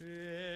Yeah.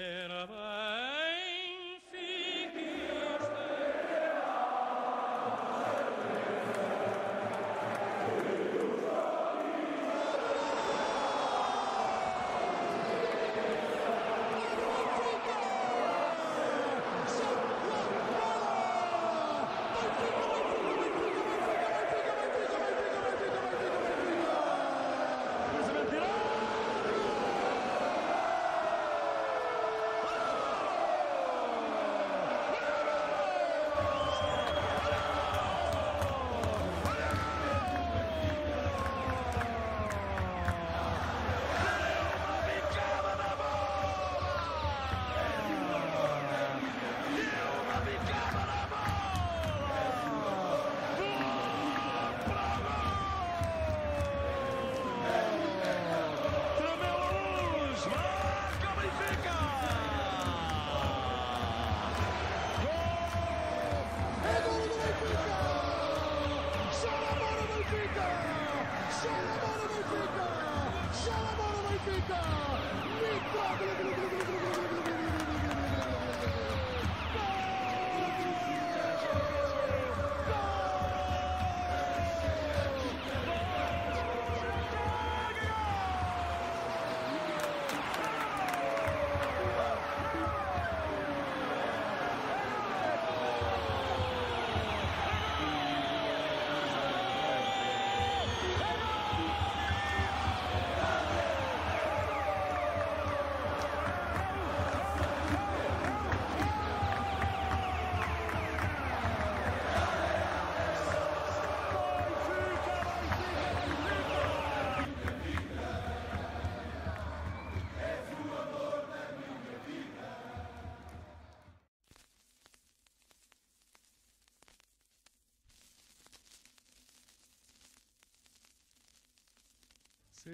Sí,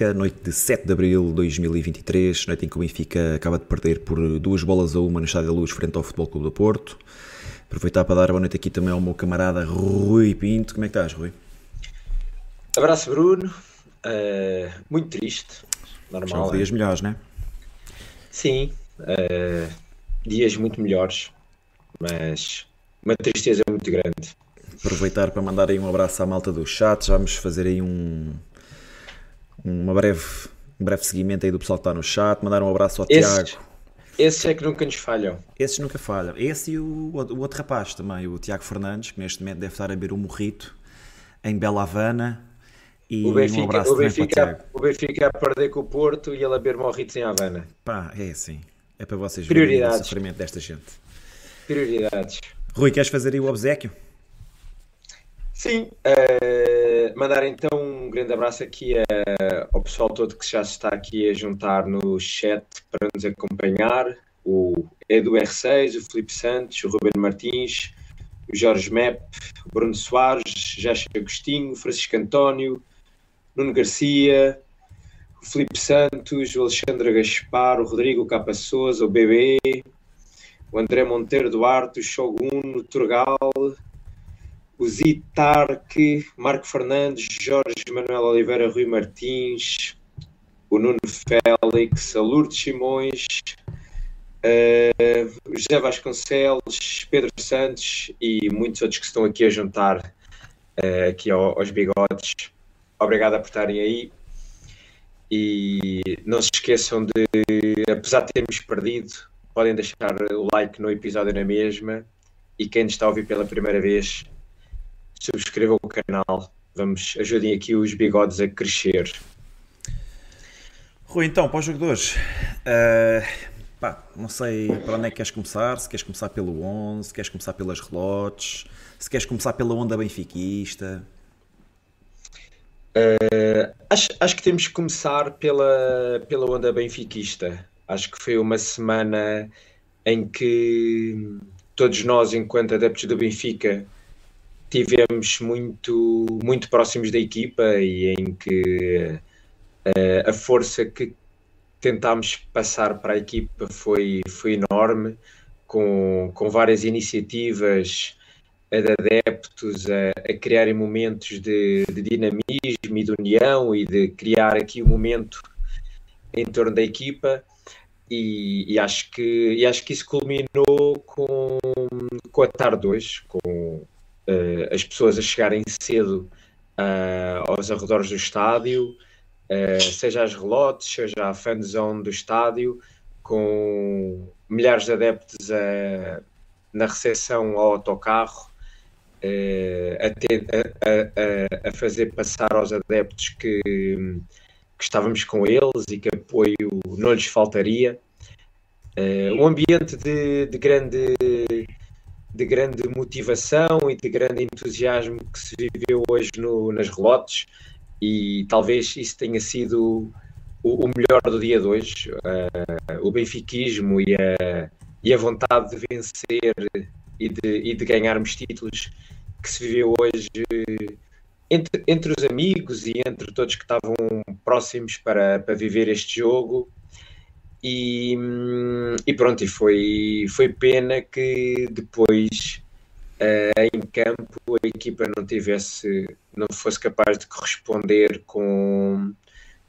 Benfica, noite de 7 de abril de 2023, noite em que o Benfica acaba de perder por duas bolas a uma no Estádio da Luz frente ao Futebol Clube do Porto. Aproveitar para dar boa noite aqui também ao meu camarada Rui Pinto. Como é que estás, Rui? Abraço, Bruno. Uh, muito triste, normal. Já dias melhores, não é? Sim, uh, dias muito melhores, mas uma tristeza muito grande. Aproveitar para mandar aí um abraço à malta do chat. Já vamos fazer aí um, uma breve, um breve seguimento aí do pessoal que está no chat, mandar um abraço ao esses, Tiago. Esses é que nunca nos falham. Esses nunca falham. Esse e o, o outro rapaz também, o Tiago Fernandes, que neste momento deve estar a beber um morrito em Bela Havana. E o Benfica, um abraço o Benfica, o Benfica a perder com o Porto e ele a beber morritos em Havana. Pá, é assim. É para vocês verem o sofrimento desta gente. Prioridades. Rui, queres fazer aí o obsequio? Sim, uh, mandar então um grande abraço aqui uh, ao pessoal todo que já está aqui a juntar no chat para nos acompanhar. O Edu R6, o Felipe Santos, o Ruben Martins, o Jorge Mep, o Bruno Soares, Jacha Agostinho, Francisco António, Nuno Garcia, o Felipe Santos, o Alexandre Gaspar, o Rodrigo Capa Souza, o BB, o André Monteiro Duarte, o Shogun, o Turgal, o Zitarque, Marco Fernandes, Jorge Manuel Oliveira, Rui Martins, o Nuno Félix, a Lourdes Simões, uh, José Vasconcelos, Pedro Santos e muitos outros que estão aqui a juntar uh, aqui ao, aos bigodes. Obrigado por estarem aí. E não se esqueçam de, apesar de termos perdido, podem deixar o like no episódio na mesma. E quem está a ouvir pela primeira vez, subscrevam o canal. Vamos, ajudem aqui os bigodes a crescer. Rui, então, para os jogadores, uh, pá, não sei para onde é que queres começar, se queres começar pelo 11, se queres começar pelas relotes, se queres começar pela onda benfiquista. Uh, acho, acho que temos que começar pela, pela onda benfiquista. Acho que foi uma semana em que todos nós, enquanto adeptos do Benfica, tivemos muito, muito próximos da equipa e em que uh, a força que tentámos passar para a equipa foi, foi enorme, com, com várias iniciativas de adeptos a, a criarem momentos de, de, dinamismo e de união e de criar aqui um momento em torno da equipa. E, e acho, que, e acho que isso culminou com, com a tarde hoje, com uh, as pessoas a chegarem cedo uh, aos arredores do estádio, uh, seja as relotes, seja a fanzone do estádio, com milhares de adeptos a, na recepção ao autocarro, a, ter, a, a, fazer passar aos adeptos que, que, estávamos com eles e que apoio não lhes faltaria. um ambiente de, de grande de grande motivação e de grande entusiasmo que se viveu hoje no, nas relotes e talvez isso tenha sido o, o melhor do dia de hoje, uh, o benfiquismo e a, e a vontade de vencer e de, e de ganharmos títulos que se viveu hoje entre, entre os amigos e entre todos que estavam próximos para, para viver este jogo e, e pronto, e foi, foi pena que depois uh, em campo a equipa não tivesse, não fosse capaz de corresponder com,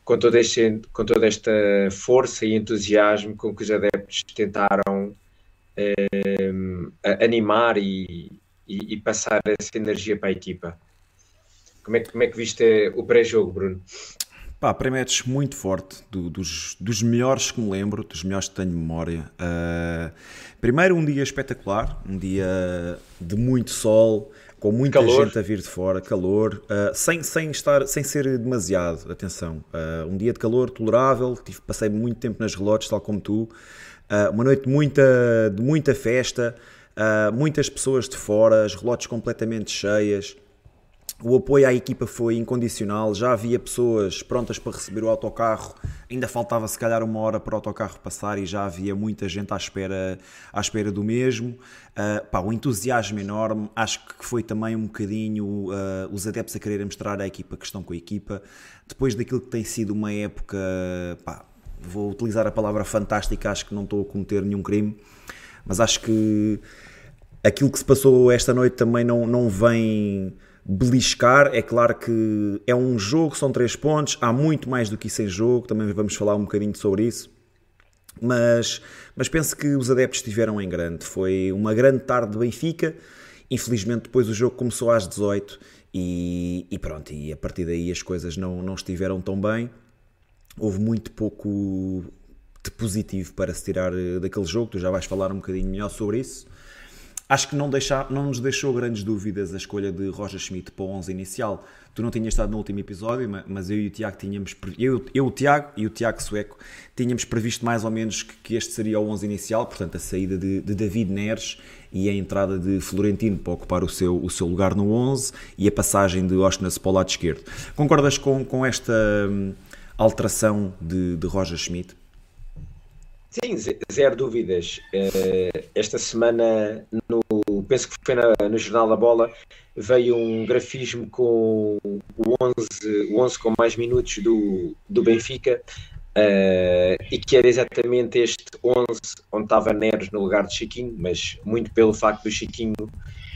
com, todo este, com toda esta força e entusiasmo com que os adeptos tentaram uh, animar e, e, e, passar essa energia para a equipa. Como é, como é que viste o pré-jogo, Bruno? Pá, pré-match muito forte, do, dos, dos melhores que me lembro, dos melhores que tenho memória. Uh, primeiro, um dia espetacular, um dia de muito sol, com muita calor. gente a vir de fora, calor, uh, sem, sem, estar, sem ser demasiado, atenção. Uh, um dia de calor tolerável, tive, passei muito tempo nas relotes, tal como tu. uma noite de muita, de muita festa, muitas pessoas de fora, as relotes completamente cheias. O apoio à equipa foi incondicional, já havia pessoas prontas para receber o autocarro, ainda faltava se calhar uma hora para o autocarro passar e já havia muita gente à espera, à espera do mesmo. Uh, pá, o entusiasmo enorme, acho que foi também um bocadinho uh, os adeptos a quererem mostrar à equipa que estão com a equipa, depois daquilo que tem sido uma época, pá, vou utilizar a palavra fantástica, acho que não estou a cometer nenhum crime, mas acho que aquilo que se passou esta noite também não, não vem beliscar. É claro que é um jogo, são três pontos, há muito mais do que isso em jogo, também vamos falar um bocadinho sobre isso. Mas, mas penso que os adeptos estiveram em grande. Foi uma grande tarde de Benfica. Infelizmente, depois o jogo começou às 18 e, e pronto, e a partir daí as coisas não, não estiveram tão bem. Houve muito pouco de positivo para se tirar eh, daquele jogo. Tu já vais falar um bocadinho melhor sobre isso. Acho que não, deixa, não nos deixou grandes dúvidas a escolha de Roger Schmidt para o 11 inicial. Tu não tinhas estado no último episódio, mas eu e o Tiago tínhamos. Eu, eu o Tiago e o Tiago Sueco tínhamos previsto mais ou menos que, que este seria o 11 inicial, portanto, a saída de, de, David Neres e a entrada de Florentino para ocupar o seu, o seu lugar no 11 e a passagem de Osnas para o lado esquerdo. Concordas com, com esta hum, alteração de, de Roger Schmidt? Sim, zero dúvidas. Eh, esta semana, no, penso que foi no Jornal da Bola, veio um grafismo com o 11, o 11 com mais minutos do, do Benfica uh, e que era exatamente este 11 onde estava Neres no lugar de Chiquinho, mas muito pelo facto do Chiquinho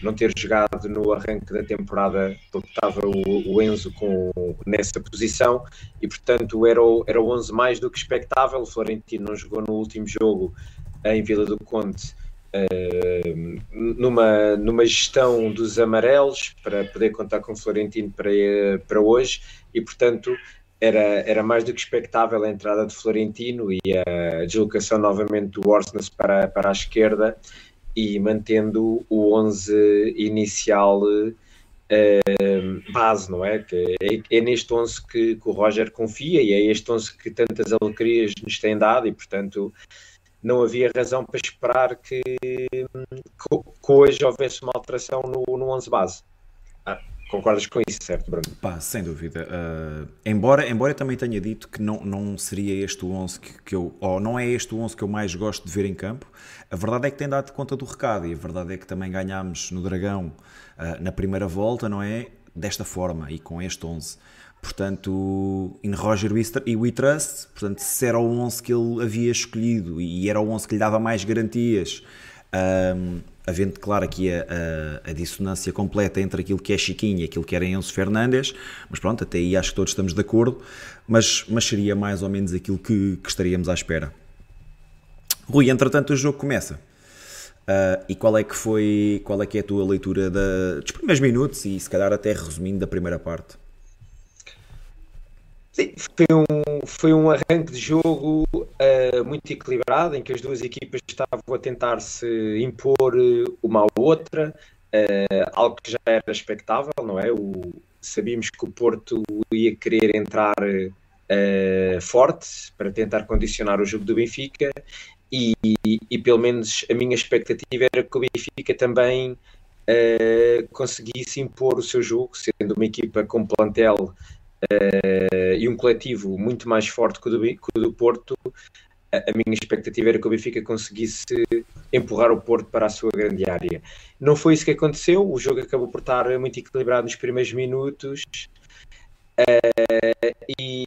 não ter jogado no arranque da temporada porque estava o, o Enzo com, nessa posição. E portanto era o, era o 11 mais do que expectável. O Florentino não jogou no último jogo em Vila do Conde uh, numa, numa gestão dos amarelos para poder contar com o Florentino para, para hoje. E portanto era, era mais do que expectável a entrada de Florentino e a deslocação novamente do Orsnes para, para a esquerda e mantendo o 11 inicial uh, base, não é? Que é, é neste 11 que, que, o Roger confia e é este 11 que tantas alegrias nos tem dado e, portanto, não havia razão para esperar que, que, que hoje houvesse uma alteração no, no 11 base. Ah, Concordas com isso, certo, Bruno? Pá, sem dúvida. Uh, embora, embora eu também tenha dito que não, não seria este o 11 que, que, eu. ou não é este o 11 que eu mais gosto de ver em campo, a verdade é que tem dado conta do recado e a verdade é que também ganhámos no Dragão uh, na primeira volta, não é? Desta forma e com este 11. Portanto, in Roger e We Trust, portanto, se era o 11 que ele havia escolhido e era o 11 que lhe dava mais garantias. Um, ah, havendo claro aqui a, a, a, dissonância completa entre aquilo que é Chiquinho e aquilo que era Enzo Fernandes, mas pronto, até aí acho que todos estamos de acordo, mas, mas seria mais ou menos aquilo que, que estaríamos à espera. Rui, entretanto o jogo começa. Uh, e qual é que foi, qual é que é a tua leitura da, dos primeiros minutos e se calhar até resumindo da primeira parte? Sim, foi um, foi um arranque de jogo uh, muito equilibrado, em que as duas equipas estavam a tentar se impor uma à outra, uh, algo que já era expectável, não é? O, sabíamos que o Porto ia querer entrar uh, forte para tentar condicionar o jogo do Benfica, e, e, e, pelo menos a minha expectativa era que o Benfica também conseguisse impor o seu jogo, sendo uma equipa com plantel e um coletivo muito mais forte que o do, que o do Porto, a, minha expectativa era que o Benfica conseguisse empurrar o Porto para a sua grande área. Não foi isso que aconteceu, o jogo acabou por estar muito equilibrado nos primeiros minutos. Uh, e,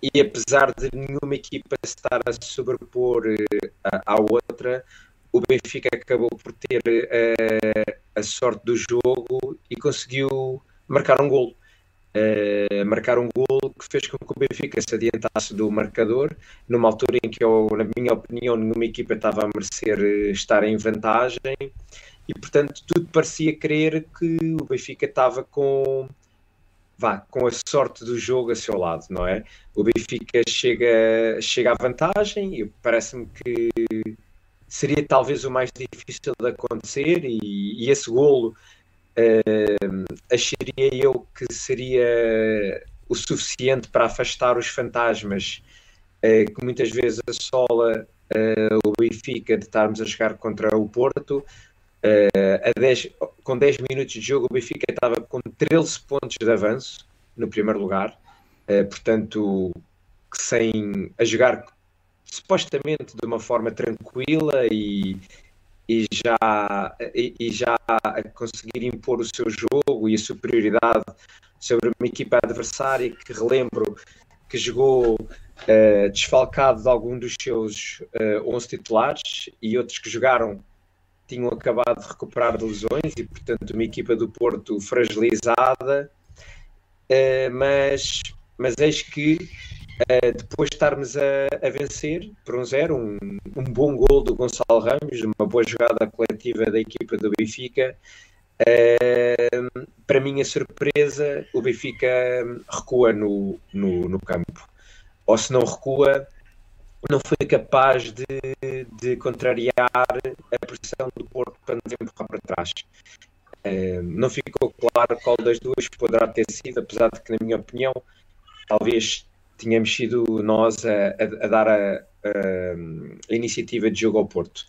e, apesar de nenhuma equipa estar a sobrepor uh, à outra, o Benfica acabou por ter uh, a sorte do jogo e conseguiu marcar um gol uh, marcar um gol que fez com que o Benfica se adiantasse do marcador, numa altura em que, eu, na minha opinião, nenhuma equipa estava a merecer eh, estar em vantagem e, portanto, tudo parecia crer que o Benfica estava com vá, com a sorte do jogo a seu lado, não é? O Benfica chega, chega à vantagem e parece-me que seria talvez o mais difícil de acontecer e, e esse golo uh, acharia eu que seria o suficiente para afastar os fantasmas uh, que muitas vezes assola uh, o Benfica de estarmos a jogar contra o Porto. Dez, com 10 minutos de jogo, o Benfica estava com 13 pontos de avanço no primeiro lugar, portanto, sem a jogar supostamente de uma forma tranquila e, e já, e, e, já conseguir impor o seu jogo e a superioridade sobre uma equipa adversária que relembro que jogou uh, desfalcado de algum dos seus uh, eh, 11 titulares e outros que jogaram tinham acabado de recuperar de lesões e portanto uma equipa do Porto fragilizada. Uh, mas, mas eis que Uh, depois de estarmos a, a, vencer por um zero, um, um, bom gol do Gonçalo Ramos, uma boa jogada coletiva da equipa do Benfica. Uh, para minha surpresa, o Benfica recua no, no, no, campo. Ou se não recua, não foi capaz de, de contrariar a pressão do Porto para nos empurrar para trás. Uh, não ficou claro qual das duas poderá ter sido, apesar de que, na minha opinião, talvez tínhamos sido nós a, a, a dar a, a, iniciativa de jogo ao Porto.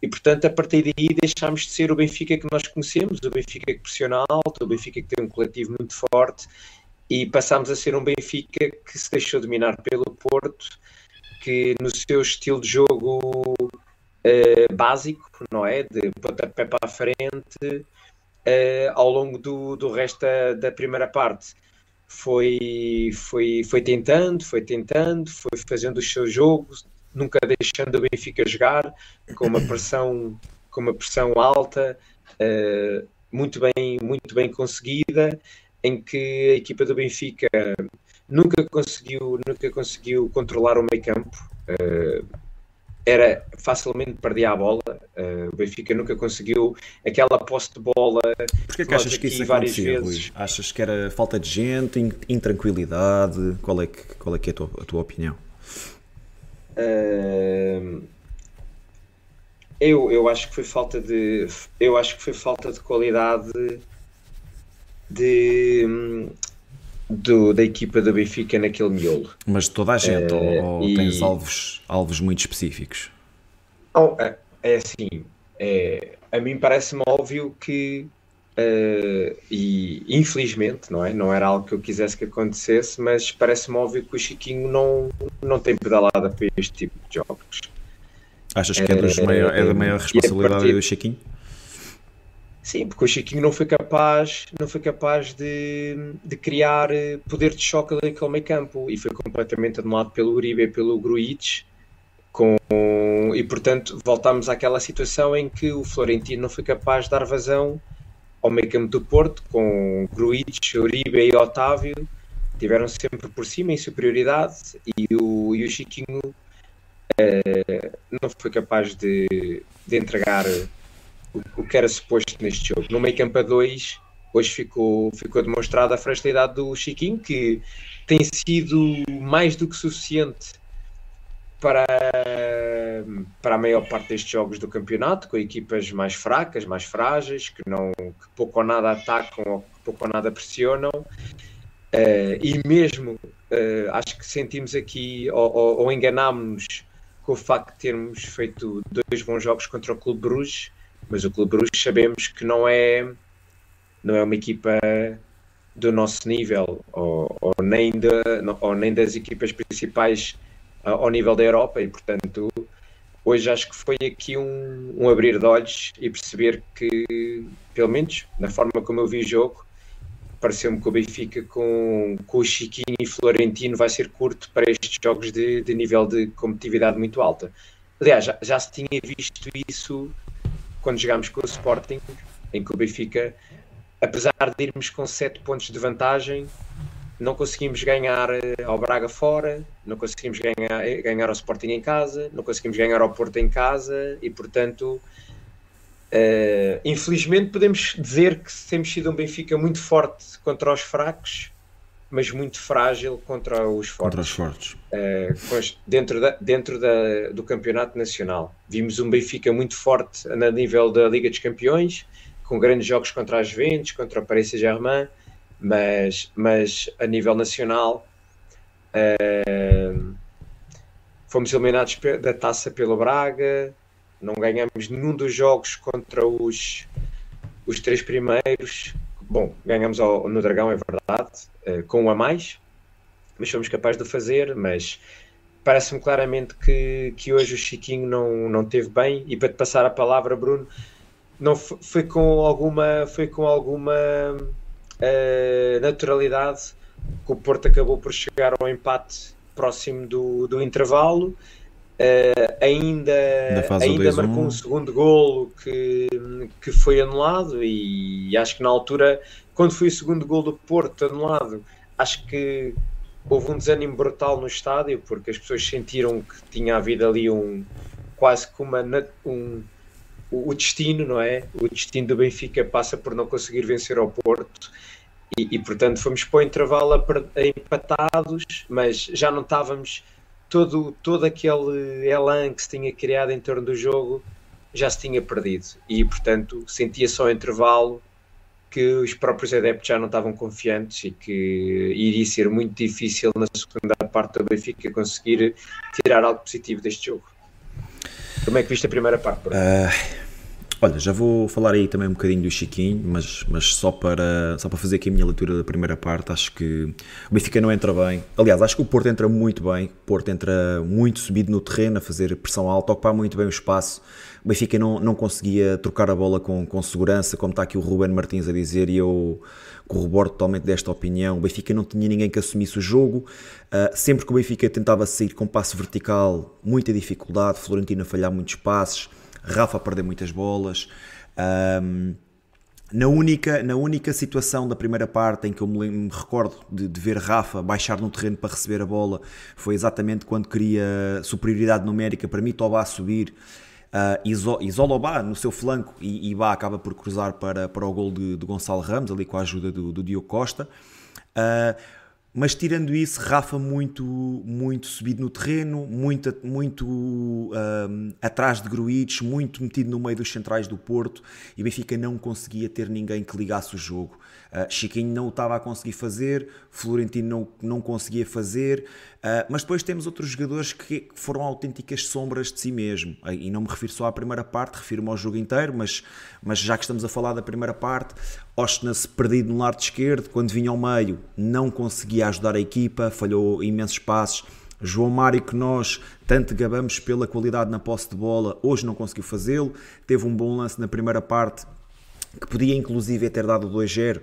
E, portanto, a partir daí deixámos de ser o Benfica que nós conhecemos, o Benfica que pressiona alto, o Benfica que tem um coletivo muito forte, e passámos a ser um Benfica que se deixou dominar pelo Porto, que no seu estilo de jogo uh, básico, não é? De pontapé para a frente, uh, ao longo do, do resto da, da primeira parte foi, foi, foi tentando, foi tentando, foi fazendo os seus jogos, nunca deixando o Benfica jogar, com uma pressão, com uma pressão alta, uh, muito, bem, muito bem conseguida, em que a equipa do Benfica nunca conseguiu, nunca conseguiu controlar o meio campo. Uh, era facilmente perdia a bola. Uh, o Benfica nunca conseguiu aquela posse de bola. Porquê que achas que isso várias vezes. Rui? Achas que era falta de gente, intranquilidade? Qual é que, qual é, que é a, tua, a tua opinião? Uh, eu, eu acho que foi falta de eu acho que foi falta de qualidade de do, da equipa da Benfica naquele miolo. Mas toda a gente, uh, ou, ou e... tens alvos, alvos muito específicos? Oh, é, é assim, é, a mim parece-me óbvio que, uh, e infelizmente, não é? Não era algo que eu quisesse que acontecesse, mas parece-me óbvio que o Chiquinho não, não tem pedalada para este tipo de jogos. Achas que é, dos maior, é da maior responsabilidade partir... do Chiquinho? Sim, porque o Chiquinho não foi capaz, não foi capaz de, de criar eh, poder de choque naquele meio campo e foi completamente anulado pelo Uribe e pelo Gruitch. Com, e portanto voltamos àquela situação em que o Florentino não foi capaz de dar vazão ao meio campo do Porto, com Gruitch, Uribe e Otávio, tiveram sempre por cima em superioridade e o, e o Chiquinho uh, não foi capaz de, de entregar o, que era suposto neste jogo. No meio campo a 2, hoje ficou, ficou demonstrada a fragilidade do Chiquinho, que tem sido mais do que suficiente para, para a maior parte destes jogos do campeonato, com equipas mais fracas, mais frágeis, que, não, que pouco ou nada atacam ou que pouco ou nada pressionam. Uh, e mesmo uh, acho que sentimos aqui ou, ou, ou enganámos-nos com o facto de termos feito dois bons jogos contra o Clube Bruges mas o Clube Bruges sabemos que não é, não é uma equipa do nosso nível, ou, ou nem, de, ou nem das equipas principais ao nível da Europa, e portanto, hoje acho que foi aqui um, um abrir de olhos e perceber que, pelo menos na forma como eu vi o jogo, pareceu-me que o Benfica com, com o Chiquinho e Florentino vai ser curto para estes jogos de, de nível de competitividade muito alta. Aliás, já, já se tinha visto isso quando jogámos com o Sporting, em que o Benfica, apesar de irmos com 7 pontos de vantagem, não conseguimos ganhar eh, ao Braga fora, não conseguimos ganhar, eh, ganhar ao Sporting em casa, não conseguimos ganhar ao Porto em casa e, portanto, uh, infelizmente podemos dizer que temos sido um Benfica muito forte contra os fracos mas muito frágil contra os fortes. Contra os fortes. Uh, dentro da, dentro da, do campeonato nacional. Vimos um Benfica muito forte a nível da Liga dos Campeões, com grandes jogos contra as Juventus, contra o Paris Saint-Germain, mas, mas a nível nacional uh, fomos eliminados da taça pelo Braga, não ganhamos nenhum dos jogos contra os, os três primeiros, Bom, ganhamos ao, no Dragão, é verdade, uh, com um a mais, mas fomos capazes de fazer, mas parece-me claramente que, que hoje o Chiquinho não, não teve bem, e para te passar a palavra, Bruno, não foi com alguma, foi com alguma uh, naturalidade que o Porto acabou por chegar ao empate próximo do, do intervalo, Uh, ainda ainda marcou um segundo golo que, que foi anulado e acho que na altura, quando foi o segundo golo do Porto anulado, acho que houve um desânimo brutal no estádio porque as pessoas sentiram que tinha havido ali um quase como uma, um, o destino, não é? O destino do Benfica passa por não conseguir vencer ao Porto e, e portanto fomos para o intervalo a, a empatados, mas já não estávamos todo, todo aquele elan que se tinha criado em torno do jogo já se tinha perdido. E, portanto, sentia só intervalo que os próprios adeptos já não estavam confiantes e que iria ser muito difícil na segunda parte do Benfica conseguir tirar algo positivo deste jogo. Como é que viste a primeira parte? Uh, olha, já vou falar aí também um bocadinho do Chiquinho, mas, mas só, para, só para fazer aqui a minha leitura da primeira parte, acho que o Benfica não entra bem. Aliás, acho que o Porto entra muito bem, o Porto entra muito subido no terreno, a fazer pressão alta, ocupar muito bem o espaço o Benfica não, não conseguia trocar a bola com, com segurança, como está aqui o Ruben Martins a dizer, e eu corroboro totalmente desta opinião. O Benfica não tinha ninguém que assumisse o jogo. Uh, sempre que o Benfica tentava sair com passo vertical, muita dificuldade. Florentina a falhar muitos passes, Rafa a perder muitas bolas. Um, na única, na única situação da primeira parte em que eu me, me recordo de, de, ver Rafa baixar no terreno para receber a bola foi exatamente quando queria superioridade numérica para mim, Tobá subir Uh, isola o Bá no seu flanco e, e Bá acaba por cruzar para, para o gol de, de Gonçalo Ramos, ali com a ajuda do, do Diogo Costa. Uh, mas tirando isso, Rafa muito, muito subido no terreno, muito, muito um, atrás de Gruites, muito metido no meio dos centrais do Porto e Benfica não conseguia ter ninguém que ligasse o jogo. Uh, Chiquinho não o estava a conseguir fazer, Florentino não, não conseguia fazer, uh, mas depois temos outros jogadores que foram autênticas sombras de si mesmo. Uh, e não me refiro só à primeira parte, refiro-me ao jogo inteiro, mas, mas já que estamos a falar da primeira parte, Ostna-se perdido no lado esquerdo, quando vinha ao meio, não conseguia ajudar a equipa, falhou imensos passos. João Mário, que nós tanto gabamos pela qualidade na posse de bola, hoje não conseguiu fazê-lo. Teve um bom lance na primeira parte, que podia inclusive ter dado 2-0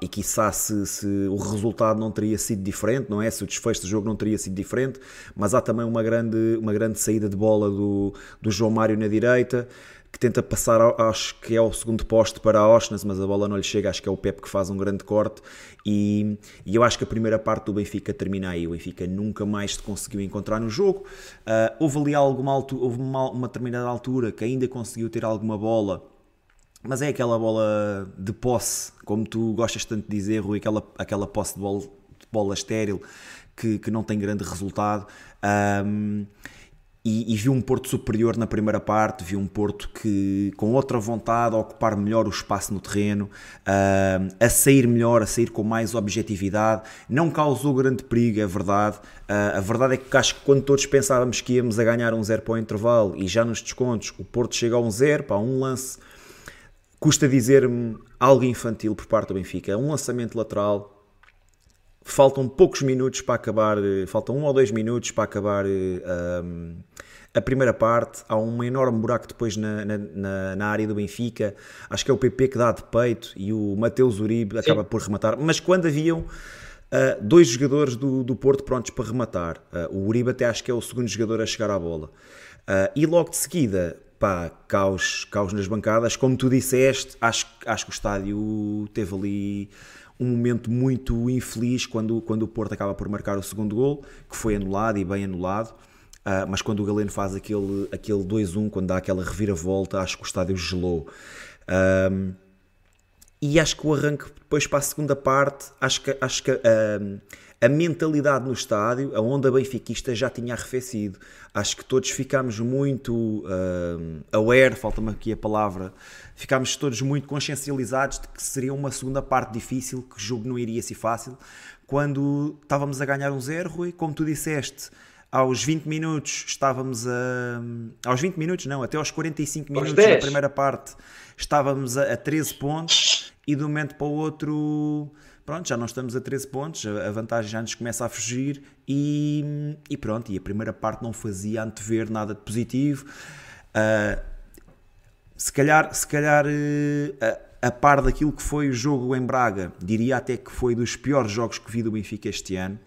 e quiçá se, se, o resultado não teria sido diferente, não é? Se o desfecho do jogo não teria sido diferente, mas há também uma grande, uma grande saída de bola do, do João Mário na direita, que tenta passar, acho que é o segundo poste para a Osnas, mas a bola não lhe chega, acho que é o Pep que faz um grande corte, e, e eu acho que a primeira parte do Benfica termina aí, o Benfica nunca mais se conseguiu encontrar no jogo, uh, houve ali alguma altura, houve uma, uma determinada altura que ainda conseguiu ter alguma bola, mas é aquela bola de posse, como tu gostas tanto de dizer, Rui, aquela, aquela posse de bola, de bola estéril que, que não tem grande resultado. Um, e, e vi um Porto superior na primeira parte, vi um Porto que com outra vontade a ocupar melhor o espaço no terreno, uh, a sair melhor, a sair com mais objetividade, não causou grande perigo, é verdade. Uh, a verdade é que acho que quando todos pensávamos que íamos a ganhar um zero para o intervalo e já nos descontos o Porto chega a um zero, para um lance custa dizer-me algo infantil por parte do Benfica. É um lançamento lateral. Faltam poucos minutos para acabar, eh, faltam um ou dois minutos para acabar um, ehm, a primeira parte. Há um enorme buraco depois na, na, na, área do Benfica. Acho que é o PP que dá de peito e o Mateus Uribe acaba por rematar. Mas quando haviam uh, dois jogadores do, do Porto prontos para rematar, uh, o Uribe até acho que é o segundo jogador a chegar à bola. Uh, e logo de seguida, pá, caos, caos nas bancadas. Como tu disseste, acho, acho que o estádio teve ali um momento muito infeliz quando, quando o Porto acaba por marcar o segundo gol, que foi anulado e bem anulado. Uh, mas quando o Galeno faz aquele, aquele 2-1, quando dá aquela reviravolta, acho que o estádio gelou. Um, e acho que o arranque depois para a segunda parte, acho que, acho que um, a mentalidade no estádio, a onda benfiquista já tinha arrefecido. Acho que todos ficámos muito uh, aware, falta-me aqui a palavra, ficámos todos muito consciencializados de que seria uma segunda parte difícil, que o jogo não iria ser fácil. Quando estávamos a ganhar um zero, Rui, como tu disseste, aos 20 minutos estávamos a. Aos 20 minutos, não, até aos 45 minutos da primeira parte estávamos a, a 13 pontos e de um momento para o outro pronto, já não estamos a 13 pontos, a vantagem já nos começa a fugir e, e pronto, e a primeira parte não fazia antever nada de positivo. Uh, se calhar, se calhar uh, a, a, par daquilo que foi o jogo em Braga, diria até que foi dos piores jogos que vi do Benfica este ano.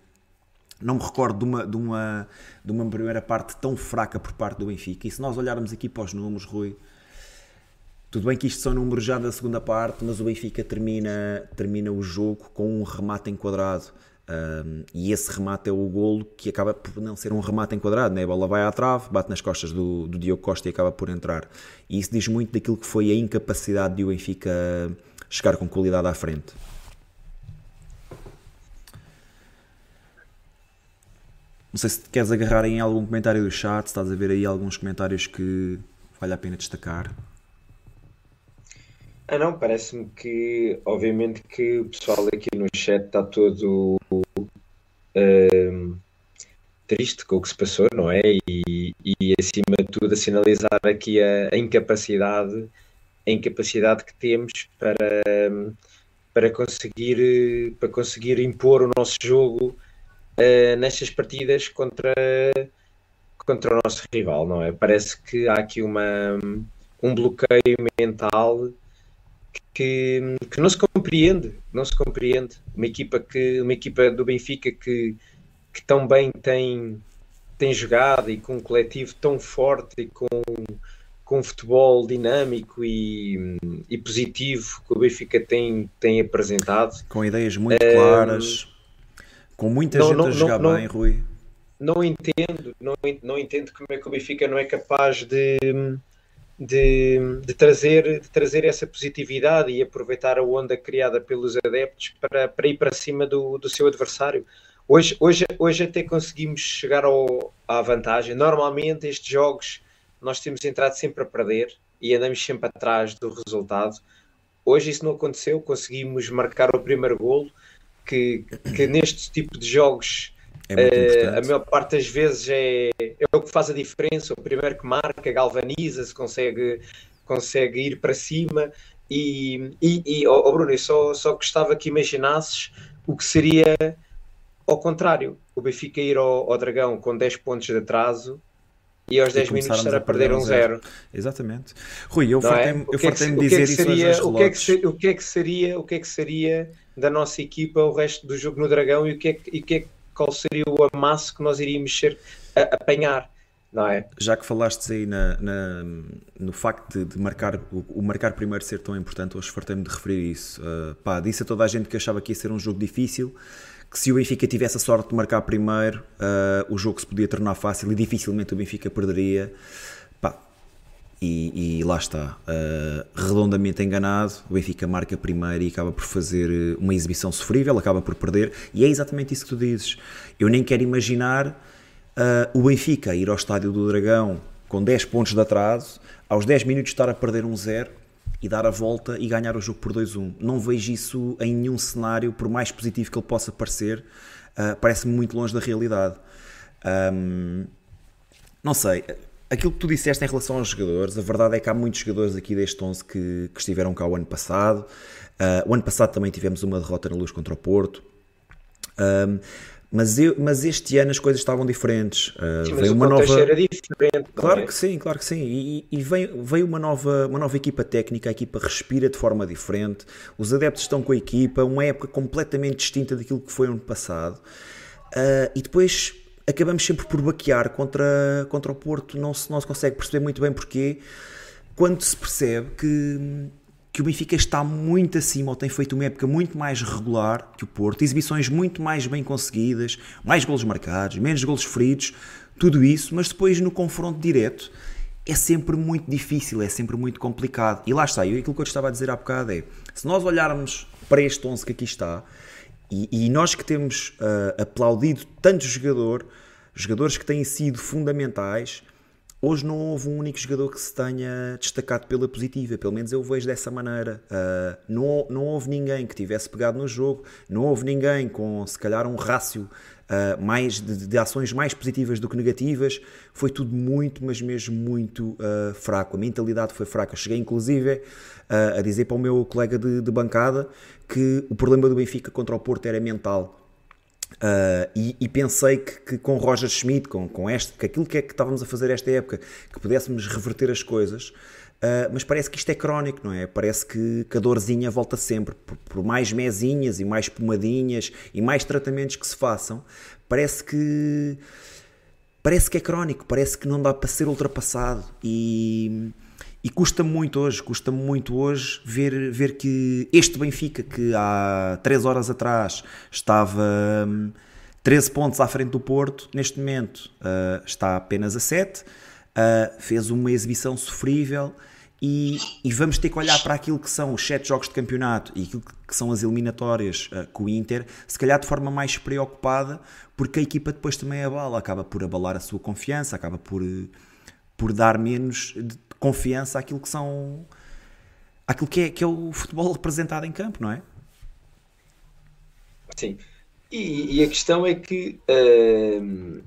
Não me recordo de uma, de uma, de uma primeira parte tão fraca por parte do Benfica. E se nós olharmos aqui para os números, Rui, tudo bem que isto são números já da segunda parte, mas o Benfica termina, termina o jogo com um remate enquadrado. Um, e esse remate é o golo que acaba por não ser um remate enquadrado, né? a bola vai à trave, bate nas costas do, do Diogo Costa e acaba por entrar. E isso diz muito daquilo que foi a incapacidade de o Benfica chegar com qualidade à frente. Não sei se queres agarrar em algum comentário do chat, se estás a ver aí alguns comentários que vale a pena destacar. Ah não, parece-me que obviamente que o pessoal aqui no chat está todo uh, triste com o que se passou, não é? E, e acima de tudo a sinalizar aqui a, a incapacidade, a incapacidade que temos para, para, conseguir, para conseguir impor o nosso jogo uh, nestas partidas contra, contra o nosso rival, não é? Parece que há aqui uma, um bloqueio mental que, que não se compreende, não se compreende. Uma equipa que uma equipa do Benfica que, que tão bem tem, tem jogado e com um coletivo tão forte e com, com um futebol dinâmico e, e positivo que o Benfica tem, tem apresentado. Com ideias muito claras, com muita não, gente não, a jogar não, bem, Rui. Não entendo, não, não entendo como é que o Benfica não é capaz de, de, de, trazer, de trazer essa positividade e aproveitar a onda criada pelos adeptos para, para ir para cima do, do seu adversário. Hoje, hoje, hoje até conseguimos chegar ao, à vantagem. Normalmente estes jogos nós temos entrado sempre a perder e andamos sempre atrás do resultado. Hoje isso não aconteceu, conseguimos marcar o primeiro golo, que, que neste tipo de jogos é uh, a maior parte das vezes é, é o que faz a diferença. O primeiro que marca, galvaniza-se, consegue, consegue ir para cima. E, e, e oh, Bruno, eu só, só gostava que imaginasses o que seria ao contrário: o Benfica ir ao, ao Dragão com 10 pontos de atraso e aos 10 minutos estar a perder um zero. Exatamente. Rui, eu fartei-me é? fartei dizer isso seria, o que, é que seria, o que é que seria O que é que seria da nossa equipa o resto do jogo no Dragão e o que é que, e que, é, qual seria o amasso que nós iríamos ser a, apanhar? É? Já que falaste aí na, na no facto de, de marcar o, o, marcar primeiro ser tão importante, hoje fartei-me de referir isso. Uh, pá, disse a toda a gente que achava que ia ser um jogo difícil que se o Benfica tivesse a sorte de marcar primeiro, uh, o jogo se podia tornar fácil e dificilmente o Benfica perderia. Pá, e, e, lá está, uh, redondamente enganado, o Benfica marca primeiro e acaba por fazer uma exibição sofrível, acaba por perder, e é exatamente isso que tu dizes. Eu nem quero imaginar uh, o Benfica ir ao estádio do Dragão com 10 pontos de atraso, aos 10 minutos estar a perder um zero e dar a volta e ganhar o jogo por 2-1. Não vejo isso em nenhum cenário, por mais positivo que ele possa parecer, uh, parece-me muito longe da realidade. Um, não sei, aquilo que tu disseste em relação aos jogadores, a verdade é que há muitos jogadores aqui deste 11 que, que estiveram cá o ano passado. Uh, o ano passado também tivemos uma derrota na luz contra o Porto. Um, mas, eu, mas este ano as coisas estavam diferentes. Uh, sim, veio uma nova. Era diferente, claro é? que sim, claro que sim. E, e veio, veio uma, nova, uma nova equipa técnica, a equipa respira de forma diferente, os adeptos estão com a equipa, uma época completamente distinta daquilo que foi ano passado. Uh, e depois acabamos sempre por baquear contra, contra o Porto, não se, não se consegue perceber muito bem porquê, quando se percebe que que o Benfica está muito acima, ou tem feito uma época muito mais regular que o Porto, exibições muito mais bem conseguidas, mais golos marcados, menos golos feridos, tudo isso, mas depois no confronto direto é sempre muito difícil, é sempre muito complicado. E lá está, e aquilo que eu estava a dizer há bocado é, se nós olharmos para este 11 que aqui está, e, e nós que temos uh, aplaudido tanto jogador, jogadores que têm sido fundamentais, Hoje não houve um único jogador que se tenha destacado pela positiva, pelo menos eu vejo dessa maneira. Uh, não, não houve ninguém que tivesse pegado no jogo, não houve ninguém com se calhar um rácio uh, mais de, de, ações mais positivas do que negativas. Foi tudo muito, mas mesmo muito uh, fraco. A mentalidade foi fraca. Cheguei inclusive a dizer para o meu colega de, de bancada que o problema do Benfica contra o Porto era mental Uh, e, e, pensei que, que, com Roger Schmidt, com, com este, que aquilo que é que estávamos a fazer esta época, que pudéssemos reverter as coisas, uh, mas parece que isto é crónico, não é? Parece que, que a dorzinha volta sempre, por, por, mais mesinhas e mais pomadinhas e mais tratamentos que se façam, parece que parece que é crónico, parece que não dá para ser ultrapassado e e custa muito hoje, custa muito hoje ver, ver que este Benfica, que há 3 horas atrás estava 13 hum, pontos à frente do Porto, neste momento uh, está apenas a 7, uh, fez uma exibição sofrível e, e, vamos ter que olhar para aquilo que são os sete jogos de campeonato e aquilo que são as eliminatórias uh, com o Inter, se calhar de forma mais preocupada, porque a equipa depois também abala, acaba por abalar a sua confiança, acaba por, por dar menos confiança àquilo que são àquilo que é, que é o futebol representado em campo, não é? Sim. E, e a questão é que uh,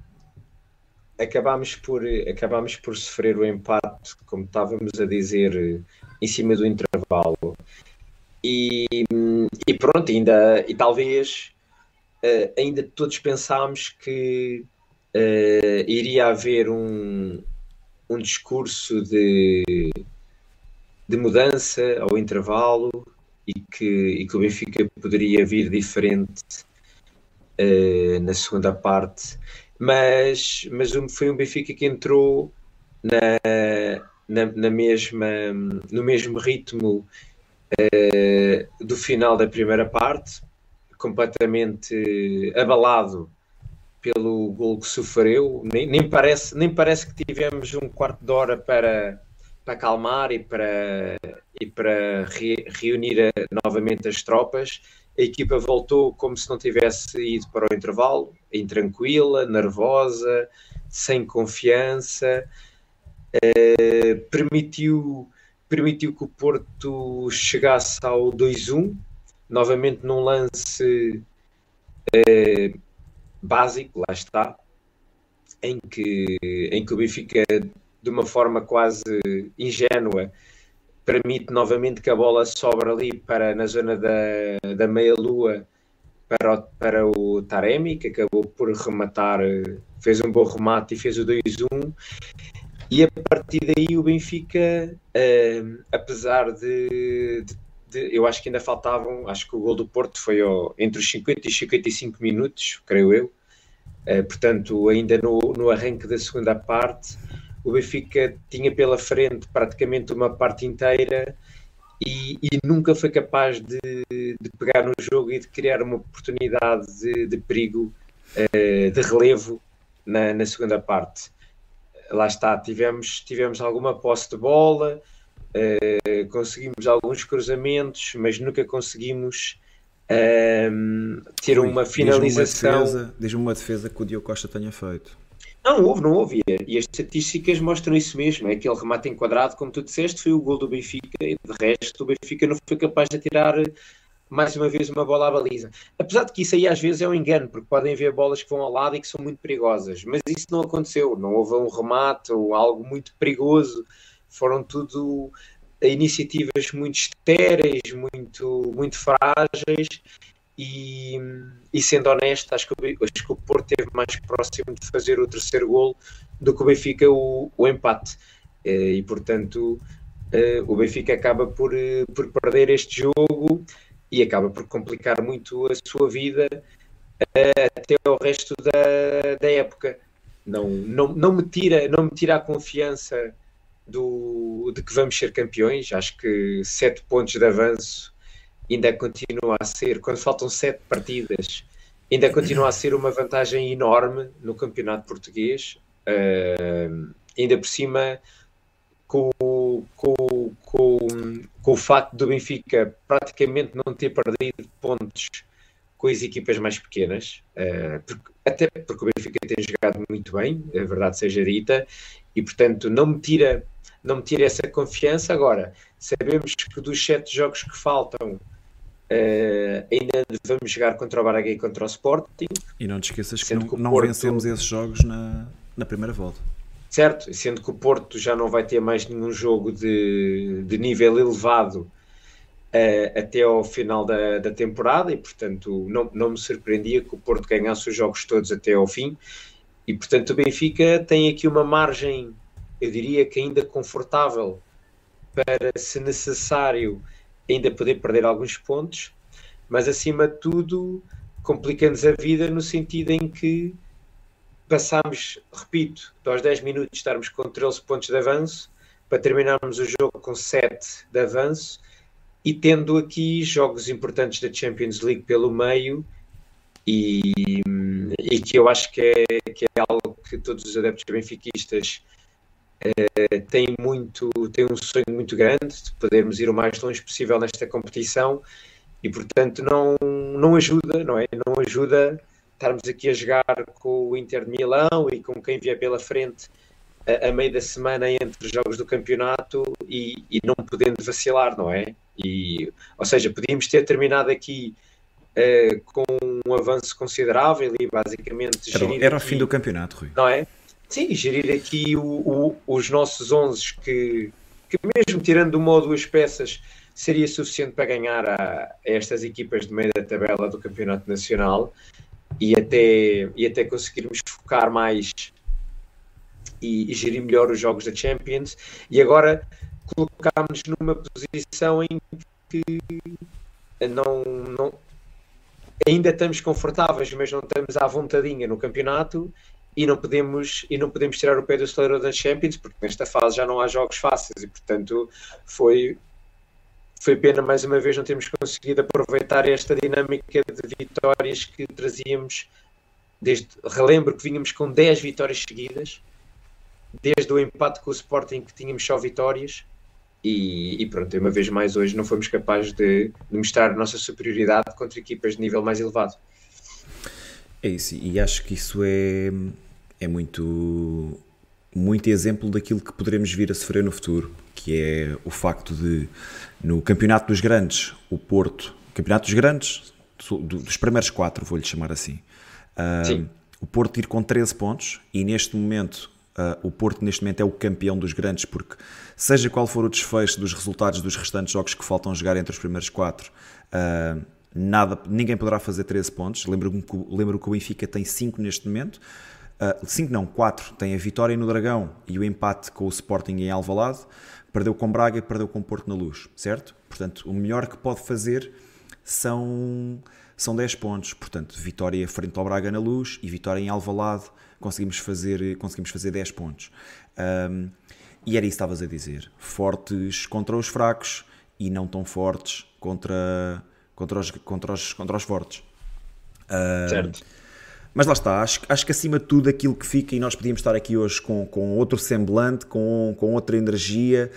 acabámos, por, acabámos por sofrer o empate, como estávamos a dizer, em cima do intervalo. E, e pronto, ainda, e talvez uh, ainda todos pensámos que uh, iria haver um, um discurso de, de mudança ao intervalo e que, e que o Benfica poderia vir diferente uh, na segunda parte, mas, mas foi um Benfica que entrou na, na, na mesma, no mesmo ritmo uh, do final da primeira parte, completamente abalado pelo gol que sofreu. Nem, nem, parece, nem parece que tivemos um quarto de hora para, para acalmar e para, e para re, reunir a, novamente as tropas a equipa voltou como se não tivesse ido para o intervalo, intranquila, nervosa, sem confiança, uh, permitiu, permitiu que o Porto chegasse ao 2-1, novamente num lance uh, básico, lá está, em que, em que o Benfica, de uma forma quase ingênua, permite novamente que a bola sobra ali para na zona da, da meia-lua para, o, para o Taremi, que acabou por rematar, fez um bom remate e fez o 2-1. E a partir daí o Benfica, uh, apesar de, de, de, Eu acho que ainda faltavam, acho que o gol do Porto foi ao, entre os 50 e 55 minutos, creio eu. Uh, portanto, ainda no, no arranque da segunda parte, o Benfica tinha pela frente praticamente uma parte inteira e, e nunca foi capaz de, de, pegar no jogo e de criar uma oportunidade de, de perigo, uh, de relevo na, na, segunda parte. Lá está, tivemos, tivemos alguma posse de bola, uh, conseguimos alguns cruzamentos, mas nunca conseguimos uh, ter Ui, uma finalização. Diz-me uma, defesa que o Diogo Costa tenha feito. Não, houve, não houve. E as estatísticas mostram isso mesmo. É aquele remate enquadrado, como tu disseste, foi o gol do Benfica e de resto o Benfica não foi capaz de tirar mais uma vez uma bola à baliza. Apesar de que isso aí às vezes é um engano, porque podem haver bolas que vão ao lado e que são muito perigosas. Mas isso não aconteceu. Não houve um remate ou algo muito perigoso. Foram tudo iniciativas muito estéreis, muito, muito frágeis e, e, sendo honesto, acho que, acho que o Porto esteve mais próximo de fazer o terceiro gol do que o Benfica o, o empate. Eh, e portanto, eh, o Benfica acaba por, eh, por perder este jogo e acaba por complicar muito a sua vida até o resto da, da época. Não, não, não, me tira, não me tira a confiança do, de que vamos ser campeões. Acho que sete pontos de avanço ainda continua a ser, quando faltam sete partidas, ainda continua a ser uma vantagem enorme no campeonato português. Uh, ainda por cima, com, com, com, com o facto do Benfica praticamente não ter perdido pontos com as equipas mais pequenas, uh, porque, até porque o Benfica tem jogado muito bem, a verdade seja dita, e portanto não me tira, não me tira essa confiança. Agora, sabemos que dos sete jogos que faltam, Uh, ainda vamos jogar contra o Braga e contra o Sporting. E não te esqueças que não, que não Porto... vencemos esses jogos na, na primeira volta. Certo, sendo que o Porto já não vai ter mais nenhum jogo de, de nível elevado uh, até ao final da, da temporada e, portanto, não, não me surpreendia que o Porto ganhasse os jogos todos até ao fim. E, portanto, o Benfica tem aqui uma margem, eu diria que ainda confortável, para, se necessário, ainda poder perder alguns pontos, mas acima de tudo complica-nos a vida no sentido em que passamos, repito, aos 10 minutos estarmos com 13 pontos de avanço para terminarmos o jogo com 7 de avanço e tendo aqui jogos importantes da Champions League pelo meio e, e que eu acho que é, que é algo que todos os adeptos benfiquistas uh, tem, muito, tem um sonho muito grande de podermos ir o mais longe possível nesta competição e, portanto, não, não ajuda, não é? Não ajuda estarmos aqui a jogar com o Inter de Milão e com quem vier pela frente a, a meio da semana entre os jogos do campeonato e, e, não podendo vacilar, não é? E, ou seja, podíamos ter terminado aqui uh, com um avanço considerável e basicamente era, era o fim do campeonato, Rui. Não é? Sim, gerir aqui o, o, os nossos 11 que, que mesmo tirando uma ou duas peças seria suficiente para ganhar a, a estas equipas de meio da tabela do Campeonato Nacional e até, e até conseguirmos focar mais e, e gerir melhor os jogos da Champions. E agora colocámos numa posição em que não, não, ainda estamos confortáveis, mas não estamos à vontadinha no campeonato e não podemos e não podemos tirar o pé do acelerador da Champions porque nesta fase já não há jogos fáceis e portanto foi foi pena mais uma vez não termos conseguido aproveitar esta dinâmica de vitórias que trazíamos desde, relembro que vínhamos com 10 vitórias seguidas desde o empate com o Sporting que tínhamos só vitórias e, e pronto, uma vez mais hoje não fomos capazes de, de mostrar a nossa superioridade contra equipas de nível mais elevado. É isso, e acho que isso é, é muito, muito exemplo daquilo que poderemos vir a sofrer no futuro, que é o facto de no Campeonato dos Grandes, o Porto, Campeonato dos Grandes, dos primeiros quatro, vou-lhe chamar assim, o Porto ir com 13 pontos e neste momento Uh, o Porto neste momento é o campeão dos grandes, porque seja qual for o desfecho dos resultados dos restantes jogos que faltam jogar entre os primeiros quatro, uh, nada, ninguém poderá fazer 13 pontos. Lembro-me que, lembro que o Benfica tem 5 neste momento. 5 uh, não, 4. Tem a vitória no Dragão e o empate com o Sporting em Alvalade perdeu com Braga e perdeu com Porto na Luz, certo? Portanto, o melhor que pode fazer são, são 10 pontos. Portanto, vitória frente ao Braga na Luz e vitória em Alvalade, conseguimos fazer, conseguimos fazer 10 pontos. Um, e era isso que estavas a dizer. Fortes contra os fracos e não tão fortes contra, contra, os, contra, os, contra os fortes. Um, certo. Mas lá está, acho, acho que acima de tudo aquilo que fica, e nós podíamos estar aqui hoje com, com outro semblante, com, com outra energia,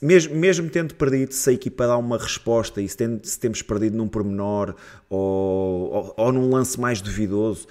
mesmo, mesmo tendo perdido, se a equipa dá uma resposta e se, tem, se temos perdido num pormenor ou, ou, ou, num lance mais duvidoso,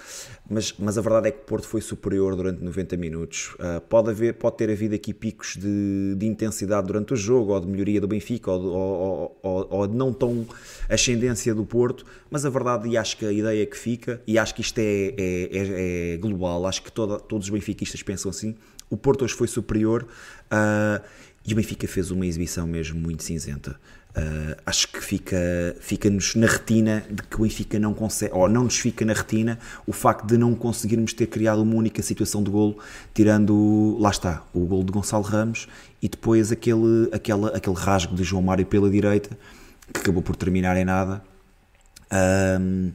mas, mas a verdade é que o Porto foi superior durante 90 minutos. Uh, pode, haver, pode ter havido aqui picos de, de intensidade durante o jogo, ou de melhoria do Benfica, ou, ou, ou, ou de não tão ascendência do Porto, mas a verdade, e acho que a ideia que fica, e acho que isto é, é, é, é global, acho que toda, todos os benfiquistas pensam assim, o Porto hoje foi superior. Uh, e o Benfica fez uma exibição mesmo muito cinzenta. Uh, acho que fica, fica-nos na retina de que o Benfica não consegue, ou não nos fica na retina o facto de não conseguirmos ter criado uma única situação de golo, tirando, lá está, o golo de Gonçalo Ramos e depois aquele, aquele, aquele rasgo de João Mário pela direita, que acabou por terminar em nada. Um,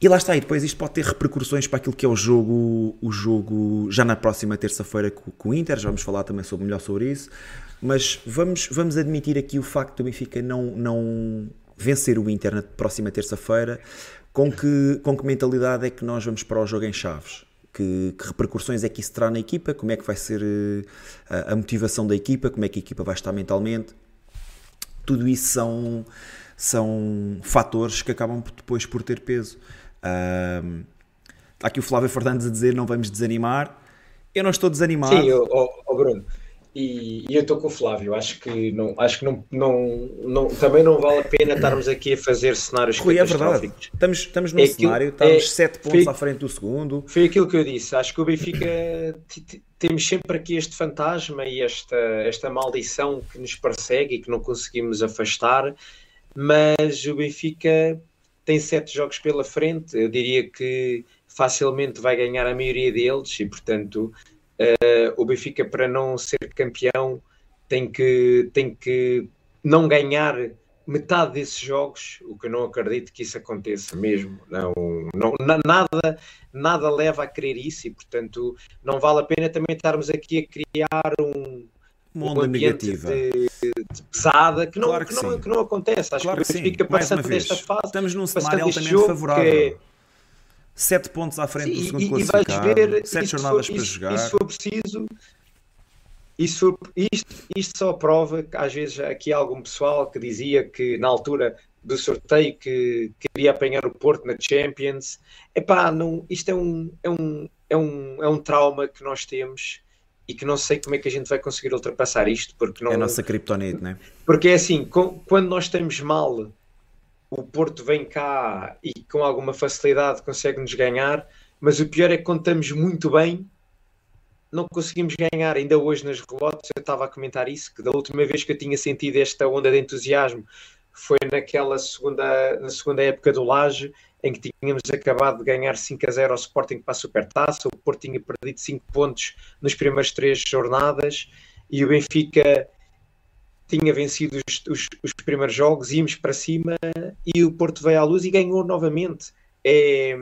e lá está, e depois isto pode ter repercussões para aquilo que é o jogo, o jogo já na próxima terça-feira com, com o Inter, já vamos falar também sobre, melhor sobre isso, mas vamos, vamos admitir aqui o facto do Benfica não, não vencer o Inter na próxima terça-feira, com que, com que mentalidade é que nós vamos para o jogo em Chaves? Que, que, repercussões é que isso terá na equipa? Como é que vai ser a, eh, a motivação da equipa? Como é que a equipa vai estar mentalmente? Tudo isso são, são fatores que acabam depois por ter peso. Um, está aqui o Flávio Fernandes a dizer não vamos desanimar. Eu não estou desanimado. Sim, o Bruno. E, e, eu estou com o Flávio, acho que, não, acho que não, não, não, também não vale a pena estarmos aqui a fazer cenários Rui, é verdade. Estamos, estamos num é cenário, estamos é, 7 pontos foi, à frente do segundo. Foi aquilo que eu disse, acho que o Benfica temos sempre aqui este fantasma e esta, esta maldição que nos persegue e que não conseguimos afastar, mas o Benfica tem sete jogos pela frente, eu diria que facilmente vai ganhar a maioria deles e, portanto, uh, o Benfica, para não ser campeão, tem que, tem que não ganhar metade desses jogos, o que eu não acredito que isso aconteça mesmo. Não, não, nada, nada leva a crer isso e, portanto, não vale a pena também estarmos aqui a criar um, uma onda um negativa. De, de pesada que não, claro que, que, não, que não acontece. Acho claro que, que fica passando desta fase. Estamos num cenário altamente favorável. É... Sete pontos à frente Sim, do segundo e, classificado, ver, sete jornadas for, para jogar. E se for preciso, isso, isto, isto só prova que às vezes aqui há algum pessoal que dizia que na altura do sorteio que queria apanhar o Porto na Champions. Epá, não, isto é um, é, um, é, um, é um trauma que nós temos e que não sei como é que a gente vai conseguir ultrapassar isto. Porque não, é a nossa criptonite, não é? Porque é assim, com, quando nós estamos mal, o Porto vem cá e com alguma facilidade consegue-nos ganhar, mas o pior é que quando estamos muito bem, não conseguimos ganhar. Ainda hoje nas relotes eu estava a comentar isso, que da última vez que eu tinha sentido esta onda de entusiasmo foi naquela segunda, na segunda época do Laje, em que tínhamos acabado de ganhar 5 a 0 ao Sporting para a Supertaça, o Porto tinha perdido 5 pontos nas primeiras três jornadas e o Benfica tinha vencido os, os, os primeiros jogos, íamos para cima e o Porto veio à luz e ganhou novamente. É,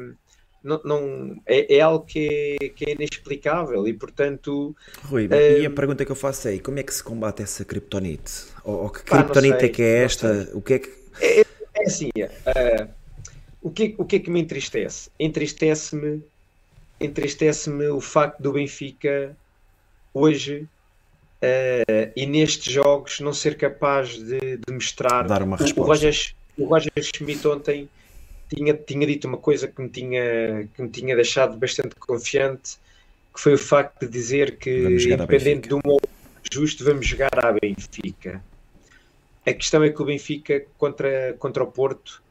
não, não é, é, algo que é, que é, inexplicável e portanto Rui, uh, e a pergunta que eu faço é como é que se combate essa criptonite? Ou, ou que criptonite é que é esta? O que é que é, é, é assim uh, o, que, o que é que me entristece? Entristece-me entristece-me o facto do Benfica hoje uh, e nestes jogos não ser capaz de, de mostrar dar uma resposta. O, Roger, o Roger Schmidt ontem tinha, tinha dito uma coisa que me tinha, que me tinha deixado bastante confiante, que foi o facto de dizer que, independente de um ou justo, vamos jogar à Benfica. A questão é que o Benfica contra, contra o Porto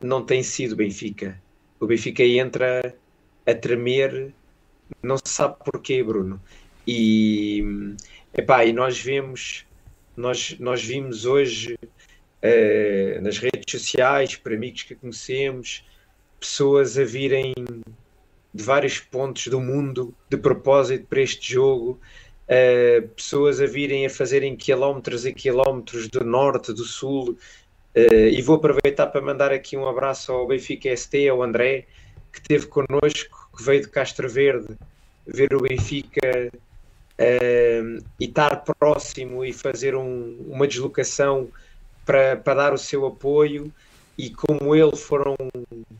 não tem sido Benfica. O Benfica entra a tremer, não se sabe porquê, Bruno. E, epá, e nós vemos, nós, nós vimos hoje uh, nas redes sociais, por amigos que conhecemos, pessoas a virem de vários pontos do mundo de propósito para este jogo, uh, pessoas a virem a fazerem quilómetros e quilómetros do norte, do sul. Uh, e vou aproveitar para mandar aqui um abraço ao Benfica ST, ao André, que esteve connosco, que veio de Castro Verde ver o Benfica uh, e estar próximo e fazer um, uma deslocação para, para dar o seu apoio e como ele foram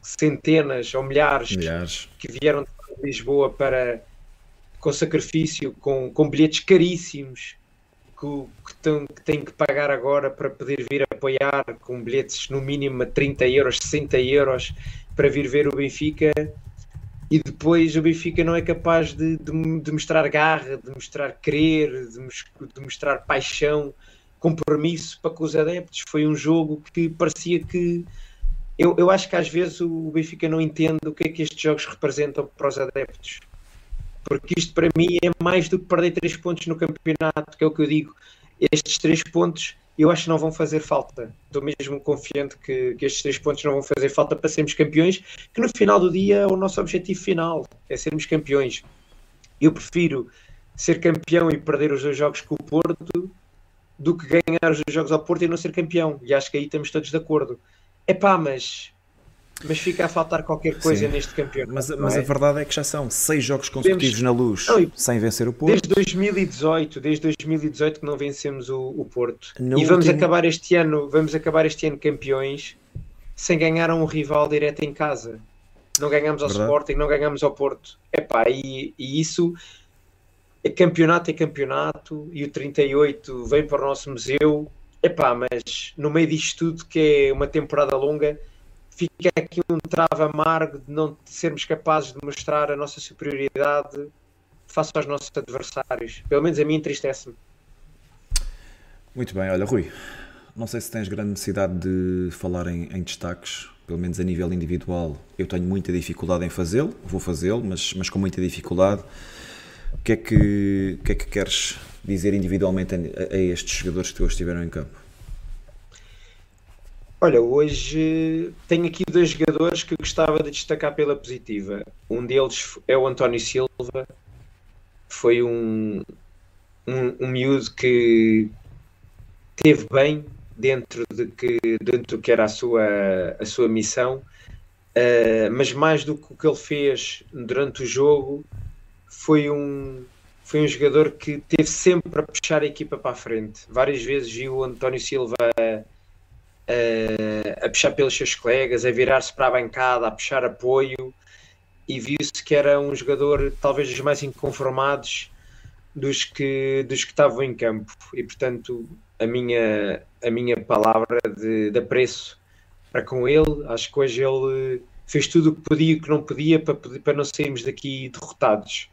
centenas ou milhares, milhares. que vieram de Lisboa para com sacrifício, com, com bilhetes caríssimos que, têm, que têm que pagar agora para poder vir apoiar com bilhetes no mínimo a 30 euros, 60 euros para vir ver o Benfica e depois o Benfica não é capaz de, de, de mostrar garra, de mostrar querer, de, de mostrar paixão compromisso para com os adeptos. Foi um jogo que parecia que. Eu, eu acho que às vezes o Benfica não entende o que é que estes jogos representam para os adeptos. Porque isto para mim é mais do que perder três pontos no campeonato, que é o que eu digo. Estes três pontos eu acho que não vão fazer falta. Estou mesmo confiante que, que estes três pontos não vão fazer falta para sermos campeões, que no final do dia é o nosso objetivo final, é sermos campeões. Eu prefiro ser campeão e perder os dois jogos com o Porto do que ganhar os jogos ao Porto e não ser campeão. E acho que aí estamos todos de acordo. É pá, mas, mas fica a faltar qualquer coisa Sim. neste campeonato. Mas, mas é? a verdade é que já são seis jogos consecutivos na luz não, sem vencer o Porto. Desde 2018, desde 2018 que não vencemos o, o Porto. No e vamos último... acabar este ano, vamos acabar este ano campeões sem ganhar a um rival direto em casa. Não ganhamos ao verdade. Sporting, não ganhamos ao Porto. É pá, e, e isso é campeonato é campeonato e o 38 vem para o nosso museu. Epá, mas no meio disto tudo, que é uma temporada longa, fica aqui um trava amargo de não sermos capazes de mostrar a nossa superioridade face aos nossos adversários. Pelo menos a mim entristece-me. Muito bem, olha, Rui, não sei se tens grande necessidade de falar em, em destaques, pelo menos a nível individual. Eu tenho muita dificuldade em fazê-lo, vou fazê-lo, mas, mas com muita dificuldade. O que é que, que, é que queres dizer individualmente a, a estes jogadores que hoje estiveram em campo? Olha, hoje tenho aqui dois jogadores que gostava de destacar pela positiva. Um deles é o António Silva, foi um, um, um miúdo que teve bem dentro de que, dentro do que era a sua, a sua missão, uh, mas mais do que o que ele fez durante o jogo, foi um, foi um jogador que teve sempre a puxar a equipa para a frente. Várias vezes viu o António Silva a, a, a puxar pelos seus colegas, a virar-se para a bancada, a puxar apoio e viu-se que era um jogador talvez dos mais inconformados dos que, dos que estavam em campo. E, portanto, a minha, a minha palavra de, de apreço para com ele, acho que hoje ele fez tudo o que podia e o que não podia para, para não sairmos daqui derrotados.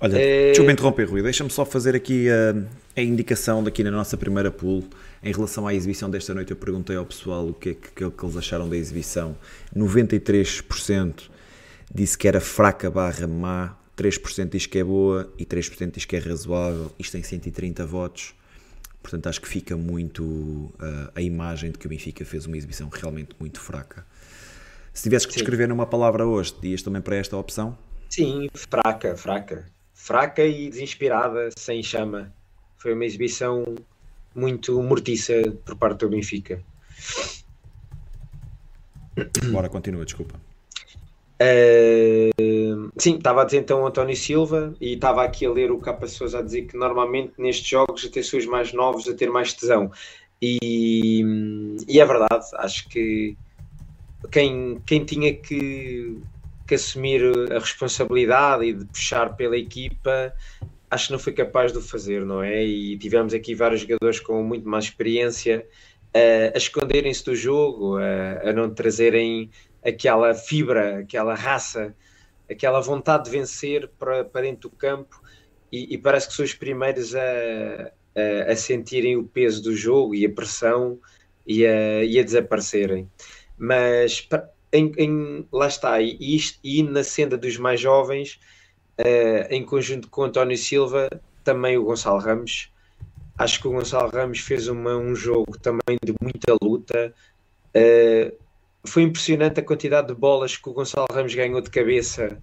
Olha, é... deixa-me interromper, Rui. Deixa-me só fazer aqui a, a, indicação daqui na nossa primeira pool. Em relação à exibição desta noite, eu perguntei ao pessoal o que é que, que, que eles acharam da exibição. 93% disse que era fraca barra má, 3% diz que é boa e 3% diz que é razoável. Isto tem 130 votos. Portanto, acho que fica muito uh, a imagem de que o Benfica fez uma exibição realmente muito fraca. Se tivesse que descrever numa palavra hoje, dias também para esta opção? Sim, fraca, fraca. Fraca e desinspirada, sem chama. Foi uma exibição muito mortiça por parte do Benfica. Bora, continua, desculpa. Uh, sim, estava a dizer então António Silva e estava aqui a ler o Capa Souza a dizer que normalmente nestes jogos até são os mais novos a ter mais tesão e, e é verdade, acho que quem, quem tinha que, que assumir a responsabilidade e de puxar pela equipa acho que não foi capaz de o fazer, não é? E tivemos aqui vários jogadores com muito mais experiência uh, a esconderem-se do jogo, a, a não trazerem aquela fibra, aquela raça, aquela vontade de vencer para, para dentro do campo e, e parece que são os primeiros a, a, a, sentirem o peso do jogo e a pressão e a, e a desaparecerem. Mas em, em, lá está, e, isto, e na senda dos mais jovens, uh, em conjunto com António Silva, também o Gonçalo Ramos. Acho que o Gonçalo Ramos fez uma, um jogo também de muita luta. Uh, foi impressionante a quantidade de bolas que o Gonçalo Ramos ganhou de cabeça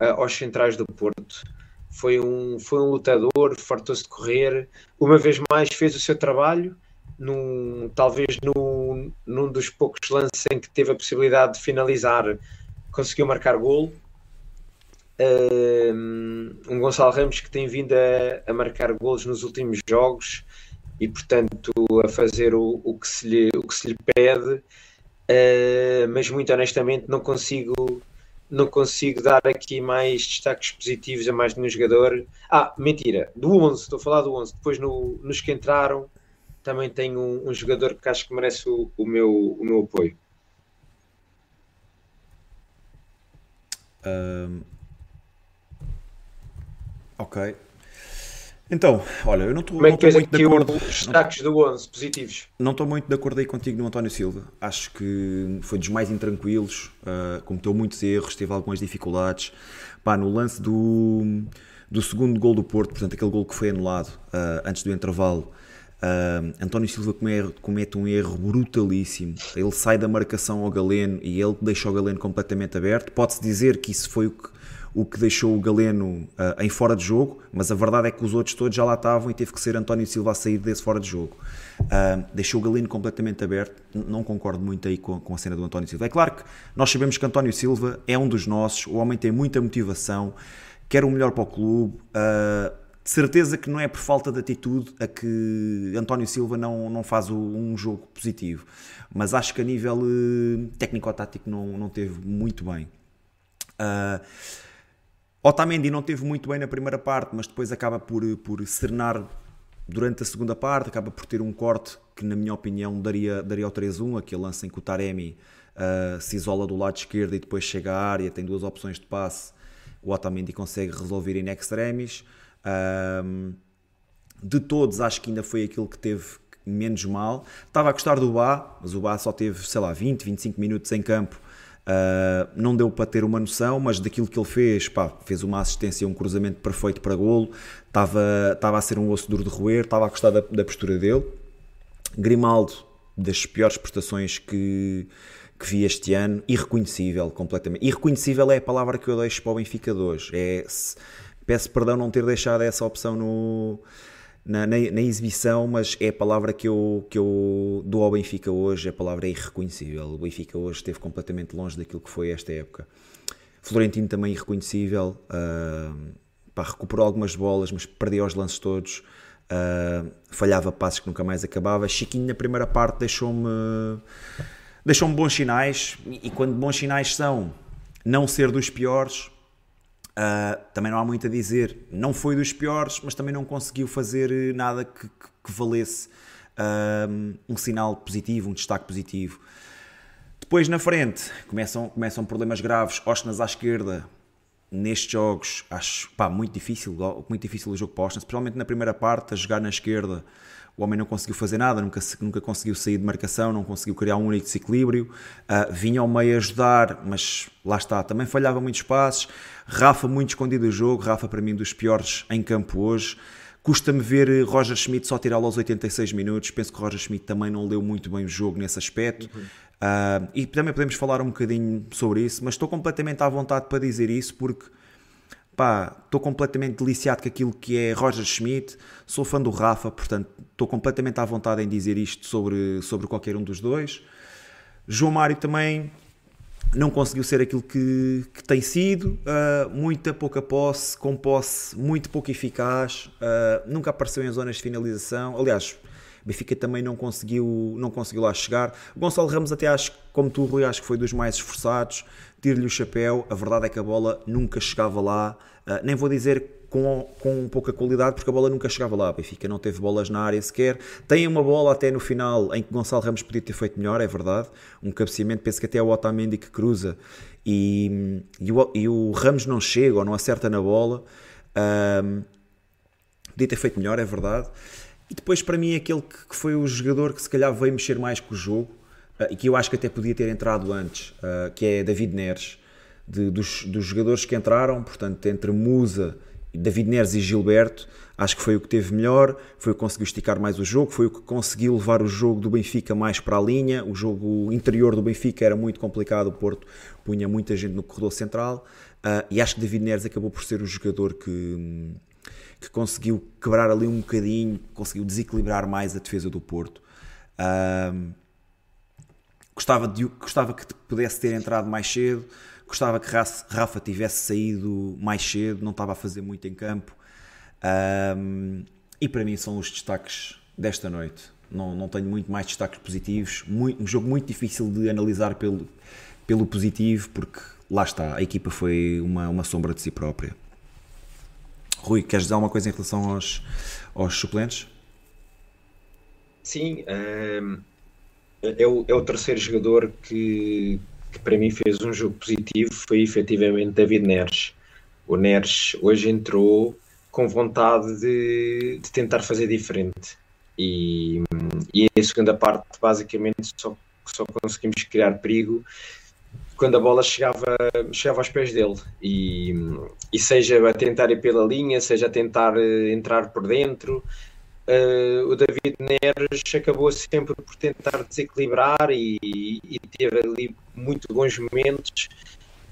uh, aos centrais do Porto. Foi um, foi um lutador, fartou-se de correr. Uma vez mais fez o seu trabalho, num, talvez num, num dos poucos lances em que teve a possibilidade de finalizar, conseguiu marcar golo. Um Gonçalo Ramos que tem vindo a, a, marcar golos nos últimos jogos e, portanto, a fazer o, o, que, se lhe, o que se lhe pede uh, mas muito honestamente não consigo não consigo dar aqui mais destaques positivos a mais nenhum jogador. Ah, mentira, do 11, estou a falar do 11. Depois no, nos que entraram também tenho um, um jogador que acho que merece o, o, meu, o meu apoio. Um, ok. Então, olha, eu não estou é muito de acordo. Os destaques do 11 positivos. Não estou muito de acordo aí contigo no António Silva. Acho que foi dos mais intranquilos, uh, cometeu muitos erros, teve algumas dificuldades. Pá, no lance do, do segundo gol do Porto, portanto, aquele gol que foi anulado uh, antes do intervalo. Uh, António Silva comete, um erro brutalíssimo. Ele sai da marcação ao Galeno e ele deixa o Galeno completamente aberto. Pode-se dizer que isso foi o que o que deixou o Galeno uh, em fora de jogo, mas a verdade é que os outros todos já lá estavam e teve que ser António Silva a sair desse fora de jogo. Uh, deixou o Galeno completamente aberto, não concordo muito aí com, com, a cena do António Silva. É claro que nós sabemos que António Silva é um dos nossos, o homem tem muita motivação, quer o melhor para o clube. De certeza que não é por falta de atitude a que António Silva não, não faz um jogo positivo, mas acho que a nível técnico-tático não, não teve muito bem. Uh, Otamendi não teve muito bem na primeira parte, mas depois acaba por, por serenar durante a segunda parte, acaba por ter um corte que, na minha opinião, daria, daria ao 3-1, aquele lance em que o Taremi uh, se isola do lado esquerdo e depois chega à área, tem duas opções de passe, o Otamendi consegue resolver in extremis. Uh, de todos, acho que ainda foi aquilo que teve menos mal. Estava a gostar do Bá, mas o Bá só teve, sei lá, 20, 25 minutos em campo Uh, não deu para ter uma noção, mas daquilo que ele fez, pá, fez uma assistência, um cruzamento perfeito para golo, estava, estava a ser um osso duro de roer, estava a gostar da, da postura dele. Grimaldo, das piores prestações que, que vi este ano, irreconhecível completamente. Irreconhecível é a palavra que eu deixo para o Benfica de hoje. É, peço perdão não ter deixado essa opção no, na, na, na, exibição, mas é a palavra que eu, que eu dou ao Benfica hoje, a palavra é irreconhecível. O Benfica hoje esteve completamente longe daquilo que foi esta época. Florentino também irreconhecível, uh, pá, recuperou algumas bolas, mas perdeu os lances todos, uh, falhava passos que nunca mais acabava. Chiquinho na primeira parte deixou-me deixou-me bons sinais, e quando bons sinais são não ser dos piores, Uh, também não há muito a dizer. Não foi dos piores, mas também não conseguiu fazer eh, nada que, que, que valesse uh, um sinal positivo, um destaque positivo. Depois na frente começam, começam problemas graves. Osnas à esquerda, nestes jogos, acho pá, muito difícil, muito difícil o jogo para Osnas, especialmente na primeira parte, a jogar na esquerda o homem não conseguiu fazer nada, nunca, nunca conseguiu sair de marcação, não conseguiu criar um único desequilíbrio. Uh, vinha ao meio ajudar, mas lá está, também falhava muitos passos. Rafa muito escondido o jogo, Rafa para mim dos piores em campo hoje. Custa-me ver Roger Schmidt só tirá-lo aos 86 minutos. Penso que Roger Schmidt também não leu muito bem o jogo nesse aspecto. Uhum. Uh, e também podemos falar um bocadinho sobre isso, mas estou completamente à vontade para dizer isso porque pá, estou completamente deliciado com aquilo que é Roger Schmidt, sou fã do Rafa, portanto estou completamente à vontade em dizer isto sobre, sobre qualquer um dos dois. João Mário também não conseguiu ser aquilo que, que tem sido, uh, muita pouca posse, com posse muito pouco eficaz, uh, nunca apareceu em zonas de finalização, aliás, Benfica também não conseguiu, não conseguiu lá chegar. Gonçalo Ramos até acho, como tu Rui, acho que foi dos mais esforçados, tiro-lhe o chapéu, a verdade é que a bola nunca chegava lá, uh, nem vou dizer com, com pouca qualidade, porque a bola nunca chegava lá. Benfica não teve bolas na área sequer. Tem uma bola até no final em que Gonçalo Ramos podia ter feito melhor, é verdade. Um cabeceamento, penso que até é o Otamendi que cruza e, e, o, e o Ramos não chega ou não acerta na bola. Um, podia ter feito melhor, é verdade. E depois, para mim, aquele que, que foi o jogador que se calhar veio mexer mais com o jogo e que eu acho que até podia ter entrado antes, uh, que é David Neres. De, dos, dos, jogadores que entraram, portanto, entre Musa, David Neres e Gilberto, acho que foi o que teve melhor, foi o que conseguiu esticar mais o jogo, foi o que conseguiu levar o jogo do Benfica mais para a linha. O jogo interior do Benfica era muito complicado, o Porto punha muita gente no corredor central. Uh, e acho que David Neres acabou por ser o jogador que, que conseguiu quebrar ali um bocadinho, conseguiu desequilibrar mais a defesa do Porto. Uh, gostava, de, gostava que pudesse ter entrado mais cedo, gostava que Rafa tivesse saído mais cedo, não estava a fazer muito em campo. Uh, e para mim são os destaques desta noite. Não, não tenho muito mais destaques positivos. Muito, um jogo muito difícil de analisar pelo, pelo positivo, porque lá está, a equipa foi uma, uma sombra de si própria. Rui, queres dizer alguma coisa em relação aos, aos suplentes? Sim, um, é, o, é o terceiro jogador que, que para mim fez um jogo positivo, foi efetivamente David Neres. O Neres hoje entrou com vontade de, de tentar fazer diferente. E, e a segunda parte, basicamente, só, só conseguimos criar perigo quando a bola chegava, chegava aos pés dele e, e seja a tentar ir pela linha, seja a tentar uh, entrar por dentro, uh, o David Neres acabou sempre por tentar desequilibrar e, e teve ali muito bons momentos.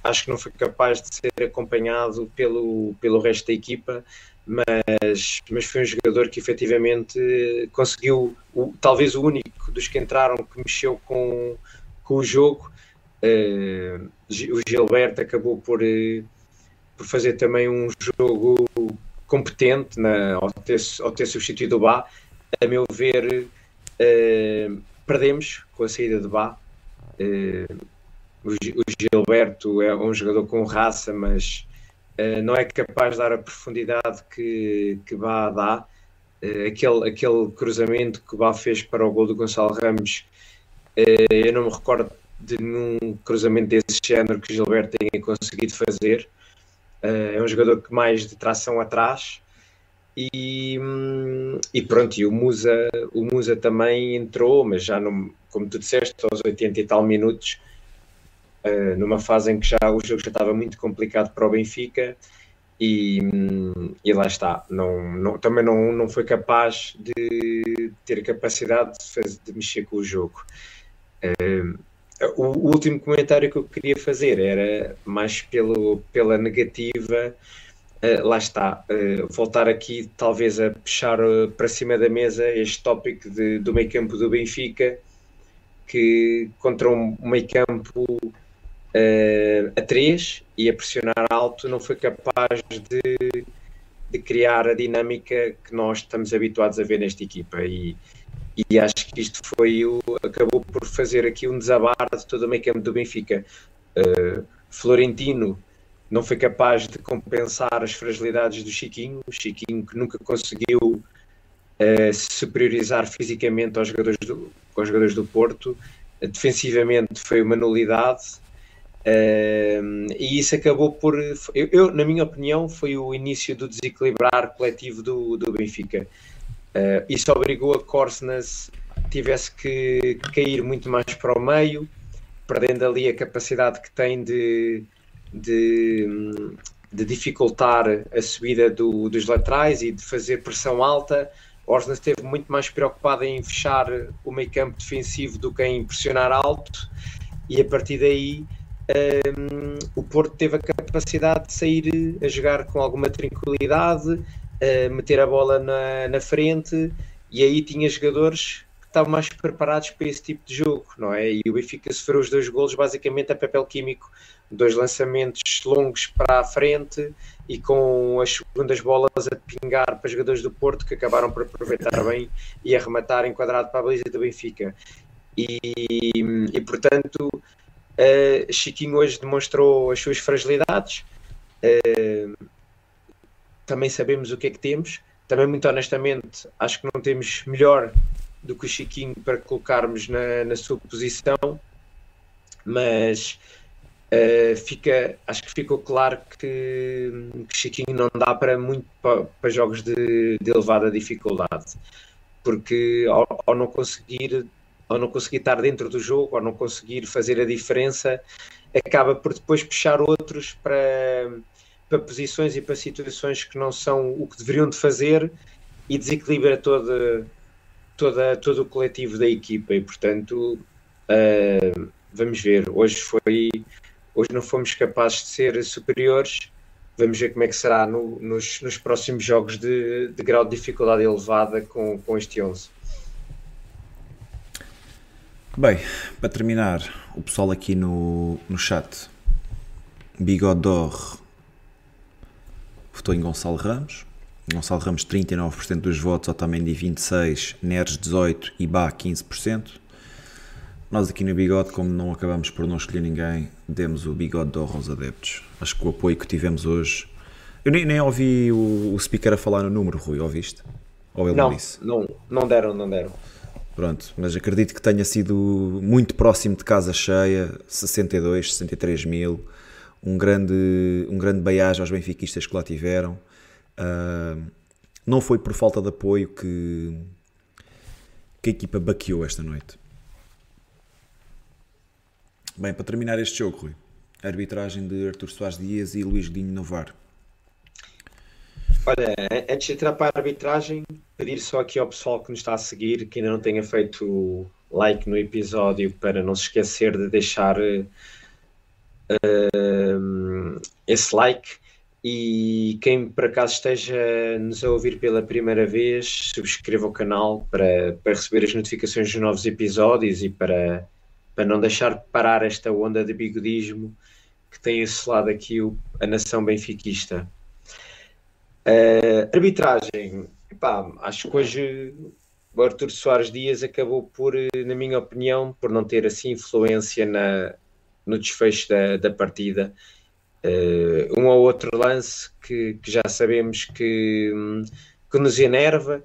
Acho que não foi capaz de ser acompanhado pelo, pelo resto da equipa, mas, mas foi um jogador que efetivamente conseguiu, o, talvez o único dos que entraram que mexeu com, com o jogo Uh, o Gilberto acabou por, uh, por fazer também um jogo competente na, ao, ter, ao ter substituído o Bá. A meu ver, uh, perdemos com a saída de Bá. O, o, Gilberto é um jogador com raça, mas não é capaz de dar a profundidade que, que Bá dá. aquele, aquele cruzamento que o Bá fez para o gol do Gonçalo Ramos, eu não me recordo de num cruzamento desse género que Gilberto tenha conseguido fazer. Uh, é um jogador que mais de tração atrás. E, e pronto, e o Musa, o Musa também entrou, mas já como tu disseste, aos 80 e tal minutos, uh, numa fase em que já o jogo já estava muito complicado para o Benfica e, e lá está, não, não, também não, não foi capaz de ter capacidade de, fazer, de mexer com o jogo. Uh, o, último comentário que eu queria fazer era mais pelo, pela negativa. Uh, lá está, uh, voltar aqui talvez a puxar uh, para cima da mesa este tópico de, do meio campo do Benfica, que contra um meio campo a 3 e a pressionar alto não foi capaz de, de criar a dinâmica que nós estamos habituados a ver nesta equipa. E, e acho que isto foi o, acabou por fazer aqui um desabar de todo o meio campo do Benfica. Uh, Florentino não foi capaz de compensar as fragilidades do Chiquinho, o Chiquinho que nunca conseguiu uh, superiorizar fisicamente aos jogadores do, aos jogadores do Porto, uh, defensivamente foi uma nulidade, uh, e isso acabou por, eu, eu, na minha opinião, foi o início do desequilibrar coletivo do, do Benfica. Isso obrigou a Corsnas tivesse que cair muito mais para o meio, perdendo ali a capacidade que tem de, de, de dificultar a subida do, dos laterais e de fazer pressão alta. Orsnes esteve muito mais preocupado em fechar o meio campo defensivo do que em pressionar alto e a partir daí um, o Porto teve a capacidade de sair a jogar com alguma tranquilidade, a meter a bola na, na frente e aí tinha jogadores estavam mais preparados para esse tipo de jogo, não é? E o Benfica sofreu os dois golos basicamente a papel químico, dois lançamentos longos para a frente e com as segundas bolas a pingar para jogadores do Porto que acabaram por aproveitar bem e arrematar enquadrado para a baliza do Benfica. E, e portanto, uh, Chiquinho hoje demonstrou as suas fragilidades. Uh, também sabemos o que é que temos. Também, muito honestamente, acho que não temos melhor do que o Chiquinho para colocarmos na, na sua posição, mas uh, fica, acho que ficou claro que, que Chiquinho não dá para muito para, para jogos de, de, elevada dificuldade, porque ao, ao, não conseguir ao não conseguir estar dentro do jogo, ao não conseguir fazer a diferença, acaba por depois puxar outros para, para posições e para situações que não são o que deveriam de fazer e desequilibra toda toda, todo o coletivo da equipa. E portanto uh, vamos ver, hoje foi hoje não fomos capazes de ser superiores. Vamos ver como é que será no, nos, nos próximos jogos de, de, grau de dificuldade elevada com, com este 11 Bem, para terminar, o pessoal aqui no, no chat Bigodor votou em Gonçalo Ramos Gonçalo Ramos 39% dos votos, Otamendi 26%, Neres 18% e Bá 15%. Nós aqui no Bigode, como não acabamos por não escolher ninguém, demos o Bigode de aos adeptos. Acho que o apoio que tivemos hoje... Eu nem, nem ouvi o, o speaker a falar no número, Rui, ouviste? Ou ele não, disse? Não, não deram, não deram. Pronto, mas acredito que tenha sido muito próximo de casa cheia, 62, 63 mil, um grande, um grande beijo aos benfiquistas que lá tiveram. Uh, não foi por falta de apoio que, que a equipa baqueou esta noite. Bem, para terminar este jogo, Rui, a arbitragem de Artur Soares Dias e Luís Dinho Novar. Olha, antes de entrar para a arbitragem, pedir só aqui ao pessoal que nos está a seguir que ainda não tenha feito like no episódio para não se esquecer de deixar uh, esse like e quem por acaso esteja nos a ouvir pela primeira vez, subscreva o canal para, para receber as notificações dos novos episódios e para, para não deixar parar esta onda de bigodismo que tem lado aqui o, a nação benfiquista. Uh, arbitragem, Epá, acho que hoje o Artur Soares Dias acabou por, na minha opinião, por não ter assim influência na, no desfecho da, da partida Uh, um ou outro lance que, que já sabemos que, que, nos enerva.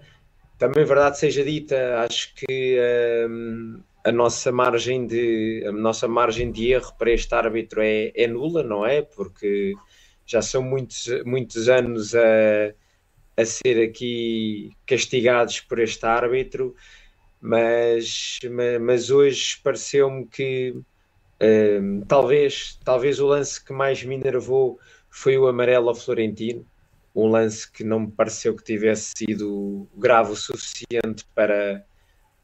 Também, verdade seja dita, acho que uh, a nossa margem de a nossa margem de erro para este árbitro é, é nula, não é? Porque já são muitos, muitos anos a, a ser aqui castigados por este árbitro, mas, mas hoje pareceu-me que talvez, talvez o lance que mais me enervou foi o amarelo ao Florentino, um lance que não me pareceu que tivesse sido grave o suficiente para,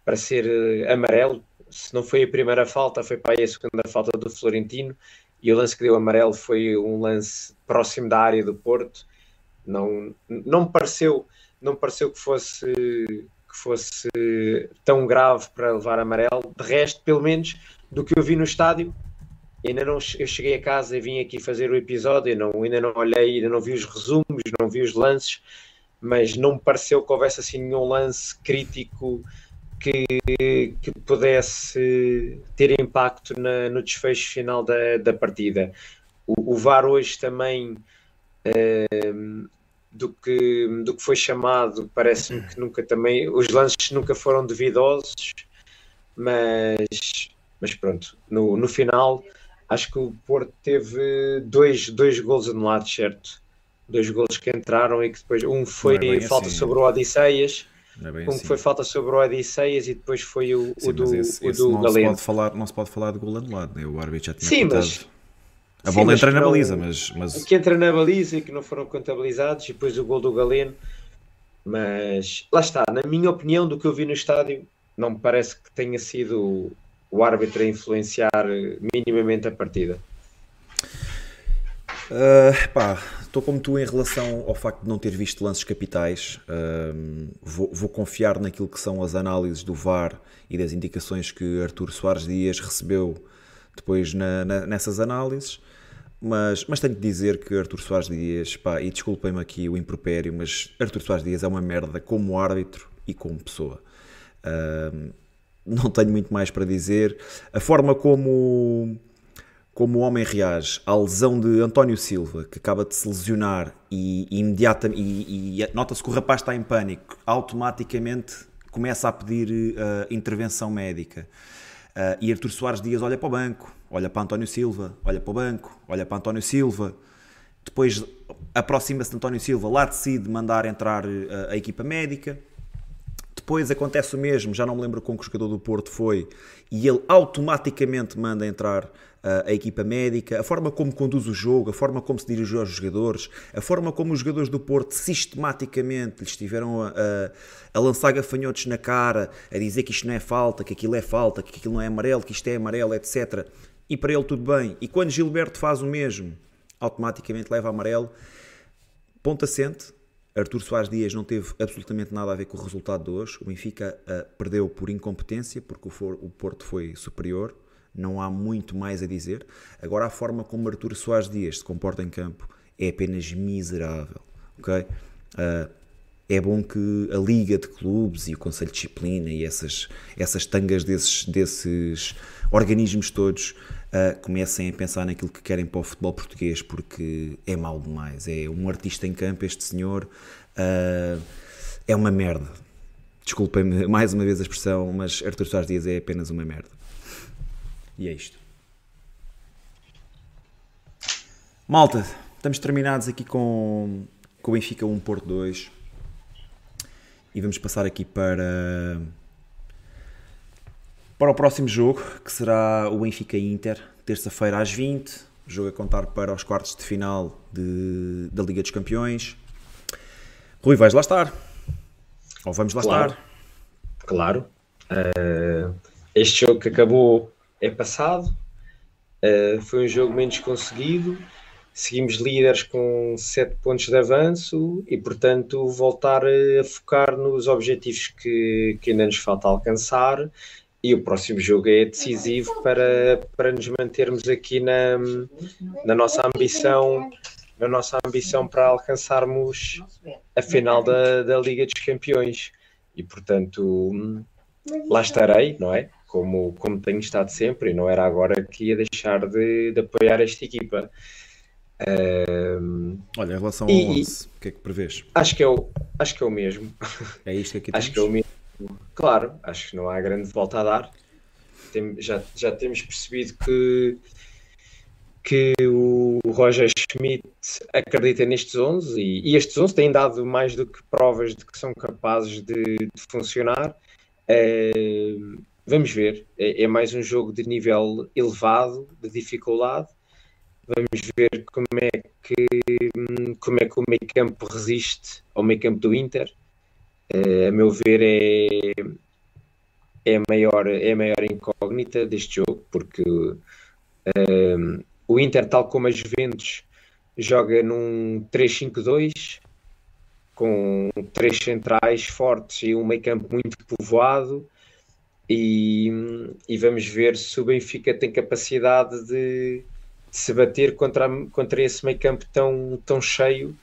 para ser uh, amarelo. Se não foi a primeira falta, foi para aí a segunda falta do Florentino, e o lance que deu amarelo foi um lance próximo da área do Porto. Não, não me pareceu, não me pareceu que fosse que fosse tão grave para levar amarelo. De resto, pelo menos do que eu vi no estádio. Ainda não eu cheguei a casa e vim aqui fazer o episódio, não, ainda não olhei, ainda não vi os resumos, não vi os lances, mas não me pareceu que houvesse assim nenhum lance crítico que, que pudesse ter impacto na, no desfecho final da, da partida. o, o VAR hoje também uh, do, que, do que foi chamado, parece-me que nunca também, os lances nunca foram devidosos, mas, mas pronto, no, no final acho que o Porto teve dois, dois gols anulados, certo? Dois gols que entraram e que depois um foi é falta assim. sobre o Odisseias é um assim. que foi falta sobre o Odisseias e depois foi o, Sim, o do, esse, o do não Galeno. Se pode falar, não se pode falar de gol anulado, né? o árbitro já tinha Sim, mas, a bola Sim, entra na baliza, mas, mas... Que entra na baliza e que não foram contabilizados e depois o gol do Galeno. Mas lá está, na minha opinião, do que eu vi no estádio, não me parece que tenha sido o árbitro a influenciar minimamente a partida. Uh, pá, estou como tu em relação ao facto de não ter visto lances capitais. Uh, vou, vou, confiar naquilo que são as análises do VAR e das indicações que Artur Soares Dias recebeu depois na, na, nessas análises. Mas, mas tenho de dizer que Artur Soares Dias, pá, e desculpem-me aqui o impropério, mas Artur Soares Dias é uma merda como árbitro e como pessoa. Uh, não tenho muito mais para dizer. A forma como como o homem reage à lesão de António Silva, que acaba de se lesionar e, e imediatamente e, e nota-se que o rapaz está em pânico, automaticamente começa a pedir uh, intervenção médica. Uh, e Artur Soares Dias olha para o banco, olha para António Silva, olha para o banco, olha para António Silva. Depois aproxima-se de António Silva, lá decide mandar entrar uh, a equipa médica. Depois acontece o mesmo, já não me lembro com que jogador do Porto foi, e ele automaticamente manda entrar a equipa médica, a forma como conduz o jogo, a forma como se dirigiu aos jogadores, a forma como os jogadores do Porto sistematicamente lhes estiveram a, a, a, lançar gafanhotos na cara, a dizer que isto não é falta, que aquilo é falta, que aquilo não é amarelo, que isto é amarelo, etc. E para ele tudo bem. E quando Gilberto faz o mesmo, automaticamente leva amarelo. Ponto assente, Artur Soares Dias não teve absolutamente nada a ver com o resultado de hoje. O Benfica uh, perdeu por incompetência, porque o, for, o Porto foi superior não há muito mais a dizer. Agora, a forma como Artur Soares Dias se comporta em campo é apenas miserável. ok? Uh, é bom que a Liga de Clubes e o Conselho de Disciplina e essas, essas tangas desses, desses organismos todos uh, comecem a pensar naquilo que querem para o futebol português, porque é mal demais. É um artista em campo, este senhor, uh, é uma merda. Desculpem-me mais uma vez a expressão, mas Artur Soares Dias é apenas uma merda. E é isto. Malta, estamos terminados aqui com, com o Benfica 1 Porto 2 e vamos passar aqui para para o próximo jogo que será o Benfica Inter, terça-feira às 20. Jogo a contar para os quartos de final de, da Liga dos Campeões. Rui, vais lá estar? Ou vamos lá claro. estar? Claro. Uh, este jogo que acabou é passado. Uh, foi um jogo menos conseguido. Seguimos líderes com 7 pontos de avanço e, portanto, voltar a focar nos objetivos que, que ainda nos falta alcançar. E o próximo jogo é decisivo para, para nos mantermos aqui na, na nossa ambição na nossa ambição para alcançarmos a final da, da Liga dos Campeões. E, portanto, lá estarei, não é? como, como tenho estado sempre, e não era agora que ia deixar de, de apoiar esta equipa. Um, Olha, em relação ao e, 11, o que é que prevês? Acho que é o, acho que é o mesmo. É isto aqui Acho que é o mesmo. Claro, acho que não há grande volta a dar. Tem, já, já temos percebido que, que o Roger Schmidt acredita nestes 11 e, e estes 11 têm dado mais do que provas de que são capazes de, de funcionar. Uh, Vamos ver. É, é, mais um jogo de nível elevado, de dificuldade. Vamos ver como é que, como é que o meio campo resiste ao meio campo do Inter. Uh, a meu ver, é, é, a maior, é a maior incógnita deste jogo, porque uh, o Inter, tal como a Juventus, joga num 3-5-2 com três centrais fortes e um meio campo muito povoado e, e vamos ver se o Benfica tem capacidade de, de se bater contra, contra esse meio campo tão, tão cheio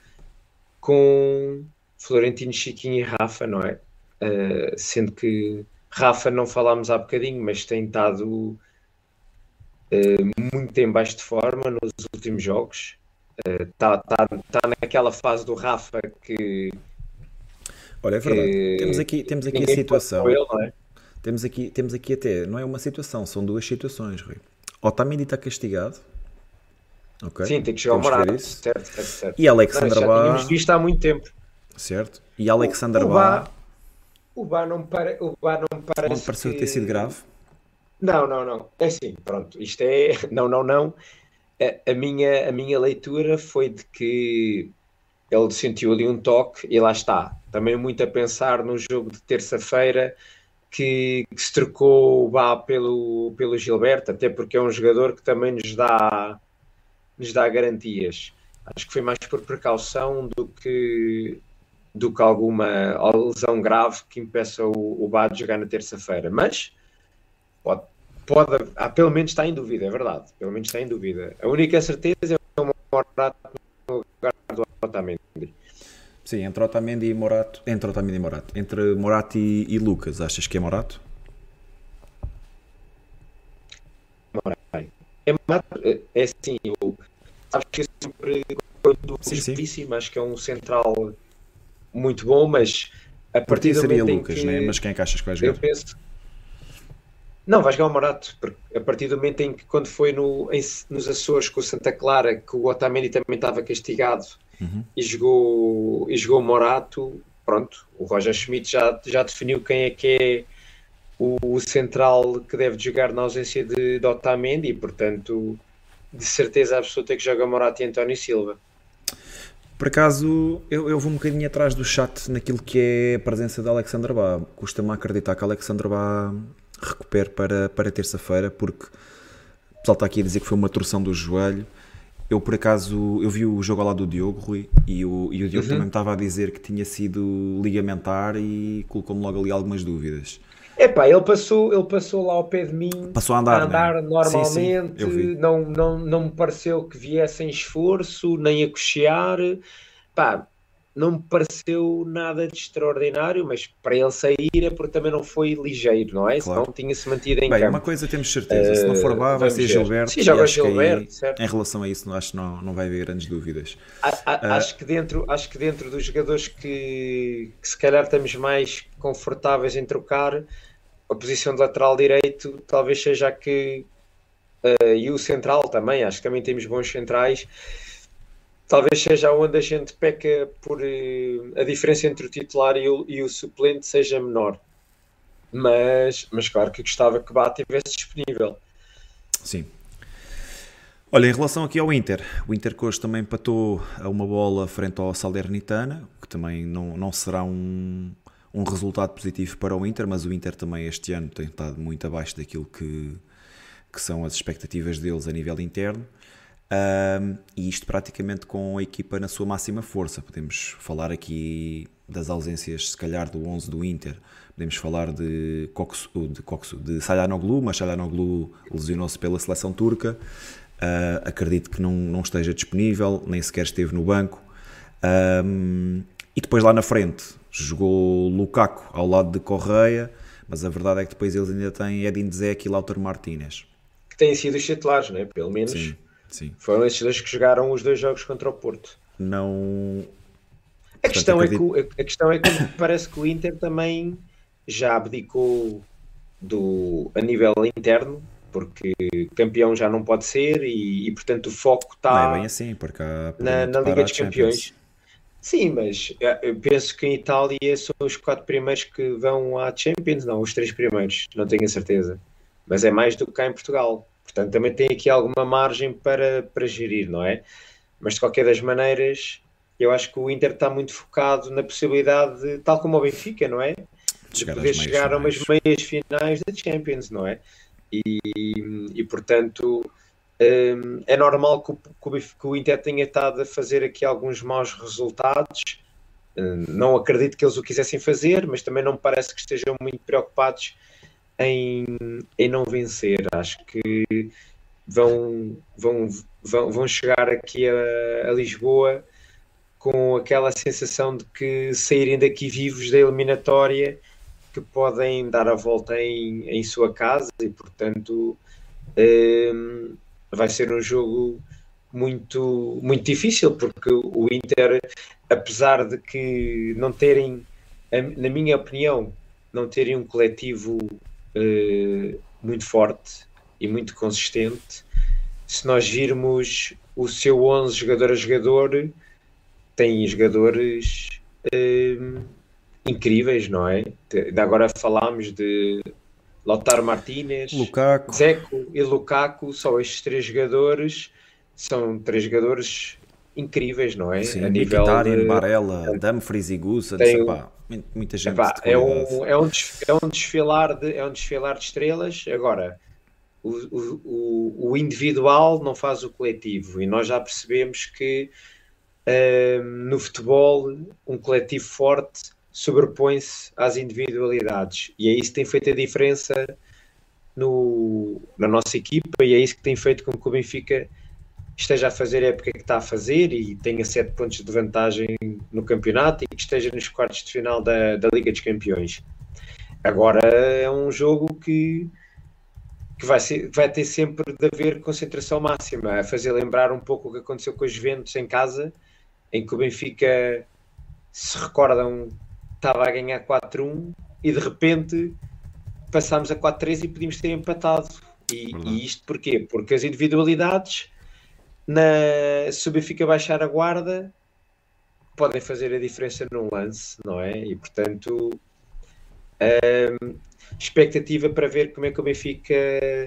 com Florentino, Chiquinho e Rafa, não é? Uh, sendo que Rafa não falámos há bocadinho, mas tem estado uh, muito em baixo de forma nos últimos jogos. Está uh, tá, tá naquela fase do Rafa que. Olha, é verdade. Que, temos aqui, temos aqui a situação. Ele, é? Temos aqui, temos aqui até, não é uma situação, são duas situações, Rui. Otamendi está castigado. Okay. Sim, tem que chegar ao Morata. Certo, certo, certo. E Alexander Bá. tínhamos visto há muito tempo. Certo. E Alexander Bá. O Bá não, para, o Bá não parece. Não pareceu que... ter sido grave. Não, não, não. É assim, pronto. Isto é. Não, não, não. A, a, minha, a minha leitura foi de que ele sentiu ali um toque e lá está. Também muito a pensar no jogo de terça-feira que, que, se trocou o Bá pelo, pelo Gilberto, até porque é um jogador que também nos dá, nos dá garantias. Acho que foi mais por precaução do que, do que alguma lesão grave que impeça o, o Bá de jogar na terça-feira. Mas pode, pode ah, pelo menos está em dúvida, é verdade. Pelo menos está em dúvida. A única certeza é o Morato no lugar do Otamendi. Sim, entre Otamendi e Morato. Entre Otamendi e Morato. Entre Morato e, e Lucas, achas que é Morato? É Morato, é, é assim, eu, sabes que eu sempre quando sim, acho que é um central muito bom, mas a partir do seria Lucas, que, né? mas quem é que achas que vai jogar? Eu penso, não, vai jogar o Morato, porque a partir do momento em que, quando foi no, em, nos Açores com o Santa Clara, que o Otamendi também estava castigado uhum. e, jogou, e jogou o Morato, pronto, o Roger Schmidt já, já definiu quem é que é o, o central que deve jogar na ausência de, de Otamendi e, portanto, de certeza absoluta que joga Morato e António Silva. Por acaso, eu, eu vou um bocadinho atrás do chat naquilo que é a presença de Alexandre Bá. Custa-me acreditar que Alexandre Bá recupere para, para terça-feira, porque o pessoal está aqui a dizer que foi uma torção do joelho. Eu, por acaso, eu vi o jogo lá do Diogo, Rui, e o, e o Diogo uhum. também estava a dizer que tinha sido ligamentar e colocou-me logo ali algumas dúvidas. Epá, ele passou, ele passou lá ao pé de mim passou a andar, a andar né? normalmente, sim, sim, não, não, não me pareceu que viesse em esforço, nem a cochear. Pá, não me pareceu nada de extraordinário, mas para ele sair é porque também não foi ligeiro, não é? Claro. Senão tinha-se mantido em Bem, campo. uma coisa temos certeza, se não for lá vai ser Gilberto. Sim, joga Gilberto, aí, certo. Em relação a isso, acho que não, não vai haver grandes dúvidas. A, a, uh, acho, que dentro, acho que dentro dos jogadores que, que se calhar estamos mais confortáveis em trocar, a posição de lateral direito talvez seja a que... Uh, e o central também, acho que também temos bons centrais talvez seja onde a gente peca por uh, a diferença entre o titular e o, e o, suplente seja menor. Mas, mas claro que gostava que o Bá estivesse disponível. Sim. Olha, em relação aqui ao Inter, o Inter que hoje também empatou a uma bola frente ao Salernitana, que também não, não será um, um resultado positivo para o Inter, mas o Inter também este ano tem estado muito abaixo daquilo que, que são as expectativas deles a nível interno. Um, e isto praticamente com a equipa na sua máxima força. Podemos falar aqui das ausências, se calhar, do 11 do Inter. Podemos falar de Coxu, de, Coxu, de Salhanoglu, mas Salhanoglu lesionou-se pela seleção turca. Uh, acredito que não, não esteja disponível, nem sequer esteve no banco. Um, e depois lá na frente jogou Lukaku ao lado de Correia, mas a verdade é que depois eles ainda têm Edin Dzek e Lautaro Martinez. Que têm sido os titulares, né? pelo menos. Sim Sim. Foram esses dois que jogaram os dois jogos contra o Porto. Não. A questão, é que, a questão é que parece que o Inter também já abdicou do, a nível interno, porque campeão já não pode ser e, e portanto o foco está é bem assim, na, na Liga dos Campeões. Sim, mas eu penso que em Itália são os quatro primeiros que vão à Champions, não, os três primeiros, não tenho a certeza. Mas é mais do que cá em Portugal. Portanto, também tem aqui alguma margem para, para gerir, não é? Mas de qualquer das maneiras, eu acho que o Inter está muito focado na possibilidade, de, tal como o Benfica, não é? De chegar poder chegar a umas meias finais da Champions, não é? E, e portanto, é normal que o, que o Inter tenha estado a fazer aqui alguns maus resultados. Não acredito que eles o quisessem fazer, mas também não me parece que estejam muito preocupados em, em não vencer. Acho que vão, vão, vão, vão chegar aqui a, a Lisboa com aquela sensação de que saírem daqui vivos da eliminatória que podem dar a volta em, em sua casa e portanto vai ser um jogo muito, muito difícil, porque o Inter, apesar de que não terem, na minha opinião, não terem um coletivo uh, muito forte e muito consistente, se nós virmos o seu 11 jogador a jogador, tem jogadores uh, incríveis, não é? Agora falámos de Lautaro Martínez, Lukaku. Zeco e Lukaku, só estes três jogadores são três jogadores incríveis, não é? Sim, a nível de... Barella, Dumfries e Gusa, tem... muita gente. Epá, é, um, é, um, é um desfilar de é um desfilar de estrelas. Agora, o, o, o individual não faz o coletivo e nós já percebemos que uh, no futebol um coletivo forte sobrepõe-se às individualidades e é isso que tem feito a diferença no, na nossa equipa e é isso que tem feito com que o Benfica esteja a fazer a época que está a fazer e tenha sete pontos de vantagem no campeonato e que esteja nos quartos de final da, da Liga dos Campeões. Agora é um jogo que, que vai, ser, vai ter sempre de haver concentração máxima, a fazer lembrar um pouco o que aconteceu com os Juventus em casa, em que o Benfica, se recordam, estava a ganhar 4-1 e de repente passámos a 4-3 e podíamos ter empatado. E, e, isto porquê? Porque as individualidades na, se o Benfica baixar a guarda, podem fazer a diferença num lance, não é? E portanto, hum, expectativa para ver como é que o Benfica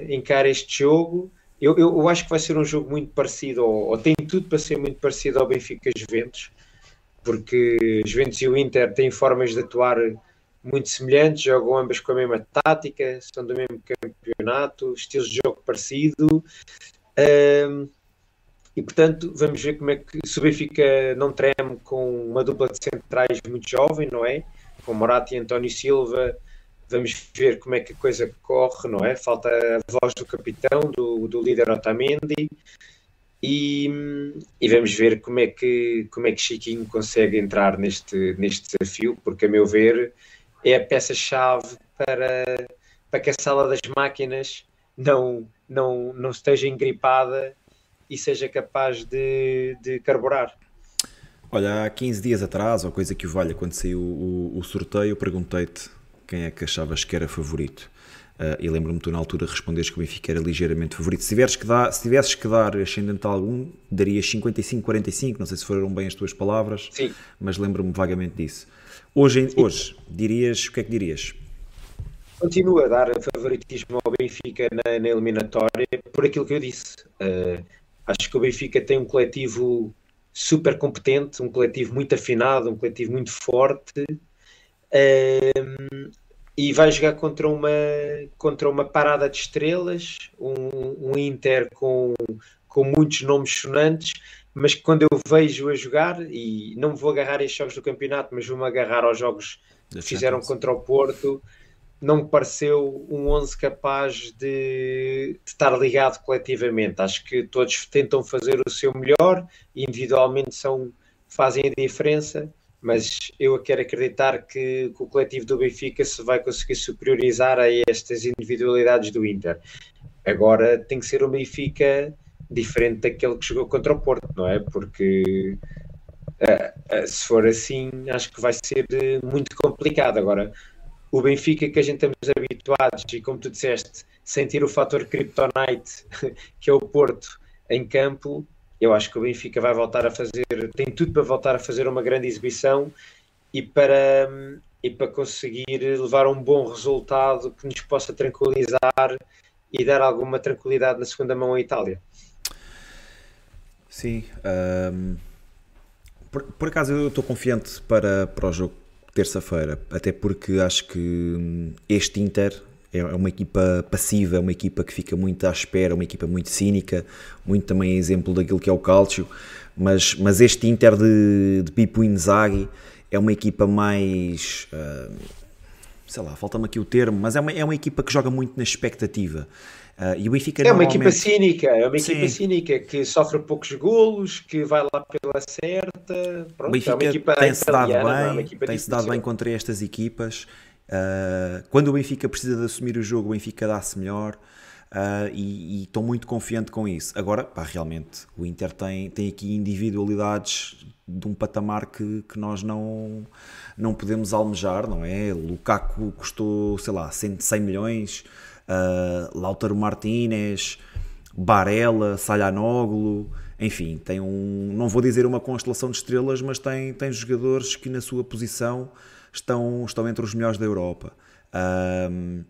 encara este jogo. Eu, eu, eu, acho que vai ser um jogo muito parecido, ou, ou tem tudo para ser muito parecido ao Benfica Juventus, porque Juventus e o Inter têm formas de atuar muito semelhantes, jogam ambas com a mesma tática, são do mesmo campeonato, estilos de jogo parecido. Um, e portanto vamos ver como é que se o Benfica não treme com uma dupla de centrais muito jovem, não é? Com Morata e António Silva, vamos ver como é que a coisa corre, não é? Falta a voz do capitão, do, do líder Otamendi e, e, vamos ver como é que como é que Chiquinho consegue entrar neste, neste desafio, porque a meu ver é a peça-chave para, para que a sala das máquinas não, não, não esteja engripada e seja capaz de, de carburar. Olha, há 15 dias atrás, ou coisa que o valha, quando saiu o, o sorteio, perguntei-te quem é que achavas que era favorito. Uh, e lembro-me tu na altura responderes que o Benfica era ligeiramente favorito. Se, tivesses que dar, se tivesses que dar ascendente algum, darias 55-45, não sei se foram bem as tuas palavras, Sim. mas lembro-me vagamente disso. Hoje, hoje, dirias, o que é que dirias? Continuo a dar favoritismo ao Benfica na, na eliminatória por aquilo que eu disse. Uh, Acho que o Benfica tem um coletivo super competente, um coletivo muito afinado, um coletivo muito forte um, e vai jogar contra uma, contra uma parada de estrelas, um, um Inter com, com muitos nomes sonantes, mas que quando eu vejo a jogar, e não me vou agarrar a estes jogos do campeonato, mas vou-me agarrar aos jogos que fizeram contra o Porto, não me pareceu um 11 capaz de, de, estar ligado coletivamente. Acho que todos tentam fazer o seu melhor, individualmente são, fazem a diferença, mas eu quero acreditar que, que, o coletivo do Benfica se vai conseguir superiorizar a estas individualidades do Inter. Agora tem que ser um Benfica diferente daquele que jogou contra o Porto, não é? Porque uh, uh, se for assim, acho que vai ser muito complicado. Agora, o Benfica que a gente estamos habituados e como tu disseste, sentir o fator kryptonite que é o Porto em campo, eu acho que o Benfica vai voltar a fazer, tem tudo para voltar a fazer uma grande exibição e para, e para conseguir levar um bom resultado que nos possa tranquilizar e dar alguma tranquilidade na segunda mão à Itália. Sim, um, por, por acaso eu estou confiante para, para o jogo terça-feira, até porque acho que hum, este Inter é, é uma equipa passiva, é uma equipa que fica muito à espera, uma equipa muito cínica, muito também exemplo daquilo que é o Calcio, mas, mas este Inter de, de Pipo Inzaghi é uma equipa mais... Uh, sei lá, falta-me aqui o termo, mas é uma, é uma equipa que joga muito na expectativa. Uh, e o Benfica é uma equipa cínica, é uma equipa Sim. cínica que sofre poucos golos, que vai lá pela certa. Pronto, o Benfica é tem-se dado é bem, é tem-se dado bem contra estas equipas. Uh, quando o Benfica precisa de assumir o jogo, o Benfica dá-se melhor. Uh, e estou muito confiante com isso. Agora, pá, realmente, o Inter tem, tem aqui individualidades de um patamar que, que nós não, não podemos almejar, não é? Lukaku custou, sei lá, 100 milhões, uh, Lautaro Martinez, Barella, Salhanoglu, enfim, tem um, não vou dizer uma constelação de estrelas, mas tem, tem jogadores que na sua posição estão, estão entre os melhores da Europa. Uh,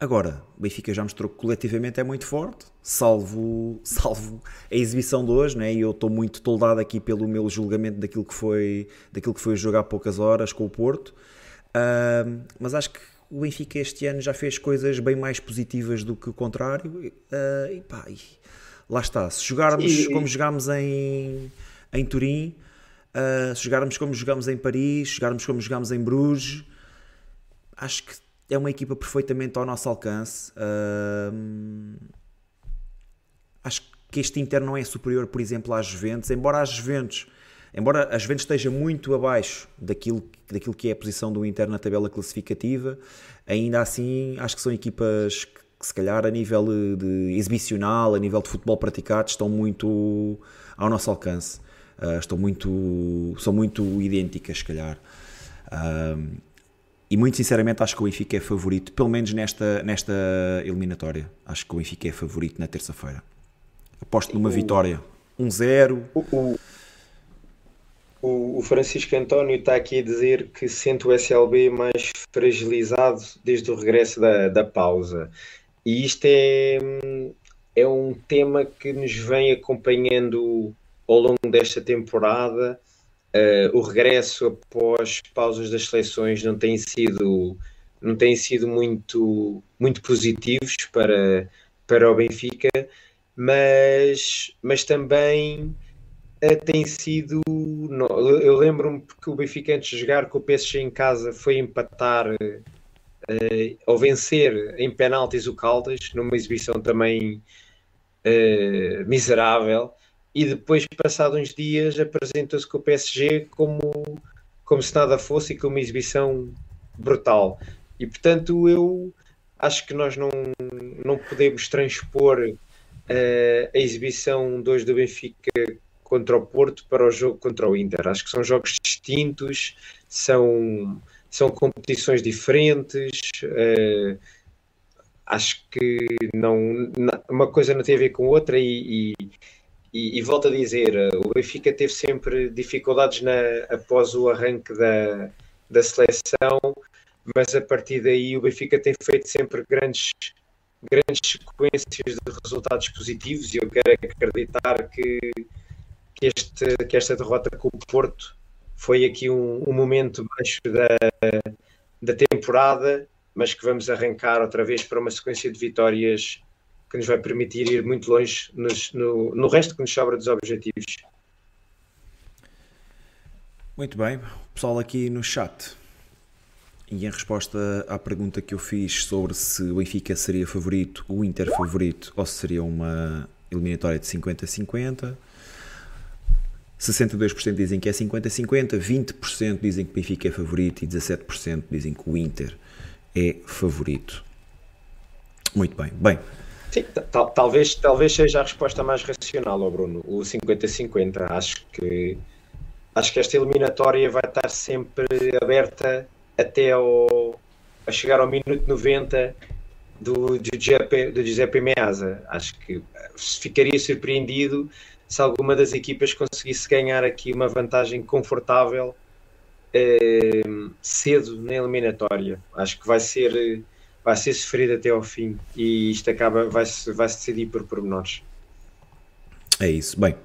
Agora, o Benfica já mostrou que coletivamente é muito forte, salvo, salvo a exibição de hoje, né? e eu estou muito toldado aqui pelo meu julgamento daquilo que foi, daquilo que foi jogar poucas horas com o Porto. Uh, mas acho que o Benfica este ano já fez coisas bem mais positivas do que o contrário. Uh, e pá, e lá está. Se jogarmos e... como jogámos em, em Turim, uh, se jogarmos como jogámos em Paris, se jogarmos como jogámos em Bruges, acho que é uma equipa perfeitamente ao nosso alcance. Uh, acho que este Inter não é superior, por exemplo, às Juventus, embora as Juventus, embora a Juventus esteja muito abaixo daquilo, daquilo que é a posição do Inter na tabela classificativa, ainda assim acho que são equipas que, que se calhar a nível de exibicional, a nível de futebol praticado, estão muito ao nosso alcance. Uh, estão muito, são muito idênticas, se calhar. Uh, e muito sinceramente acho que o Benfica é favorito, pelo menos nesta, nesta eliminatória. Acho que o Benfica é favorito na terça-feira. Aposto numa o, vitória 1-0. O, o, o, Francisco António está aqui a dizer que sente o SLB mais fragilizado desde o regresso da, da pausa. E isto é, é um tema que nos vem acompanhando ao longo desta temporada Uh, o regresso após pausas das seleções não tem sido não tem sido muito muito positivos para para o Benfica mas mas também uh, tem sido eu lembro-me que o Benfica antes de jogar com o PSG em casa foi empatar uh, ou vencer em penaltis o Caldas numa exibição também miserável e depois, passados uns dias, apresentou-se com o PSG como, como se nada fosse e com uma exibição brutal. E portanto, eu acho que nós não, não podemos transpor uh, a exibição 2 do Benfica contra o Porto para o jogo contra o Inter. Acho que são jogos distintos, são, são competições diferentes. Uh, acho que não, uma coisa não tem a ver com outra e, e e, e, volto a dizer, eh, o Benfica teve sempre dificuldades na, após o arranque da, da seleção, mas a partir daí o Benfica tem feito sempre grandes, grandes sequências de resultados positivos e eu quero acreditar que, que, este, que esta derrota com o Porto foi aqui um, um momento baixo da, da temporada, mas que vamos arrancar outra vez para uma sequência de vitórias que nos vai permitir ir muito longe nos, no, no resto que nos sobra dos objetivos. Muito bem, pessoal aqui no chat. E em resposta à pergunta que eu fiz sobre se o Benfica seria favorito, o Inter favorito, ou se seria uma eliminatória de 50-50, 62% dizem que é 50-50, 20% dizem que o Benfica é favorito e 17% dizem que o Inter é favorito. Muito bem. Bem, Sim, tal, talvez, talvez seja a resposta mais racional, Bruno, o 50-50. Acho que, acho que esta eliminatória vai estar sempre aberta até ao, a chegar ao minuto 90 do, do, Giuseppe, do Giuseppe Meazza. Acho que ficaria surpreendido se alguma das equipas conseguisse ganhar aqui uma vantagem confortável eh, cedo na eliminatória. Acho que vai ser vai ser sofrido até ao fim e isto acaba, vai-se vai -se decidir por pormenores. É isso. Bem,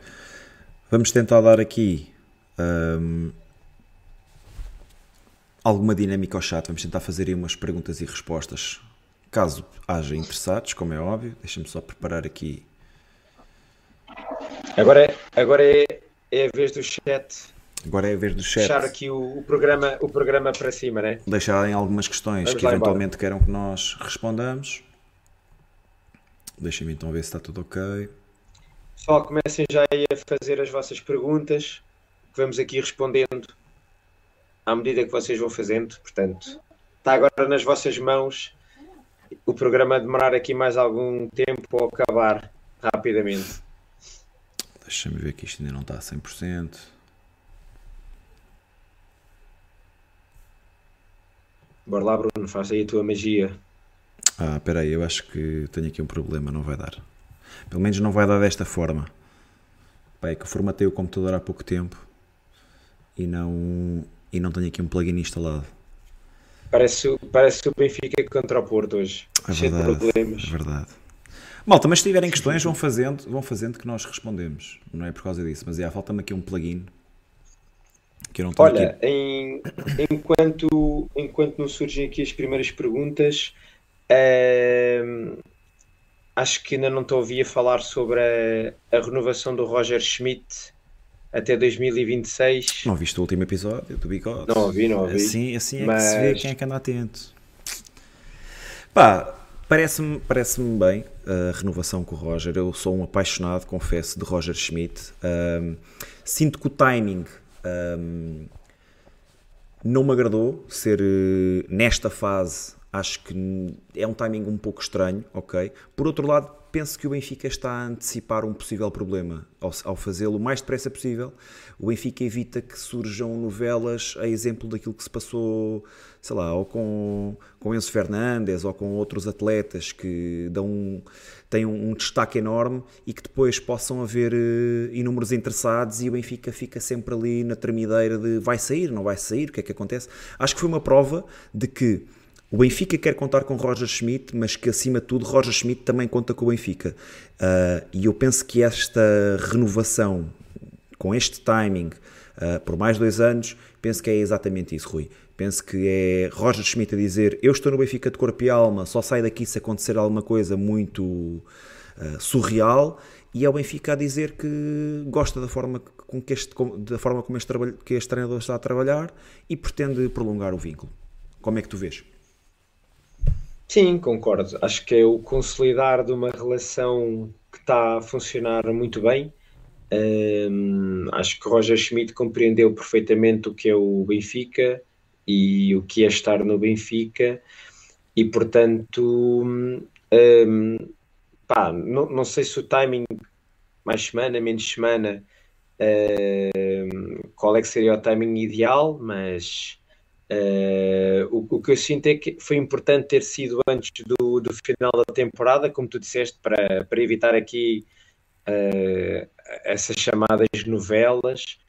vamos tentar dar aqui um, alguma dinâmica ao chat. Vamos tentar fazer aí umas perguntas e respostas. Caso haja interessados, como é óbvio, deixa-me só preparar aqui. Agora, é, agora é, é a vez do chat Agora é a vez do chat. Deixar aqui o, o, programa, o programa para cima, né? Deixarem algumas questões Vamos que eventualmente embora. queiram que nós respondamos. Deixem-me então ver se está tudo ok. Pessoal, comecem já aí a fazer as vossas perguntas, que vamos aqui respondendo à medida que vocês vão fazendo. Portanto, está agora nas vossas mãos o programa demorar aqui mais algum tempo ou acabar rapidamente. Deixa-me ver que isto ainda não está a 100%. Bora lá, Bruno, faça aí a tua magia. Ah, espera aí, eu acho que tenho aqui um problema, não vai dar. Pelo menos não vai dar desta forma. Pá, é que eu formatei o computador há pouco tempo e não, e não tenho aqui um plugin instalado. Parece, parece o Benfica contra o Porto hoje. É cheio de problemas. é verdade. Malta, mas se tiverem questões, vão fazendo, vão fazendo que nós respondemos. Não é por causa disso, mas é, falta-me aqui um plugin que eu não tenho Olha, em- enquanto, enquanto não surgem aqui as primeiras perguntas, ehm, acho que ainda não te ouvi a falar sobre a, a renovação do Roger Schmidt até 2026. Não viste o último episódio do Bigode? Não ouvi, não ouvi. Assim, assim é que se vê Mas- quem é que anda atento. Pá, parece-me parece bem a renovação com o Roger. Eu sou um apaixonado, confesso, de Roger Schmidt. Ahm, sinto que o timing ahm, não me agradou ser eh, nesta fase. Acho que é um timing um pouco estranho, ok? Por outro lado, penso que o Benfica está a antecipar um possível problema ao, ao fazê-lo o mais depressa possível. O Benfica evita que surjam novelas a exemplo daquilo que se passou, sei lá, ou com, com Enzo Fernandes ou com outros atletas que dão um, têm um, um destaque enorme e que depois possam haver eh, inúmeros interessados e o Benfica fica sempre ali na tremideira de vai sair, não vai sair, o que é que acontece? Acho que foi uma prova de que o Benfica quer contar com Roger Schmidt, mas que acima de tudo Roger Schmidt também conta com o Benfica. Ah, e eu penso que esta renovação, com este timing, ah, por mais dois anos, penso que é exatamente isso, Rui. Penso que é Roger Schmidt a dizer: Eu estou no Benfica de corpo e alma, só saio daqui se acontecer alguma coisa muito ah, surreal. E é o Benfica a dizer que gosta da forma, com que este, com- da forma como este, que este treinador está a trabalhar e pretende prolongar o vínculo. Como é que tu vês? Sim, concordo. Acho que é o consolidar de uma relação que está a funcionar muito bem. Hum, acho que Roger Schmidt compreendeu perfeitamente o que é o Benfica e o que é estar no Benfica, e portanto, hum, pá, não, não sei se o timing, mais semana, menos semana, hum, qual é que seria o timing ideal, mas. Uh, o, o que eu sinto é que foi importante ter sido antes do, do final da temporada, como tu disseste, para, para evitar aqui uh, essas chamadas novelas.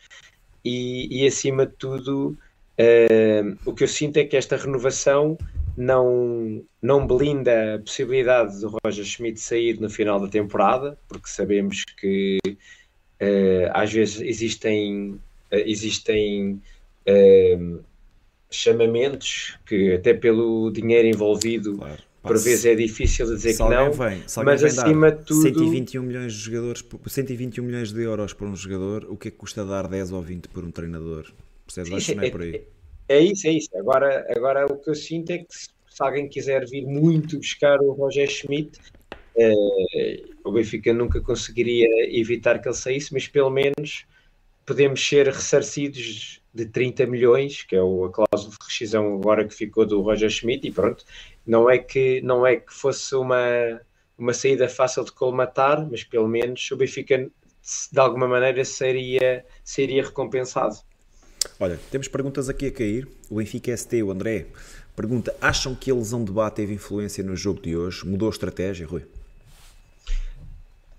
E, e acima de tudo, uh, o que eu sinto é que esta renovação não, não blinda a possibilidade do Roger Schmidt sair no final da temporada, porque sabemos que às vezes existem, existem chamamentos que até pelo dinheiro envolvido Claro. Por vezes é difícil dizer se que não vem, mas acima de tudo 121 milhões de jogadores, por- 121 milhões de euros por um jogador, o que é que custa dar 10 ou 20 por um treinador? Percebes? Acho que não é por aí. é isso, é isso agora, agora o que eu sinto é que se, se alguém quiser vir muito buscar o Roger Schmidt eh, o Benfica nunca conseguiria evitar que ele saísse mas pelo menos podemos ser ressarcidos de 30 milhões, que é o- a cláusula de rescisão agora que ficou do Roger Schmidt, e pronto, não é que, não é que fosse uma, uma saída fácil de colmatar, mas pelo menos o Benfica de alguma maneira seria, seria recompensado. Olha, temos perguntas aqui a cair. O Benfica ST, o André, pergunta: acham que a lesão de Bá teve influência no jogo de hoje? Mudou a estratégia, Rui?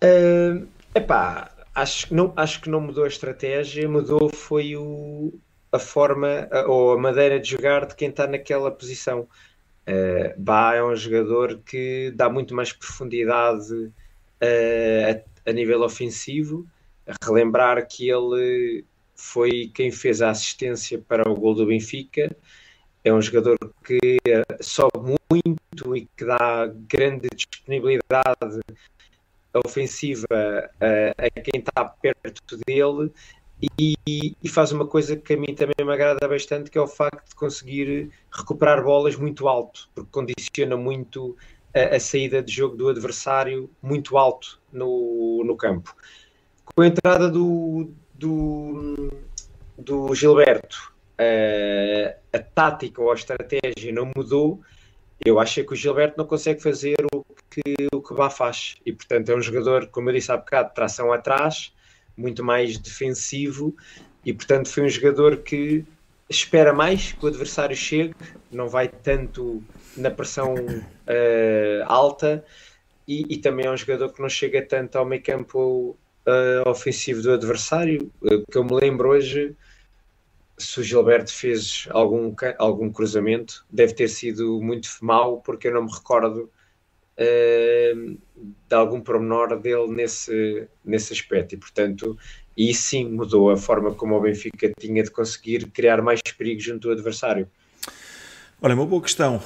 Uh, epá, acho, que não, acho que não mudou a estratégia, mudou foi o, a forma a- ou a maneira de jogar de quem está naquela posição. Uh, Bá é um jogador que dá muito mais profundidade uh, a, a nível ofensivo. Relembrar que ele foi quem fez a assistência para o gol do Benfica. É um jogador que uh, sobe muito e que dá grande disponibilidade ofensiva uh, a quem está perto dele e, e faz uma coisa que a mim também me agrada bastante, que é o facto de conseguir recuperar bolas muito alto, porque condiciona muito a, a saída de jogo do adversário muito alto no, no campo. Com a entrada do, do, do Gilberto, uh, a tática ou a estratégia não mudou, eu acho que o Gilberto não consegue fazer o que o que Bá faz. E, portanto, é um jogador, como eu disse há bocado, de tração atrás, muito mais defensivo. E, portanto, foi um jogador que espera mais que o adversário chegue, não vai tanto na pressão uh, alta. E, e, também é um jogador que não chega tanto ao meio campo uh, ofensivo do adversário. Uh, que eu me lembro hoje, se o Gilberto fez algum, algum cruzamento, deve ter sido muito mau, porque eu não me recordo uh, de algum pormenor dele nesse, nesse aspecto. E, portanto, e sim mudou a forma como o Benfica tinha de conseguir criar mais perigo junto ao adversário. Olha, uma boa questão.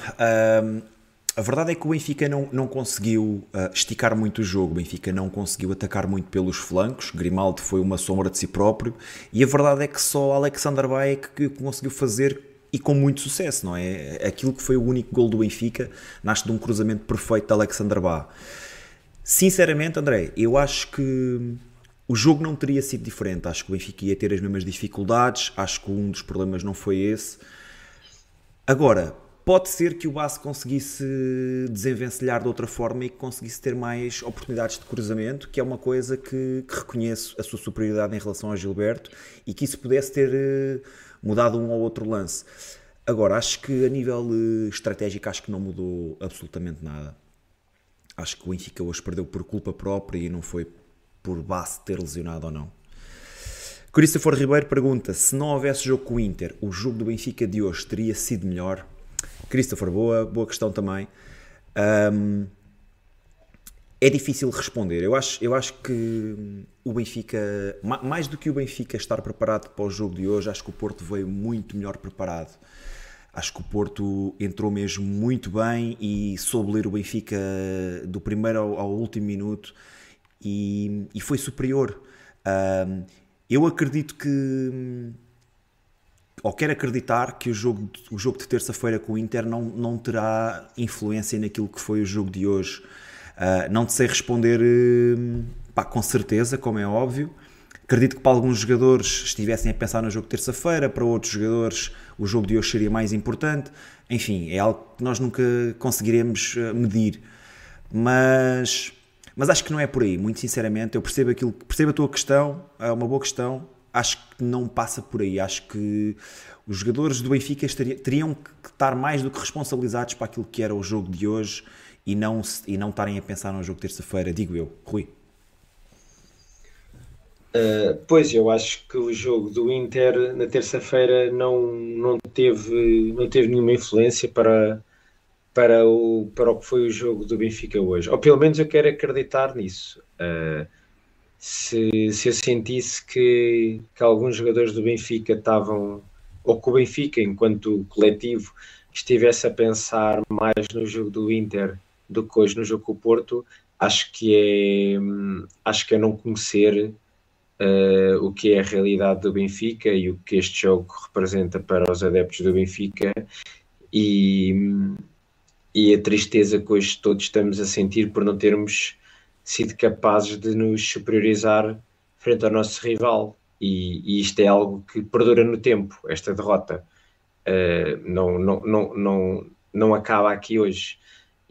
a verdade é que o Benfica não, não conseguiu uh, esticar muito o jogo, o Benfica não conseguiu atacar muito pelos flancos, Grimaldo foi uma sombra de si próprio, e a verdade é que só Alexander Baek conseguiu fazer e com muito sucesso, não é? Aquilo que foi o único gol do Benfica nasce de um cruzamento perfeito de Alexander Bá. Sinceramente, André, eu acho que o jogo não teria sido diferente. Acho que o Benfica ia ter as mesmas dificuldades. Acho que um dos problemas não foi esse. Agora, pode ser que o Bá conseguisse desenvencilhar de outra forma e que conseguisse ter mais oportunidades de cruzamento, que é uma coisa que, que reconheço a sua superioridade em relação ao Gilberto e que isso pudesse ter eh, mudado um ou outro lance. Agora, acho que a nível eh, estratégico, acho que não mudou absolutamente nada. Acho que o Benfica hoje perdeu por culpa própria e não foi por base ter lesionado ou não. Christopher Ribeiro pergunta: se não houvesse jogo com o Inter, o jogo do Benfica de hoje teria sido melhor? Christopher, boa, boa questão também. Um, é difícil responder. Eu acho, eu acho que o Benfica, mais do que o Benfica estar preparado para o jogo de hoje, acho que o Porto veio muito melhor preparado. Acho que o Porto entrou mesmo muito bem e soube ler o Benfica do primeiro ao, ao último minuto e, e foi superior. Um, eu acredito que, ou quero acreditar que o jogo, o jogo de terça-feira com o Inter não, não terá influência naquilo que foi o jogo de hoje. Uh, não te sei responder uh, pá, com certeza, como é óbvio. Acredito que para alguns jogadores estivessem a pensar no jogo de terça-feira, para outros jogadores o jogo de hoje seria mais importante. Enfim, é algo que nós nunca conseguiremos uh, medir. Mas, mas acho que não é por aí, muito sinceramente. Eu percebo, aquilo, percebo a tua questão, é uma boa questão. Acho que não passa por aí. Acho que os jogadores do Benfica teriam que estar mais do que responsabilizados para aquilo que era o jogo de hoje e não, e não estarem a pensar no jogo terça-feira, digo eu. Rui. Uh, pois, eu acho que o jogo do Inter na terça-feira não, não, teve, não teve nenhuma influência para, para, o, para o que foi o jogo do Benfica hoje. Ou pelo menos eu quero acreditar nisso. Uh, se, se eu sentisse que, que alguns jogadores do Benfica estavam, ou que o Benfica, enquanto coletivo, estivesse a pensar mais no jogo do Inter do que hoje no jogo com o Porto, acho que é, acho que é não conhecer uh, o que é a realidade do Benfica e o que este jogo representa para os adeptos do Benfica e, e a tristeza que hoje todos estamos a sentir por não termos sido capazes de nos superiorizar frente ao nosso rival. E, e isto é algo que perdura no tempo, esta derrota. Uh, não, não, não, não, não acaba aqui hoje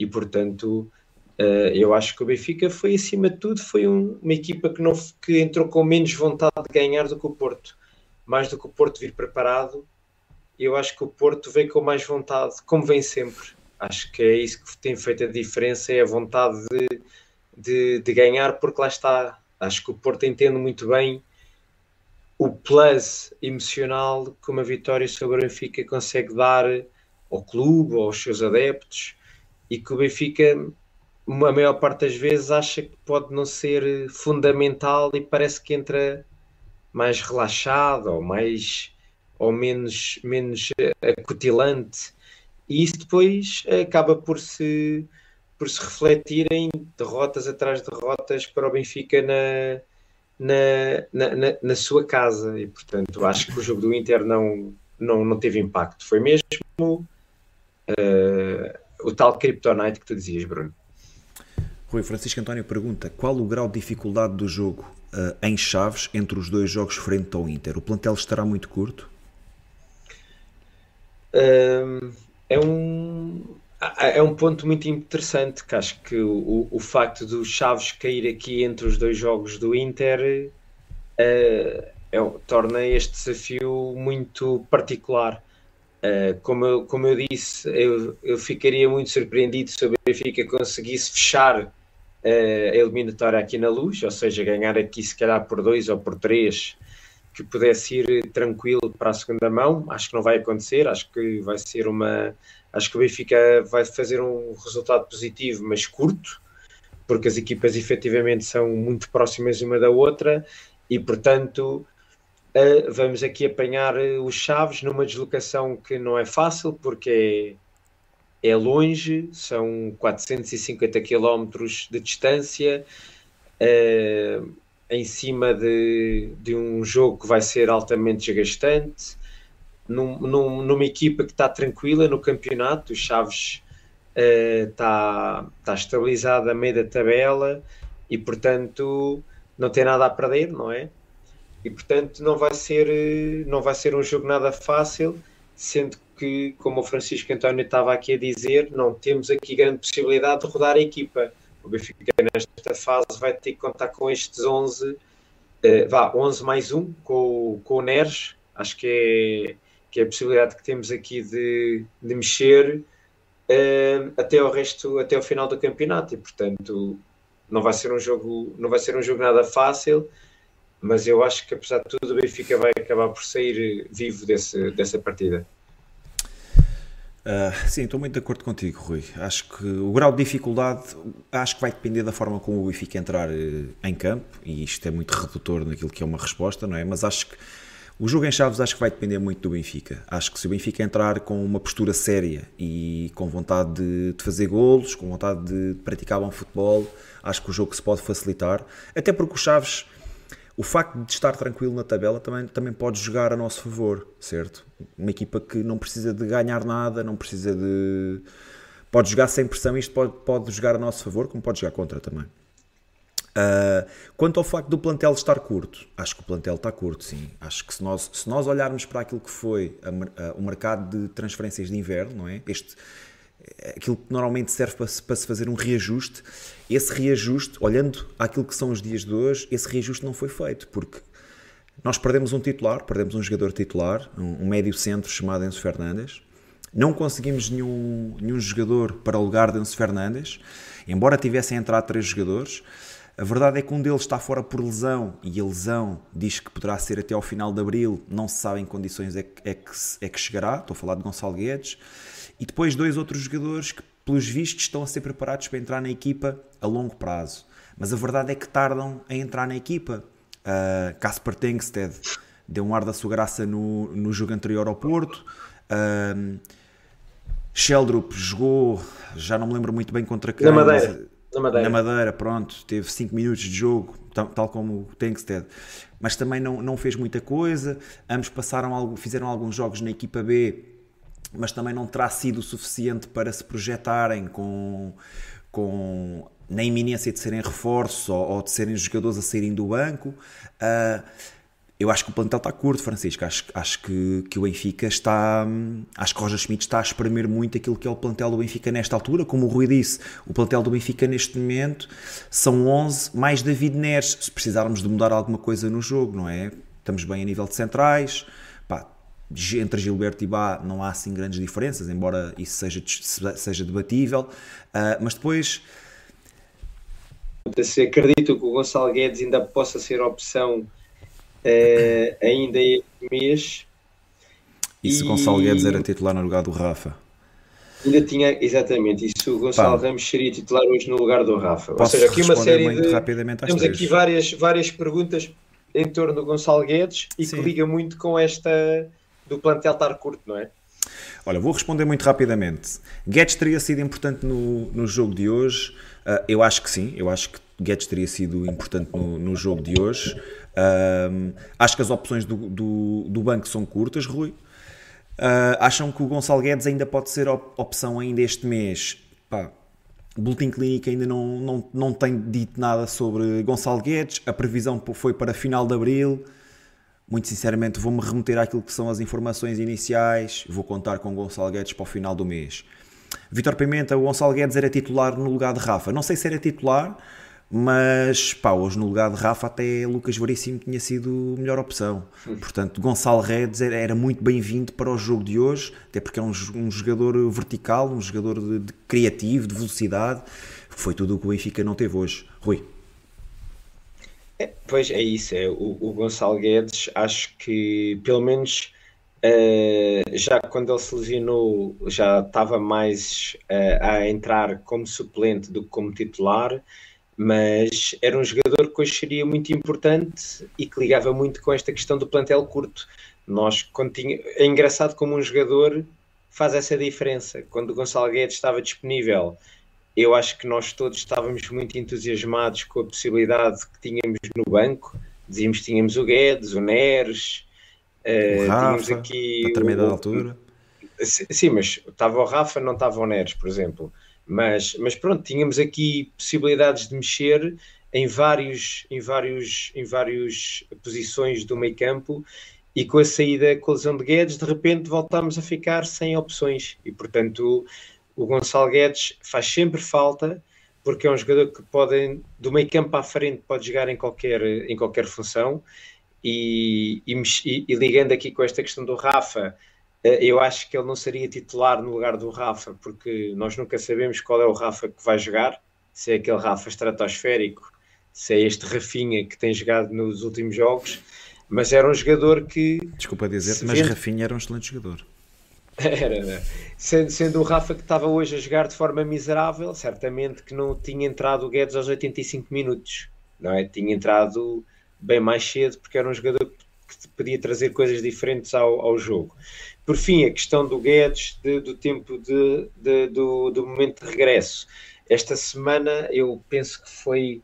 e portanto uh, eu acho que o Benfica foi acima de tudo foi um, uma equipa que, não, que entrou com menos vontade de ganhar do que o Porto. Mais do que o Porto vir preparado eu acho que o Porto veio com mais vontade como vem sempre. Acho que é isso que tem feito a diferença é a vontade de, de, de ganhar porque lá está. Acho que o Porto entende muito bem o plus emocional que uma vitória sobre o Benfica consegue dar ao clube, aos seus adeptos, e que o Benfica, a maior parte das vezes, acha que pode não ser fundamental e parece que entra mais relaxado ou mais ou menos, menos acutilante. E isso depois acaba por se, por se refletir em derrotas atrás de derrotas para o Benfica na, na, na, na, na sua casa. E portanto acho que o jogo do Inter não, não, não teve impacto. Foi mesmo. Uh, o tal Kryptonite que tu dizias, Bruno. Rui Francisco António pergunta qual o grau de dificuldade do jogo uh, em Chaves entre os dois jogos frente ao Inter? O plantel estará muito curto? Uh, é um. É um ponto muito interessante, que acho que o, o facto do Chaves cair aqui entre os dois jogos do Inter uh, é, torna este desafio muito particular. Uh, como, eu, como eu disse, eu, eu ficaria muito surpreendido se o Benfica conseguisse fechar uh, a eliminatória aqui na luz, ou seja, ganhar aqui se calhar por dois ou por três, que pudesse ir tranquilo para a segunda mão. Acho que não vai acontecer, acho que vai ser uma. Acho que o Benfica vai fazer um resultado positivo, mas curto, porque as equipas efetivamente são muito próximas uma da outra e, portanto, Uh, vamos aqui apanhar uh, os Chaves numa deslocação que não é fácil porque é, é longe, são 450 km de distância, uh, em cima de, de um jogo que vai ser altamente desgastante, num, num, numa equipa que está tranquila no campeonato, o Chaves está, está estabilizado a meio da tabela e portanto não tem nada a perder, não é? E portanto não vai ser eh, não vai ser um jogo nada fácil sendo que como o Francisco António estava aqui a dizer não temos aqui grande possibilidade de rodar a equipa. O Benfica nesta fase vai ter que contar com estes 11 uh, vá 11 mais um com, com o Neres. Acho que é que é a possibilidade que temos aqui de, de mexer uh, até o resto até o final do campeonato. E portanto não vai ser um jogo não vai ser um jogo nada fácil mas eu acho que apesar de tudo o Benfica vai acabar por sair vivo desse, dessa partida. Uh, sim, estou muito de acordo contigo, Rui. Acho que o grau de dificuldade acho que vai depender da forma como o Benfica entrar uh, em campo, e isto é muito redutor naquilo que é uma resposta, não é? Mas acho que o jogo em Chaves acho que vai depender muito do Benfica. Acho que se o Benfica entrar com uma postura séria e com vontade de, de fazer golos, com vontade de praticar bom futebol, acho que o jogo se pode facilitar. Até porque o Chaves o facto de estar tranquilo na tabela também, também pode jogar a nosso favor, certo? Uma equipa que não precisa de ganhar nada, não precisa de. Pode jogar sem pressão, isto pode, pode jogar a nosso favor, como pode jogar contra também. Uh, quanto ao facto do plantel estar curto, acho que o plantel está curto, sim. Acho que se nós, se nós olharmos para aquilo que foi a, a, o mercado de transferências de inverno, não é? Este, aquilo que normalmente serve para se, para se fazer um reajuste, esse reajuste, olhando aquilo que são os dias de hoje, esse reajuste não foi feito, porque nós perdemos um titular, perdemos um jogador titular, um, um médio centro chamado Enzo Fernandes, não conseguimos nenhum, nenhum jogador para o lugar de Enzo Fernandes, embora tivessem entrado três jogadores, a verdade é que um deles está fora por lesão e a lesão diz que poderá ser até ao final de abril, não se sabe em condições é que, é que, é que chegará, estou a falar de Gonçalo Guedes, e depois dois outros jogadores que, pelos vistos, estão a ser preparados para entrar na equipa a longo prazo. Mas a verdade é que tardam a entrar na equipa. Uh, Kasper Tengsted deu um ar da sua graça no, no jogo anterior ao Porto. Uh, Sheldrup jogou, já não me lembro muito bem contra quem. Na Madeira. Mas, na Madeira. Na Madeira, pronto, teve 5 minutos de jogo, tal, tal como o Tengsted, mas também não, não fez muita coisa. Ambos passaram, fizeram alguns jogos na equipa B mas também não terá sido o suficiente para se projetarem com, com na iminência de serem reforços ou, ou, de serem jogadores a saírem do banco. Uh, eu acho que o plantel está curto, Francisco. Acho, acho que, que o Benfica está. Acho que o Roger Schmidt está a espremer muito aquilo que é o plantel do Benfica nesta altura. Como o Rui disse, o plantel do Benfica neste momento são 11 mais David Neres. Se precisarmos de mudar alguma coisa no jogo, não é? Estamos bem a nível de centrais entre Gilberto e Bá não há assim grandes diferenças, embora isso seja, seja debatível, uh, mas depois. Se acredito que o Gonçalo Guedes ainda possa ser opção uh, ainda este mês. E se e... Gonçalo Guedes era titular no lugar do Rafa? Ainda tinha, exatamente, e se o Gonçalo Pá. Ramos seria titular hoje no lugar do Rafa? Ou seja, aqui uma série de. Temos três. aqui várias, várias perguntas em torno do Gonçalo Guedes e Sim. que liga muito com esta do plantel estar curto, não é? Olha, vou responder muito rapidamente. Guedes teria sido importante no, no jogo de hoje? Uh, eu acho que sim, eu acho que Guedes teria sido importante no, no jogo de hoje. Uh, acho que as opções do, do, do banco são curtas, Rui. Uh, acham que o Gonçalo Guedes ainda pode ser op opção ainda este mês? Pá, Boletim Clínico ainda não, não, não tem dito nada sobre Gonçalo Guedes. A previsão foi para final de abril muito sinceramente, vou-me remeter àquilo que são as informações iniciais, vou contar com Gonçalo Guedes para o final do mês. Vitor Pimenta, o Gonçalo Guedes era titular no lugar de Rafa. Não sei se era titular, mas pá, hoje no lugar de Rafa até Lucas Veríssimo tinha sido a melhor opção. Portanto, Gonçalo Guedes era, muito bem-vindo para o jogo de hoje, até porque é um, um jogador vertical, um jogador de, de criativo, de velocidade. Foi tudo o que o Benfica não teve hoje. Rui. É, pois é isso, é, o, o Gonçalo Guedes acho que pelo menos uh, já quando ele se lesionou já estava mais uh, a entrar como suplente do que como titular, mas era um jogador que hoje seria muito importante e que ligava muito com esta questão do plantel curto. Nós, tinha, é engraçado como um jogador faz essa diferença. Quando o Gonçalo Guedes estava disponível eu acho que nós todos estávamos muito entusiasmados com a possibilidade que tínhamos no banco. Dizíamos que tínhamos o Guedes, o Neres, uh, Rafa, tínhamos aqui. A determinada o, altura. Sim, mas estava o Rafa, não estava o Neres, por exemplo. Mas, mas pronto, tínhamos aqui possibilidades de mexer em vários, em vários, em várias posições do meio campo e com a saída, com a lesão de Guedes, de repente voltámos a ficar sem opções e portanto o Gonçalo Guedes faz sempre falta porque é um jogador que pode, do meio campo à frente, pode jogar em qualquer, em qualquer função. E, e, e, ligando aqui com esta questão do Rafa, eh, eu acho que ele não seria titular no lugar do Rafa, porque nós nunca sabemos qual é o Rafa que vai jogar, se é aquele Rafa estratosférico, se é este Rafinha que tem jogado nos últimos jogos, mas era um jogador que. Desculpa dizer, mas. Rafinha era um excelente jogador. Era, né? sendo, sendo o Rafa que estava hoje a jogar de forma miserável, certamente que não tinha entrado o Guedes aos 85 minutos, não é? Tinha entrado bem mais cedo porque era um jogador que podia trazer coisas diferentes ao, ao jogo. Por fim, a questão do Guedes, de, do tempo de, de, do, do momento de regresso. Esta semana eu penso que foi,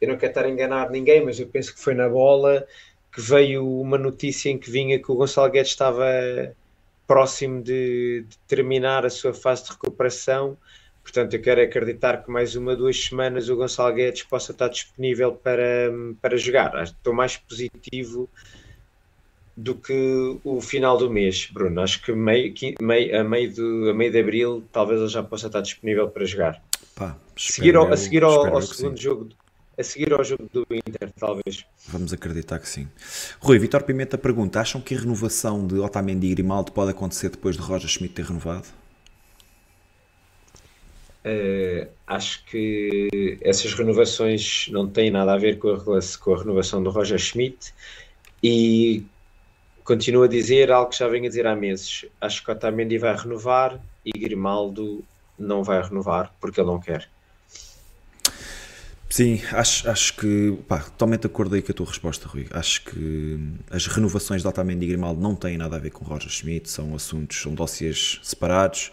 eu não quero estar a enganar ninguém, mas eu penso que foi na bola que veio uma notícia em que vinha que o Gonçalo Guedes estava próximo de, de, terminar a sua fase de recuperação. Portanto, eu quero acreditar que mais uma, duas semanas o Gonçalo Guedes possa estar disponível para, para jogar. Estou mais positivo do que o final do mês, Bruno. Acho que meio, meio, a, meio de, a meio de abril talvez ele já possa estar disponível para jogar. Pá, seguir ao, a seguir ao, ao segundo jogo a seguir ao jogo do Inter, talvez. Vamos acreditar que sim. Rui, Vitor Pimenta pergunta: acham que a renovação de Otamendi e Grimaldo pode acontecer depois de Roger Schmidt ter renovado? Uh, acho que essas renovações não têm nada a ver com a, com a renovação do Roger Schmidt e continuo a dizer algo que já venho a dizer há meses. Acho que Otamendi vai renovar e Grimaldo não vai renovar porque ele não quer. Sim, acho, acho que, pá, totalmente acordo aí com a tua resposta, Rui. Acho que as renovações de Otamendi e Grimaldo não têm nada a ver com Roger Schmidt, são assuntos, são dossiês separados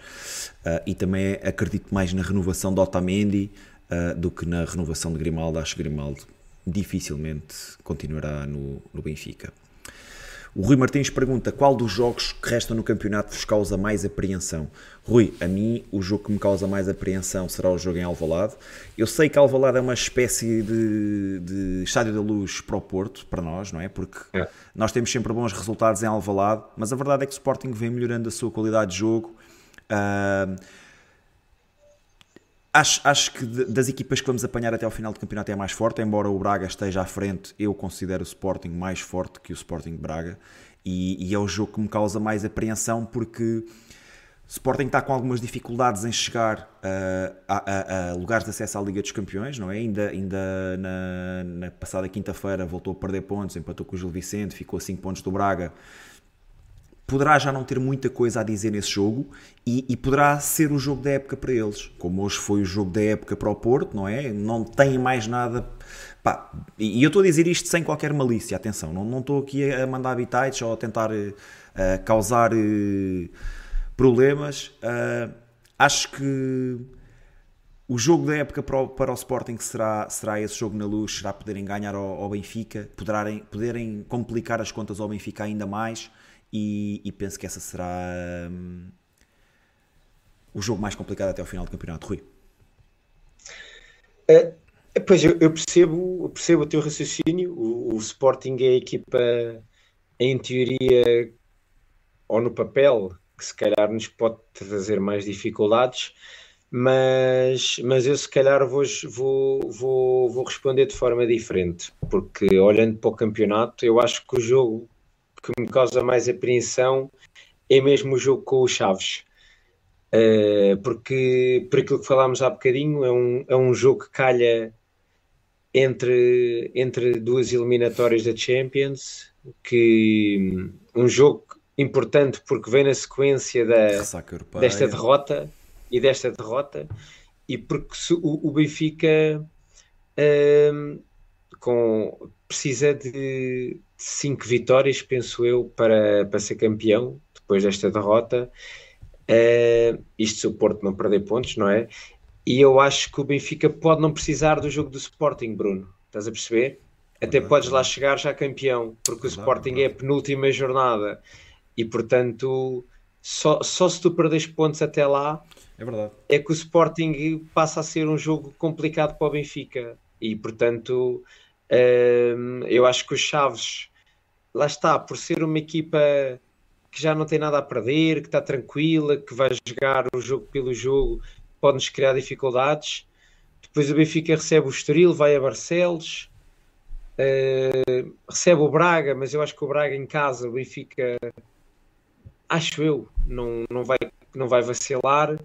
uh, e também acredito mais na renovação de Otamendi uh, do que na renovação de Grimaldo. Acho que Grimaldo dificilmente continuará no, no Benfica. O Rui Martins pergunta qual dos jogos que restam no campeonato vos causa mais apreensão? Rui, a mim o jogo que me causa mais apreensão será o jogo em Alvalade. Eu sei que Alvalade é uma espécie de, de estádio da luz para o Porto, para nós, não é? Porque é. nós temos sempre bons resultados em Alvalade, mas a verdade é que o Sporting vem melhorando a sua qualidade de jogo. Uh, Acho, acho que das equipas que vamos apanhar até ao final do campeonato é a mais forte, embora o Braga esteja à frente, eu considero o Sporting mais forte que o Sporting Braga e, e é o jogo que me causa mais apreensão porque Sporting está com algumas dificuldades em chegar uh, a, a, a, lugares de acesso à Liga dos Campeões, não é? Ainda, ainda na, na passada quinta-feira voltou a perder pontos, empatou com o Gil Vicente, ficou a 5 pontos do Braga poderá já não ter muita coisa a dizer nesse jogo e, e, poderá ser o jogo da época para eles, como hoje foi o jogo da época para o Porto, não é? Não tem mais nada. Pá, e eu estou a dizer isto sem qualquer malícia, atenção, não, não estou aqui a mandar habitats ou a tentar uh, causar uh, problemas. Uh, acho que o jogo da época para o, para o Sporting será, será esse jogo na luz, será poderem ganhar ao, ao Benfica, poderem, poderem complicar as contas ao Benfica ainda mais e, e penso que essa será hum, o jogo mais complicado até ao final do campeonato. Rui. É, pois eu, eu, percebo, eu percebo o teu raciocínio. O, o, Sporting é a equipa, em teoria, ou no papel, que se calhar nos pode trazer mais dificuldades, mas, mas eu se calhar vou, vou, vou, vou responder de forma diferente, porque olhando para o campeonato, eu acho que o jogo que me causa mais apreensão é mesmo o jogo com os Chaves. Uh, porque, por aquilo que falámos há bocadinho, é um, é um jogo que calha entre, entre duas eliminatórias da Champions, que um jogo importante porque vem na sequência da, desta derrota e desta derrota, e porque o, o Benfica um, com, precisa de cinco vitórias, penso eu, para, para ser campeão depois desta derrota. Uh, isto se o Porto não perder pontos, não é? E eu acho que o Benfica pode não precisar do jogo do Sporting, Bruno. Estás a perceber? Até podes lá chegar já campeão, porque o Sporting é a penúltima jornada e portanto só, só se tu perdes pontos até lá é, verdade. é que o Sporting passa a ser um jogo complicado para o Benfica e portanto eu acho que os Chaves lá está, por ser uma equipa que já não tem nada a perder, que está tranquila, que vai jogar o jogo pelo jogo, pode-nos criar dificuldades. Depois o Benfica recebe o Estoril, vai a Barcelos, uh, recebe o Braga, mas eu acho que o Braga em casa, o Benfica, acho eu, não, não, vai, não vai vacilar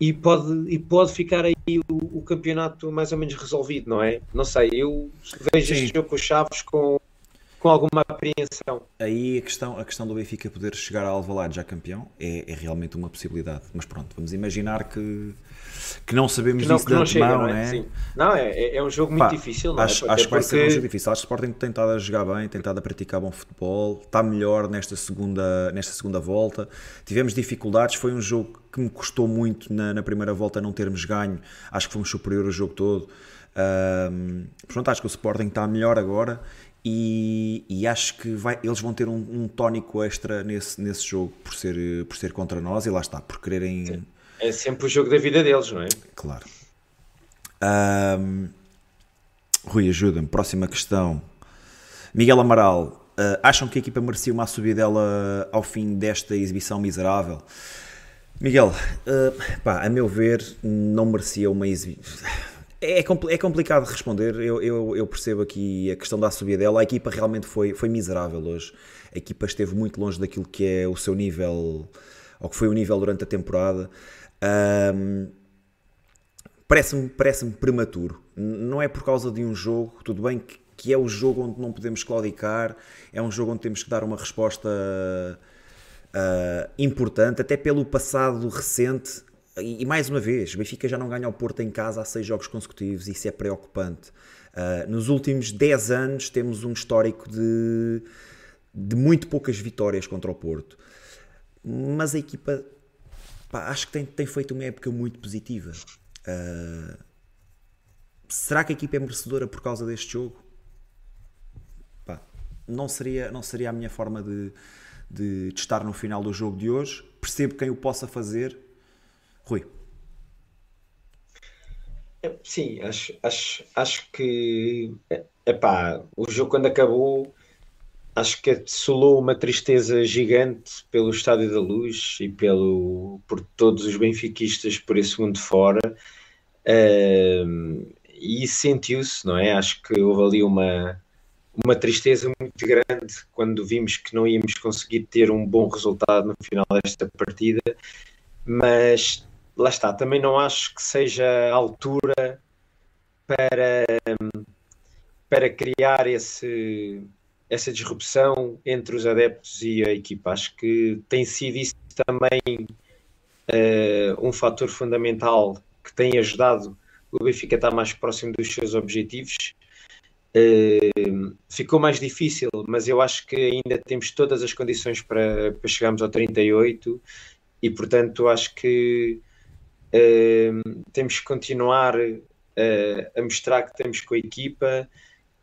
e pode, e pode ficar aí o, o campeonato mais ou menos resolvido, não é? Não sei, eu vejo Sim. este jogo com Chaves com com alguma apreensão. Aí a questão, a questão do Benfica poder chegar ao Alvalade já campeão é, é, realmente uma possibilidade. Mas pronto, vamos imaginar que, que não sabemos que não, disso que não chega, não é? Sim. Não, é, é, é um jogo muito Pá, difícil, não acho, é? Acho que vai ser um jogo difícil. Acho que o Sporting tem estado a jogar bem, tem estado a praticar bom futebol, está melhor nesta segunda, nesta segunda volta. Tivemos dificuldades, foi um jogo que me custou muito na, na primeira volta não termos ganho. Acho que fomos superior o jogo todo. Um, portanto, acho que o Sporting está melhor agora e, e, acho que vai, eles vão ter um, um tónico extra nesse, nesse jogo por ser, por ser contra nós e lá está, por quererem. Sim. É sempre o jogo da vida deles, não é? Claro. Um, Rui, ajuda-me. Próxima questão. Miguel Amaral, uh, acham que a equipa merecia uma subidela ao fim desta exibição miserável? Miguel, uh, pá, a meu ver, não merecia uma exibição é, é complicado responder, eu, eu, eu, percebo aqui a questão da subida dela. A equipa realmente foi, foi miserável hoje. A equipa esteve muito longe daquilo que é o seu nível, ou que foi o nível durante a temporada. Um, Parece-me parece prematuro. Não é por causa de um jogo, tudo bem que, que é o jogo onde não podemos claudicar, é um jogo onde temos que dar uma resposta uh, importante, até pelo passado recente e, mais uma vez, Benfica já não ganha ao Porto em casa há seis jogos consecutivos, isso é preocupante. Uh, nos últimos 10 anos temos um histórico de, de muito poucas vitórias contra o Porto. Mas a equipa pá, acho que tem, tem feito uma época muito positiva. Uh, será que a equipa é merecedora por causa deste jogo? Pá, não, seria, não seria a minha forma de, de, de estar no final do jogo de hoje. Percebo quem o possa fazer, Rui. É, sim, acho, acho, acho que epá, o jogo quando acabou acho que assolou uma tristeza gigante pelo Estádio da Luz e pelo, por todos os benfiquistas por esse mundo fora uh, e sentiu-se, não é? Acho que houve ali uma, uma tristeza muito grande quando vimos que não íamos conseguir ter um bom resultado no final desta partida, mas lá está, também não acho que seja a altura para, para criar esse, essa disrupção entre os adeptos e a equipa. Acho que tem sido isso também uh, um fator fundamental que tem ajudado o Benfica a estar mais próximo dos seus objetivos. Uh, ficou mais difícil, mas eu acho que ainda temos todas as condições para, para chegarmos ao 38 e portanto acho que temos que continuar uh, a mostrar que estamos com a equipa,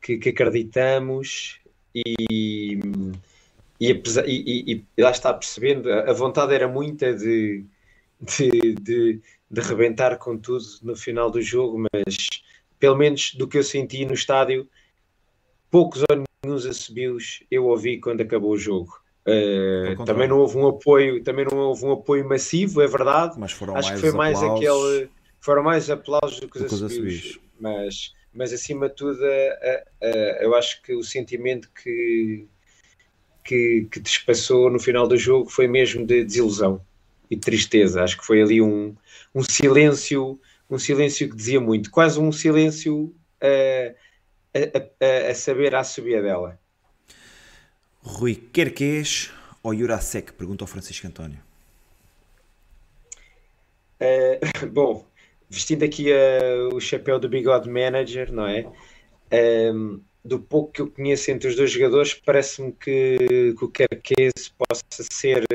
que, que acreditamos e, e, apesar, e, e, lá está percebendo, a vontade era muita de, de, de, de rebentar com tudo no final do jogo, mas pelo menos do que eu senti no estádio, poucos ou nenhum assobios eu ouvi quando acabou o jogo. Uh, também não houve um apoio, também não houve um apoio massivo, é verdade. Mas foram Acho mais que foi mais aplausos aquele, foram mais aplausos do que os assobios. Mas, mas acima de tudo, uh, uh, eu acho que o sentimento que, que, que despassou no final do jogo foi mesmo de desilusão e de tristeza. Acho que foi ali um, um silêncio, um silêncio que dizia muito, quase um silêncio a, a, a, a saber a subida dela. Rui Querquês ou Jurasek? Pergunta ao Francisco António. Uh, bom, vestindo aqui uh, o chapéu do bigode manager, não é? Um, do pouco que eu conheço entre os dois jogadores, parece-me que, que o Querquês possa ser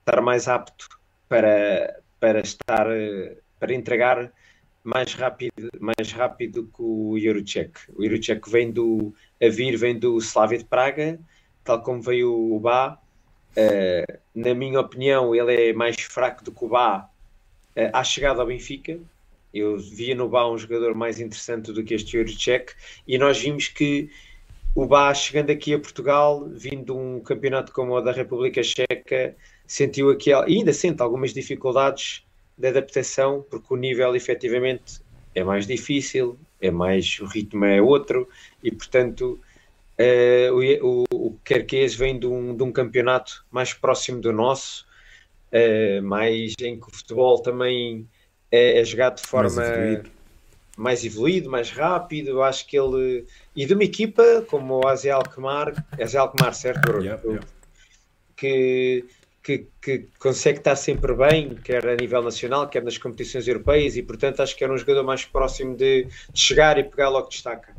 estar mais apto para, para estar para entregar mais rápido, mais rápido que o Jurucek. O Jurucek vem do a vir vem do Slavia de Praga, tal como veio o Bá. Uh, na minha opinião, ele é mais fraco do que o Bá uh, à chegada ao Benfica. Eu via no Bá um jogador mais interessante do que este Jurucek e nós vimos que o Bá chegando aqui a Portugal, vindo de um campeonato como o da República Checa, sentiu aqui, ainda sente algumas dificuldades de adaptação, porque o nível efetivamente é mais difícil, é mais, o ritmo é outro, e portanto uh, o, o, o Querquês vem de um, de um campeonato mais próximo do nosso, uh, mais em que o futebol também é, é jogado de forma mais evoluído. mais evoluído, mais rápido. Acho que ele. E de uma equipa como o Aze Alkmaar, Aze Alkmaar, certo? Que que, que, consegue estar sempre bem, quer a nível nacional, quer nas competições europeias, e portanto acho que era um jogador mais próximo de, de chegar e pegar logo destaca.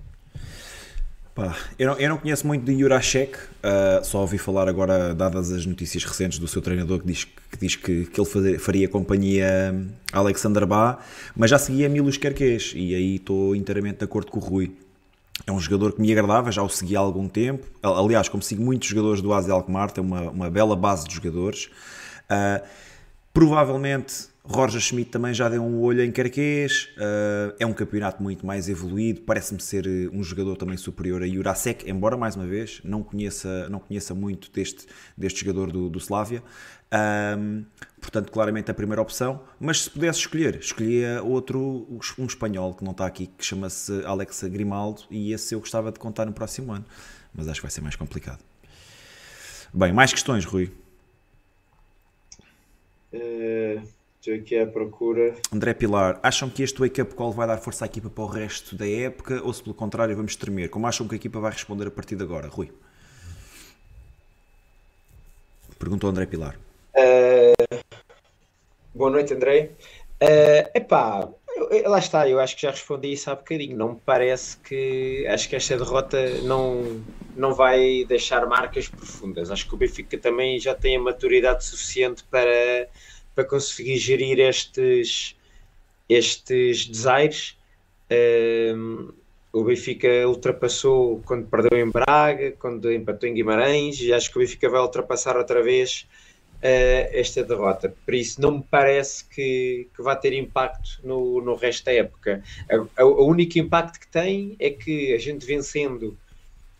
Pá, eu, não, eu não conheço muito de Jurasek, uh, só ouvi falar agora, dadas as notícias recentes do seu treinador, que diz que, diz que, que ele faria companhia a Alexander Bá, mas já seguia Milos Querquês, e aí estou inteiramente de acordo com o Rui. É um jogador que me agradava, já o segui há algum tempo. Aliás, como sigo muitos jogadores do AZ Alkmaar, tem uma, uma bela base de jogadores. Uh, provavelmente Roger Schmidt também já deu um olho em Carquês. Uh, é um campeonato muito mais evoluído. Parece-me ser eh, um jogador também superior a Jurasek, embora mais uma vez não conheça, não conheça muito deste, deste jogador do, do Slavia. Um, portanto, claramente a primeira opção. Mas se pudesse escolher, escolhia outro, um espanhol que não está aqui, que chama-se Alex Grimaldo, e esse eu gostava de contar no próximo ano. Mas acho que vai ser mais complicado. Bem, mais questões, Rui? Uh, estou aqui à procura. André Pilar, acham que este wake-up call vai dar força à equipa para o resto da época ou se pelo contrário vamos tremer? Como acham que a equipa vai responder a partir de agora, Rui? Perguntou André Pilar. Uh, boa noite, André. Uh, epá, eu, lá está, eu acho que já respondi isso há bocadinho. Não me parece que. Acho que esta derrota não, não vai deixar marcas profundas. Acho que o Benfica também já tem a maturidade suficiente para, para conseguir gerir estes, estes desaires. O Benfica ultrapassou quando perdeu em Braga, quando empatou em Guimarães, e acho que o Benfica vai ultrapassar outra vez uh, esta derrota. Por isso, não me parece que, que vai ter impacto no, no resto da época. O único impacto que tem é que a gente vencendo,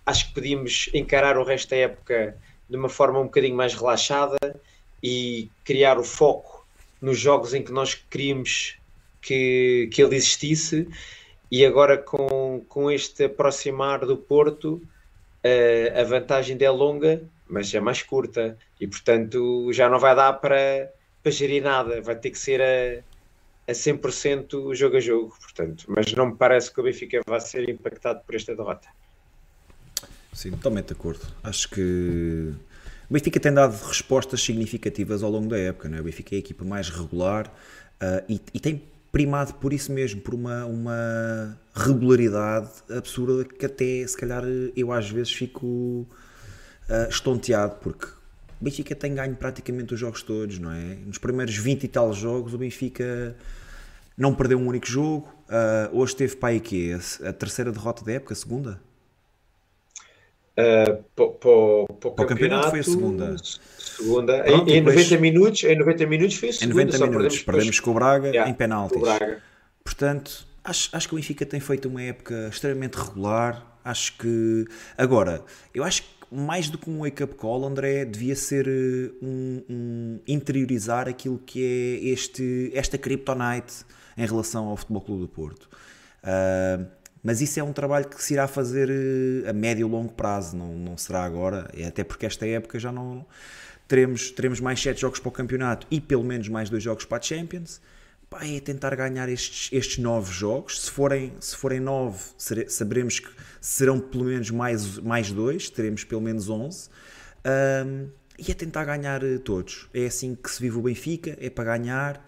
acho que podíamos encarar o resto da época de uma forma um bocadinho mais relaxada e criar o foco nos jogos em que nós queríamos que, que ele existisse. E agora, com, com este aproximar do Porto, a vantagem é longa, mas é mais curta e portanto já não vai dar para, para gerir nada, vai ter que ser a, a 100% jogo a jogo, portanto, mas não me parece que o Benfica vá ser impactado por esta derrota. Sim, totalmente de acordo. Acho que o Benfica tem dado respostas significativas ao longo da época, não é? O Benfica é a equipa mais regular uh, e, e tem primado por isso mesmo, por uma, uma regularidade absurda que até se calhar eu às vezes fico uh, estonteado, porque o Benfica tem ganho praticamente os jogos todos, não é? Nos primeiros 20 e tal jogos, o Benfica não perdeu um único jogo. Uh, hoje teve para aí a terceira derrota da época, a segunda? Uh, para o campeonato, campeonato foi a segunda. Segunda. Pronto, em, em, 90 minutos, em 90 minutos foi a segunda. Em 90 minutos, perdemos, perdemos com o Braga yeah, em penaltis. Portanto, acho, acho que o Benfica tem feito uma época extremamente regular. Acho que. Agora, eu acho que mais do que um wake-up call, André, devia ser eh, um, um, interiorizar aquilo que é este, esta kryptonite em relação ao Futebol Clube do Porto. Uh, mas isso é um trabalho que se irá fazer a médio e longo prazo, não, não será agora, até porque esta época já não teremos, teremos mais 7 jogos para o campeonato e pelo menos mais 2 jogos para a Champions. Pá, é tentar ganhar estes, estes 9 jogos. Se forem, se forem 9, saberemos que serão pelo menos mais, mais 2, teremos pelo menos 11. Um, e é tentar ganhar eh, todos. É assim que se vive o Benfica, é para ganhar.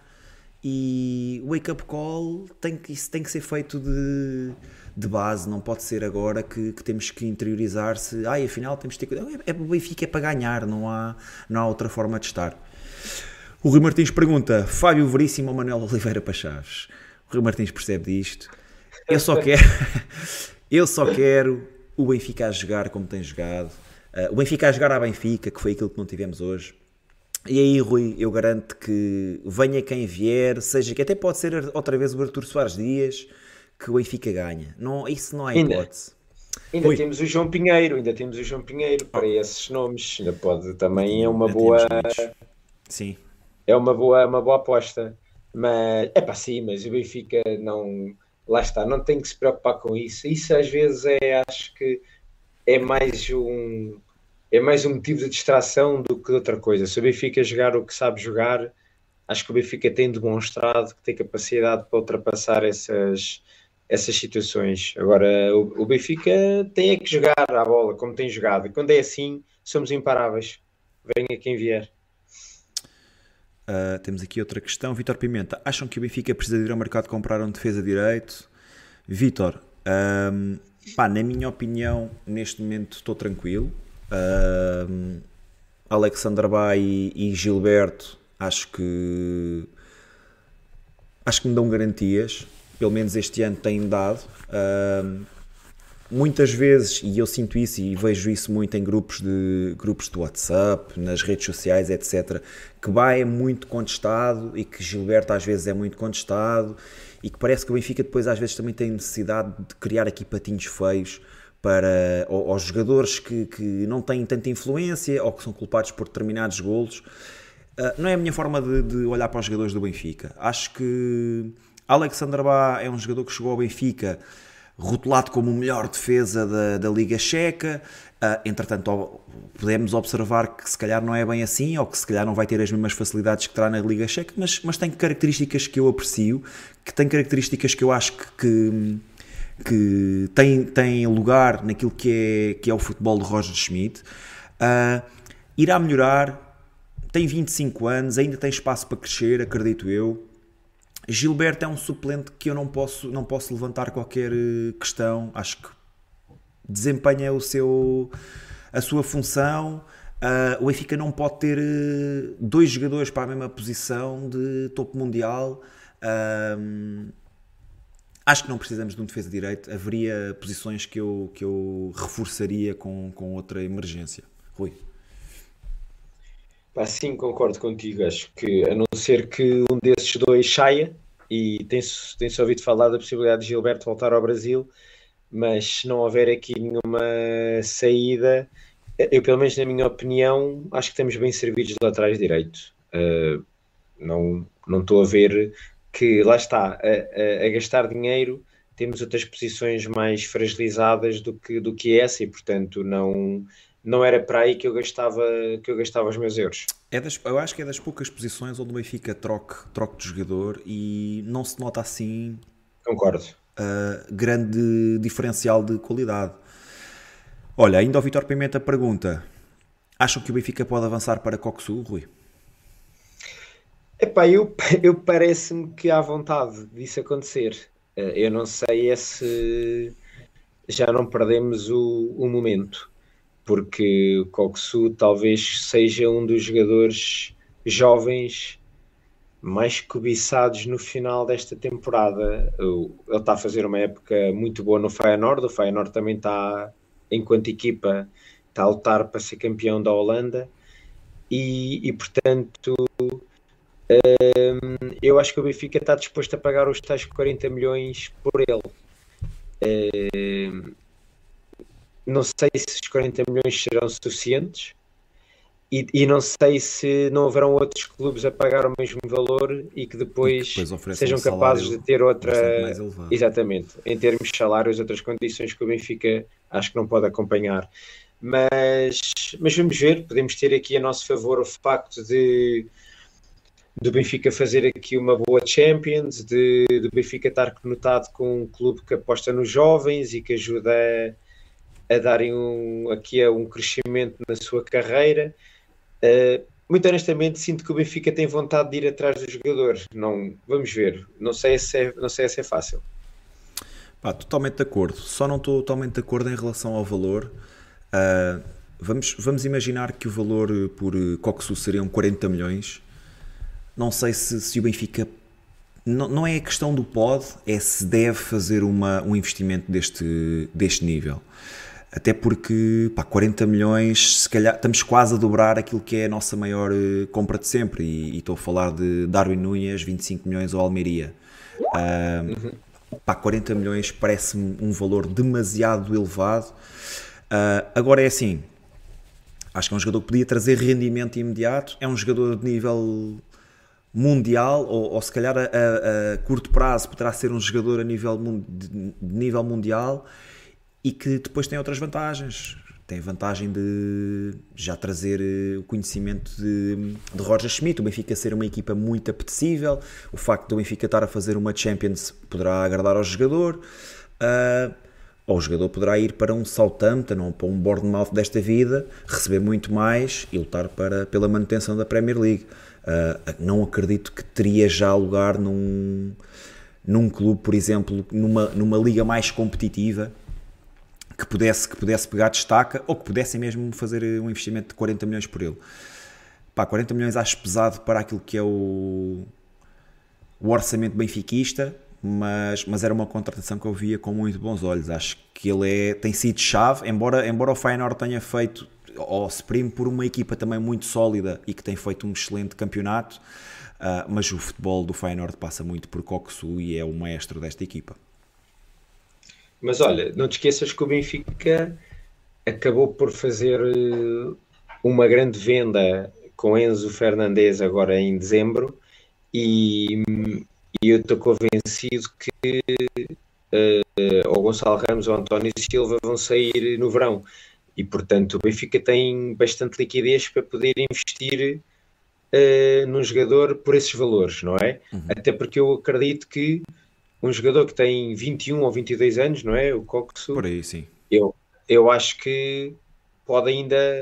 E o wake-up call tem que, isso tem que ser feito de de base, não pode ser agora que, que temos que interiorizar se, ai, afinal temos que ter cuidado. É, é, o Benfica é para ganhar, não há, não há outra forma de estar. O Rui Martins pergunta: Fábio Veríssimo ou Manuel Oliveira para Chaves? O Rui Martins percebe disto. Eu só quero, eu só quero o Benfica a jogar como tem jogado. Uh, o Benfica a jogar à Benfica, que foi aquilo que não tivemos hoje. E aí, Rui, eu garanto que venha quem vier, seja que até pode ser outra vez o Artur Soares Dias, que o Benfica ganha. Não, isso não há hipótese. Ainda, ainda temos o João Pinheiro, ainda temos o João Pinheiro para oh. esses nomes. Ainda pode também é uma boa. Sim. É uma boa, uma boa aposta. Mas é para sim, mas o Benfica não. Lá está, não tem que se preocupar com isso. Isso às vezes é, acho que é mais um é mais um motivo de distração do que outra coisa. Se o Benfica jogar o que sabe jogar, acho que o Benfica tem demonstrado que tem capacidade para ultrapassar essas, essas situações. Agora, o, o, Benfica tem é que jogar a bola como tem jogado, e quando é assim, somos imparáveis. Venha quem vier. Uh, temos aqui outra questão. Vitor Pimenta, acham que o Benfica precisa ir ao mercado comprar um defesa direito? Vitor, um, pá, na minha opinião, neste momento estou tranquilo. Um, Alexander Bay e, e Gilberto, acho que acho que me dão garantias pelo menos este ano têm dado. Uh, muitas vezes, e eu sinto isso e vejo isso muito em grupos de, grupos de WhatsApp, nas redes sociais, etc., que Bá é muito contestado e que Gilberto às vezes é muito contestado e que parece que o Benfica depois às vezes também tem necessidade de criar aqui patinhos feios para aos jogadores que, que não têm tanta influência ou que são culpados por determinados golos. Uh, não é a minha forma de, de olhar para os jogadores do Benfica. Acho que Alexander Bá é um jogador que chegou ao Benfica rotulado como o melhor defesa da, da Liga Checa. Uh, entretanto, podemos observar que se calhar não é bem assim, ou que se calhar não vai ter as mesmas facilidades que terá na Liga Checa, mas, mas tem características que eu aprecio, que tem características que eu acho que, que, que tem, tem lugar naquilo que é, que é o futebol de Roger Schmidt. Uh, irá melhorar, tem 25 anos, ainda tem espaço para crescer, acredito eu. Gilberto é um suplente que eu não posso, não posso levantar qualquer eh, questão. Acho que desempenha o seu, a sua função. Uh, o Benfica não pode ter uh, dois jogadores para a mesma posição de topo mundial. Uh, acho que não precisamos de um defesa direito. Haveria posições que eu, que eu reforçaria com, com outra emergência. Rui. Sim, concordo contigo. Acho que a não ser que um desses dois saia, e tem-se tem ouvido falar da possibilidade de Gilberto voltar ao Brasil, mas se não houver aqui nenhuma saída, eu, pelo menos na minha opinião, acho que estamos bem servidos de laterais direito. Uh, não, não estou a ver que lá está, a, a, a, gastar dinheiro, temos outras posições mais fragilizadas do que, do que essa e, portanto, não não era para aí que eu gastava, que eu gastava os meus euros. É das, eu acho que é das poucas posições onde o Benfica troque, troque de jogador e não se nota assim. Concordo. Uh, grande diferencial de qualidade. Olha, ainda o Vitor Pimenta pergunta: acham que o Benfica pode avançar para Coxu, Rui? Epá, eu, eu parece-me que há vontade disso acontecer. Ah, eu não sei se já não perdemos o, o momento porque o Coxu talvez seja um dos jogadores jovens mais cobiçados no final desta temporada. Ele está a fazer uma época muito boa no Feyenoord, o Feyenoord também está, enquanto equipa, está a lutar para ser campeão da Holanda e, e portanto hum, eu acho que o Benfica está disposto a pagar os tais 40 milhões por ele. Hum, não sei se os 40 milhões serão suficientes e, e, não sei se não haverão outros clubes a pagar o mesmo valor e que depois, e que depois sejam um capazes de ter outra. Exatamente, em termos de salários, outras condições que o Benfica acho que não pode acompanhar. Mas, mas vamos ver, podemos ter aqui a nosso favor o facto de do Benfica fazer aqui uma boa Champions, de, do Benfica estar conotado com um clube que aposta nos jovens e que ajuda a, darem um, aqui a um crescimento na sua carreira. Uh, muito honestamente, sinto que o Benfica tem vontade de ir atrás dos jogadores. Não, vamos ver. Não sei se é, não sei se é fácil. Pá, totalmente de acordo. Só não estou totalmente de acordo em relação ao valor. Uh, vamos, vamos imaginar que o valor por Coxu seriam 40 milhões. Não sei se, se o Benfica. Não, não é a questão do pode, é se deve fazer uma, um investimento deste, deste nível. Até porque, pá, 40 milhões, se calhar estamos quase a dobrar aquilo que é a nossa maior uh, compra de sempre. E, estou a falar de Darwin Núñez, 25 milhões ou Almeria. Uh, pá, 40 milhões parece-me um valor demasiado elevado. Uh, agora é assim, acho que é um jogador que podia trazer rendimento imediato. É um jogador de nível mundial, ou, ou se calhar a, a, a, curto prazo poderá ser um jogador a nível, de, de nível mundial e que depois tem outras vantagens. Tem a vantagem de já trazer eh, o conhecimento de, de Roger Schmidt, o Benfica ser uma equipa muito apetecível, o facto do Benfica estar a fazer uma Champions poderá agradar ao jogador, uh, ou o jogador poderá ir para um Southampton ou para um Bournemouth desta vida, receber muito mais e lutar para, pela manutenção da Premier League. Uh, não acredito que teria já lugar num, num clube, por exemplo, numa, numa liga mais competitiva, que pudesse, que pudesse pegar destaca ou que pudessem mesmo fazer um investimento de 40 milhões por ele. Pá, 40 milhões acho pesado para aquilo que é o, o orçamento benfiquista, mas, mas era uma contratação que eu via com muito bons olhos. Acho que ele é, tem sido chave, embora, embora o Feyenoord tenha feito ou se prime por uma equipa também muito sólida e que tem feito um excelente campeonato, uh, mas o futebol do Feyenoord passa muito por Coxu e é o maestro desta equipa. Mas olha, não te esqueças que o Benfica acabou por fazer eh, uma grande venda com Enzo Fernandes agora em dezembro e, e eu estou convencido que uh, o Gonçalo Ramos ou o António Silva vão sair no verão e portanto o Benfica tem bastante liquidez para poder investir uh, num jogador por esses valores, não é? Uhum. Até porque eu acredito que um jogador que tem 21 ou 22 anos, não é? O Coxo. Por aí, sim. Eu, eu acho que pode ainda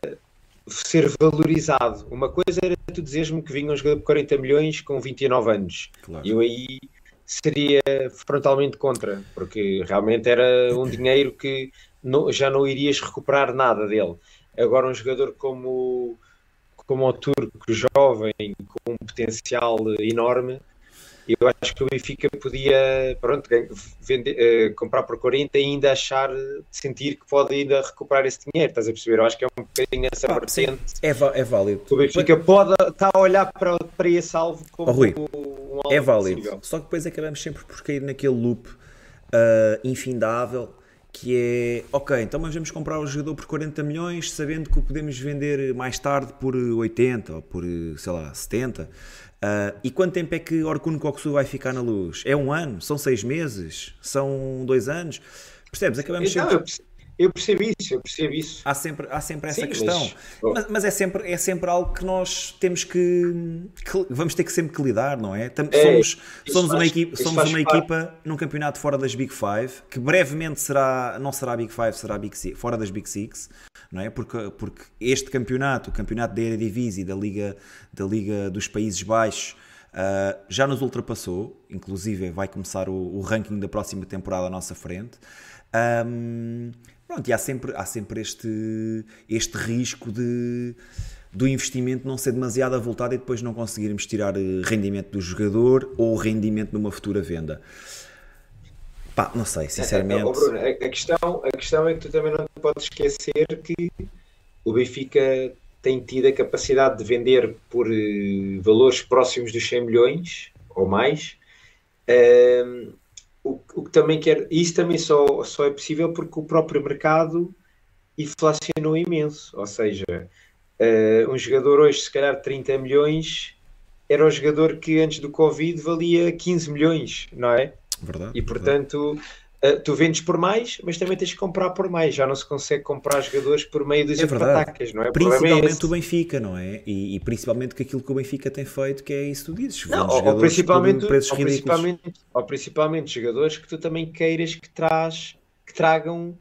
ser valorizado. Uma coisa era tu dizeres-me que vinha um jogador de 40 milhões com 29 anos. Claro. Eu aí seria frontalmente contra, porque realmente era um dinheiro que não, já não irias recuperar nada dele. Agora um jogador como, como o Turco, jovem, com um potencial enorme, eu acho que o Benfica podia pronto, vender, uh, comprar por 40 e ainda achar, sentir que pode ainda recuperar esse dinheiro, estás a perceber? Eu acho que é um bocadinho essa ah, vertente. É, é válido. O Benfica Mas... pode estar a olhar para, para esse alvo como oh, Rui, um alvo É válido. Possível. Só que depois acabamos sempre por cair naquele loop uh, infindável que é, ok, então mas vamos comprar o jogador por 40 milhões, sabendo que o podemos vender mais tarde por 80 ou por, sei lá, 70. Uh, e quanto tempo é que Orkun Koksu vai ficar na luz? É um ano? São seis meses? São dois anos? Percebes? Acabamos então, sempre... Eu percebo isso, eu percebo isso. Há sempre, há sempre essa Sim, questão. Mas, mas, mas, é, sempre, é sempre algo que nós temos que, que vamos ter que sempre que lidar, não é? é somos somos faz, uma, equipa, somos uma equipa num campeonato fora das Big Five, que brevemente será, não será Big Five, será Big Six, fora das Big Six, não é? Porque, porque este campeonato, o campeonato da Eredivisie, da Liga, da Liga dos Países Baixos, Uh, já nos ultrapassou, inclusive vai começar o, o, ranking da próxima temporada à nossa frente. Um, Pronto, e há sempre, há sempre este, este risco de do investimento não ser demasiado avultado e depois não conseguirmos tirar eh, rendimento do jogador ou rendimento numa futura venda. Pá, não sei, sinceramente. Oh, Bruno, a, questão, a questão é que tu também não podes esquecer que o Benfica tem tido a capacidade de vender por uh, valores próximos dos 100 milhões ou mais. Uh, o, o que também quer, isso também só, só é possível porque o próprio mercado inflacionou imenso. Ou seja, uh, um jogador hoje, se calhar 30 milhões, era o jogador que antes do Covid valia 15 milhões, não é? Verdade. E portanto, verdade. Uh, tu vendes por mais, mas também tens que comprar por mais. Já não se consegue comprar jogadores por meio dos é não é? é principalmente o, é o Benfica, não é? E, e, principalmente com aquilo que o Benfica tem feito, que é isso que tu dizes. Não, ou, principalmente, ou, principalmente, ou principalmente jogadores que tu também queiras que, traz, que tragam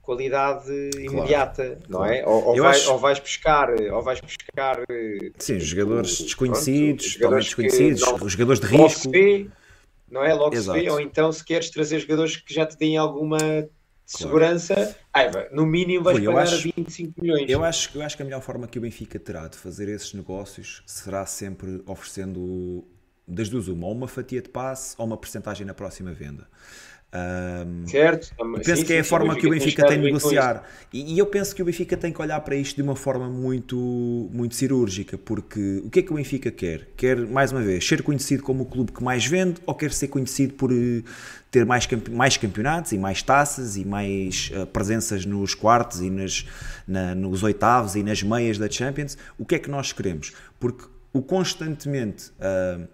qualidade claro, imediata, não claro. é? Ou, ou, vai, acho... ou, vais buscar, ou vais buscar Sim, jogadores desconhecidos, pronto, totalmente desconhecidos, não, jogadores de risco não é? Logo Exato. se vê, ou então se queres trazer jogadores que já te deem alguma segurança, claro. no mínimo vais pagar acho, 25 milhões. Eu acho, eu acho que a melhor forma que o Benfica terá de fazer esses negócios será sempre oferecendo das duas uma, ou uma fatia de passe ou uma porcentagem na próxima venda. Um, certo. penso sim, que é a sim, forma que o Benfica tem de negociar. E, e, eu penso que o Benfica tem que olhar para isto de uma forma muito, muito cirúrgica, porque o que é que o Benfica quer? Quer, mais uma vez, ser conhecido como o clube que mais vende ou quer ser conhecido por uh, ter mais, mais campeonatos e mais taças e mais uh, presenças nos quartos e nas, na, nos oitavos e nas meias da Champions? O que é que nós queremos? Porque o constantemente. Uh,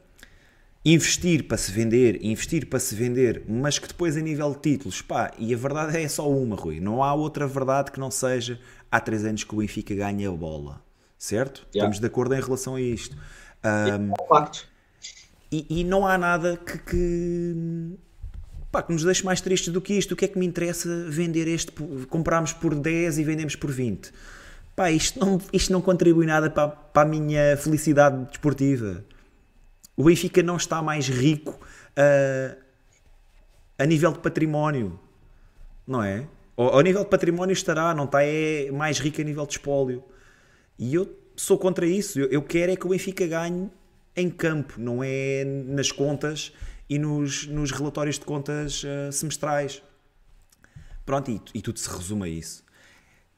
investir para se vender, investir para se vender, mas que depois a nível de títulos, pá, e a verdade é só uma, Rui, não há outra verdade que não seja há três anos que o Benfica ganha a bola, certo? Yeah. Estamos de acordo em relação a isto. Um, é facto. E, e, não há nada que, que, pá, que nos deixe mais tristes do que isto. O que é que me interessa vender este? Compramos por 10 e vendemos por 20. Pá, isto não, isto não contribui nada para, para a minha felicidade desportiva. O Benfica não está mais rico uh, a nível de património, não é? Ao, nível de património estará, não está é mais rico a nível de espólio. E eu sou contra isso. Eu, eu quero é que o Benfica ganhe em campo, não é nas contas e nos, nos relatórios de contas uh, semestrais. Pronto, e, e tudo se resume a isso.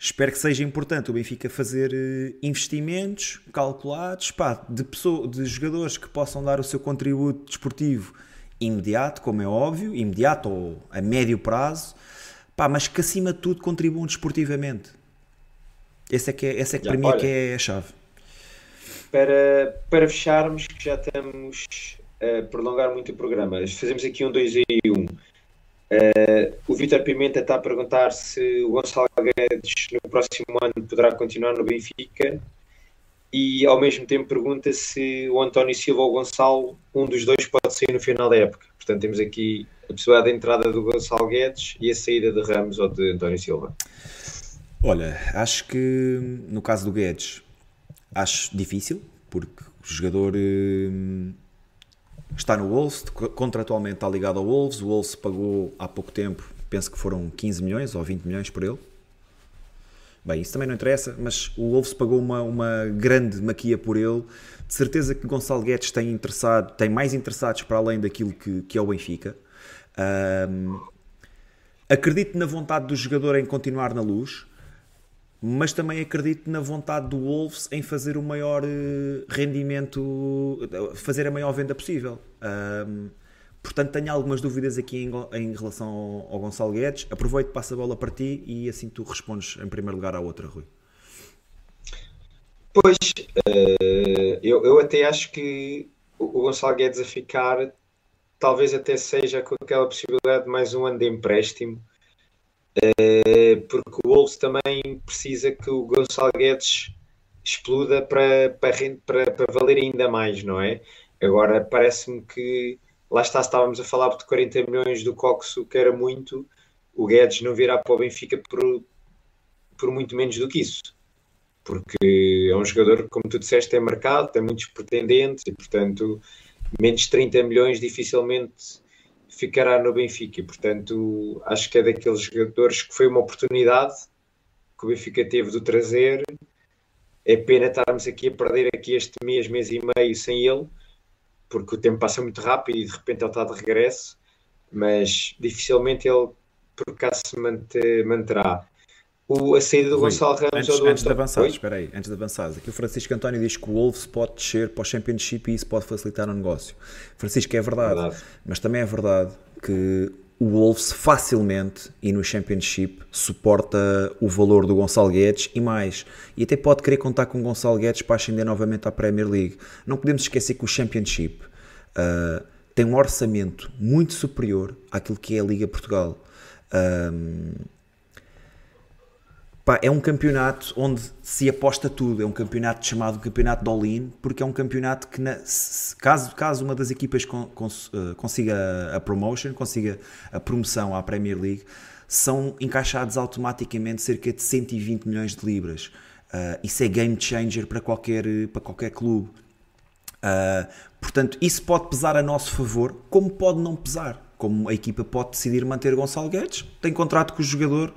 Espero que seja importante o Benfica fazer uh, investimentos calculados pá, de, pessoa, de jogadores que possam dar o seu contributo desportivo imediato, como é óbvio, imediato ou a médio prazo, pá, mas que acima de tudo contribuam desportivamente. Essa é que, é, essa é que já, para mim é que é a chave. Para, para fecharmos, que já estamos a prolongar muito o programa, fazemos aqui um 2 e 1. Um. Uh, o Vitor Pimenta está a perguntar se o Gonçalo Guedes no próximo ano poderá continuar no Benfica e ao mesmo tempo pergunta se o António Silva ou o Gonçalo, um dos dois pode sair no final da época. Portanto, temos aqui a possibilidade de entrada do Gonçalo Guedes e a saída de Ramos ou de António Silva. Olha, acho que no caso do Guedes, acho difícil, porque o jogador hum, está no Wolves, contratualmente está ligado ao Wolves. O Wolves pagou há pouco tempo, penso que foram 15 milhões ou 20 milhões por ele. Bem, isso também não interessa, mas o Wolves pagou uma, uma grande maquia por ele. De certeza que Gonçalo Guedes tem, interessado, tem mais interessados para além daquilo que, que é o Benfica. Um, acredito na vontade do jogador em continuar na luz mas também acredito na vontade do Wolves em fazer o maior eh, rendimento, fazer a maior venda possível. Um, portanto, tenho algumas dúvidas aqui em, em relação ao, ao, Gonçalo Guedes. Aproveito, passo a bola para ti e assim tu respondes em primeiro lugar à outra, Rui. Pois, uh, eu, eu até acho que o Gonçalo Guedes a ficar talvez até seja com aquela possibilidade de mais um ano de empréstimo porque o Wolves também precisa que o Gonçalo Guedes exploda para, para, para, para valer ainda mais, não é? Agora parece-me que lá está, estávamos a falar de 40 milhões do Coxo, que era muito, o Guedes não virá para o Benfica por, por muito menos do que isso. Porque é um jogador, como tu disseste, é marcado, tem muitos pretendentes e, portanto, menos 30 milhões dificilmente ficará no Benfica. Portanto, acho que é daqueles jogadores que foi uma oportunidade que o Benfica teve de trazer. É pena estarmos aqui a perder aqui este mês, mês e meio sem ele, porque o tempo passa muito rápido e de repente ele está de regresso, mas dificilmente ele por acaso se manterá o, a saída do Rui, Gonçalo Ramos antes, ou do antes de avançar, espera aí, antes de avançar, aqui o Francisco António diz que o Wolves pode descer para o Championship e isso pode facilitar o negócio. Francisco, é verdade, verdade. mas também é verdade que o Wolves facilmente e no Championship suporta o valor do Gonçalo Guedes e mais. E até pode querer contar com o Gonçalo Guedes para ascender novamente à Premier League. Não podemos esquecer que o Championship uh, tem um orçamento muito superior àquilo que é a Liga Portugal. Um, pá, é um campeonato onde se aposta tudo. É um campeonato chamado Campeonato de All-In, porque é um campeonato que, na, se, caso, caso uma das equipas con, uh, consiga a promotion, consiga a promoção à Premier League, são encaixados automaticamente cerca de 120 milhões de libras. Uh, isso é game changer para qualquer, para qualquer clube. Uh, portanto, isso pode pesar a nosso favor, como pode não pesar. Como a equipa pode decidir manter Gonçalo Guedes, tem contrato com o jogador,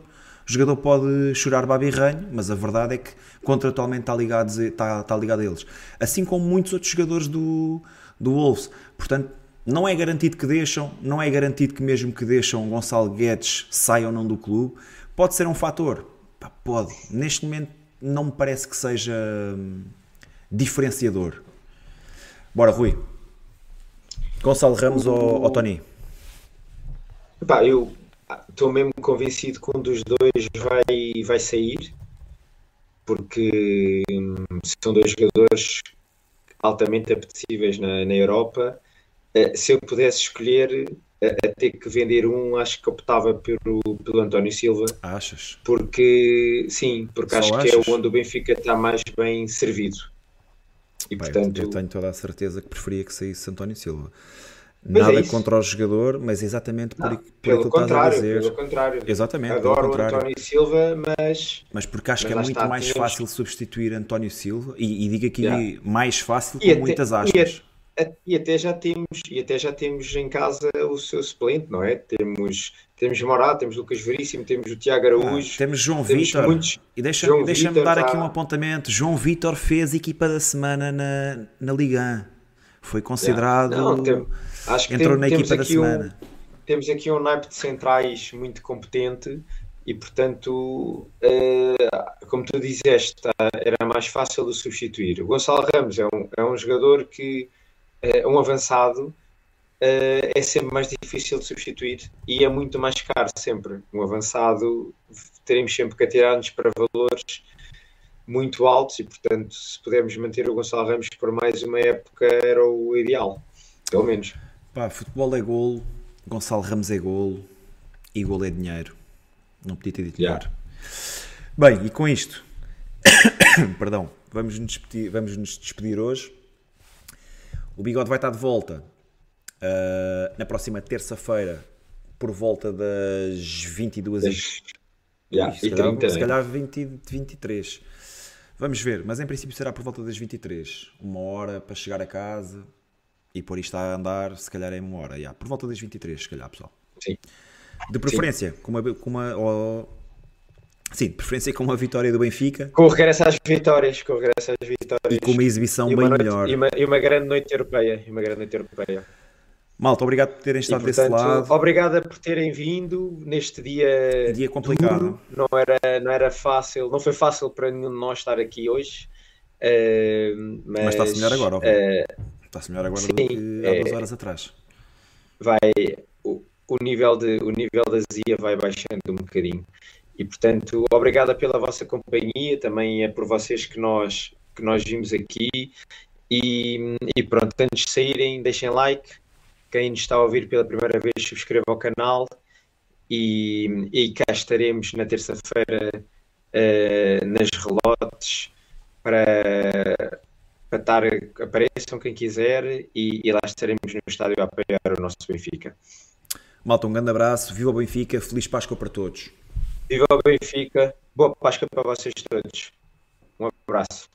o jogador pode chorar babi ranho, mas a verdade é que contratualmente está ligado, está, está ligado a eles. Assim como muitos outros jogadores do, do Wolves. Portanto, não é garantido que deixam, não é garantido que mesmo que deixam Gonçalo Guedes saia ou não do clube. Pode ser um fator? Pode. Neste momento não me parece que seja hum, diferenciador. Bora, Rui. Gonçalo Ramos ou, ou Tony? Pá, eu estou mesmo convencido que um dos dois vai, vai sair, porque hum, são dois jogadores altamente apetecíveis na, na Europa. Eh, se eu pudesse escolher a, ter que vender um, acho que optava pelo, pelo António Silva. Achas? Porque, sim, porque Só acho achas? que é onde o Benfica está mais bem servido. E, Bem, portanto... Eu tenho toda a certeza que preferia que saísse António Silva. Nada é contra o jogador, mas exatamente por, não, por pelo contrário, Pelo contrário. Exatamente, Adoro pelo contrário. António Silva, mas... Mas porque acho mas que é muito mais tínhamos... fácil substituir António Silva, e, e digo aqui yeah. mais fácil com muitas aspas. E, até já temos e até já temos em casa o seu suplente, não é? Temos temos Morado, temos Lucas Veríssimo, temos o Tiago Araújo. Ah, temos João Vitor. Muitos... E deixa-me deixa dar tá... aqui um apontamento. João Vitor fez equipa da semana na, na Liga 1. Foi considerado. Yeah. Não, tem... Acho que entrou tem, na equipa da semana. Um, temos aqui um naipe de centrais muito competente e, portanto, uh, como tu dizeste, tá, era mais fácil de substituir. O Gonçalo Ramos é um, é um jogador que é um avançado uh, é sempre mais difícil de substituir e é muito mais caro sempre. Um avançado teremos sempre que atirar-nos para valores muito altos e, portanto, se pudermos manter o Gonçalo Ramos por mais uma época era o ideal, pelo menos. Pá, futebol é golo, Gonçalo Ramos é golo e golo é dinheiro. Não podia ter dito melhor. Bem, e com isto, perdão, vamos nos, despedir, vamos nos despedir hoje. O Bigode vai estar de volta uh, na próxima terça-feira, por volta das 22 h yeah, se, calhar, 30, se calhar 20, 23. Vamos ver, mas em princípio será por volta das 23. Uma hora para chegar a casa e por isto a andar, se calhar é uma hora. Yeah, por volta das 23, se calhar, pessoal. Sim. De preferência, Sim. com uma. Com uma ou... Sim, de preferência com uma vitória do Benfica. Com o regresso às vitórias, com o regresso às vitórias. E com uma exibição bem noite, melhor. E uma, e uma grande noite europeia. E uma grande noite europeia. Malta, obrigado por terem estado e, portanto, desse lado. Obrigada por terem vindo neste dia. Dia complicado. Duro. Não era, não era fácil, não foi fácil para nenhum de nós estar aqui hoje. Uh, mas, mas está-se melhor agora, uh, Está-se melhor agora sim, do que há duas é, horas atrás. Vai, o, o, nível de, o nível da Zia vai baixando um bocadinho. E portanto, obrigada pela vossa companhia, também é por vocês que nós, que nós vimos aqui. E, e pronto, antes de saírem, deixem like, quem nos está a ouvir pela primeira vez, subscreva o canal e, e cá estaremos na terça-feira uh, nas relotes para, para estar, apareçam quem quiser e, e lá estaremos no estádio a apoiar o nosso Benfica. Malta, um grande abraço, viva o Benfica, feliz Páscoa para todos. Viva o Benfica, boa Páscoa para vocês todos. Um abraço.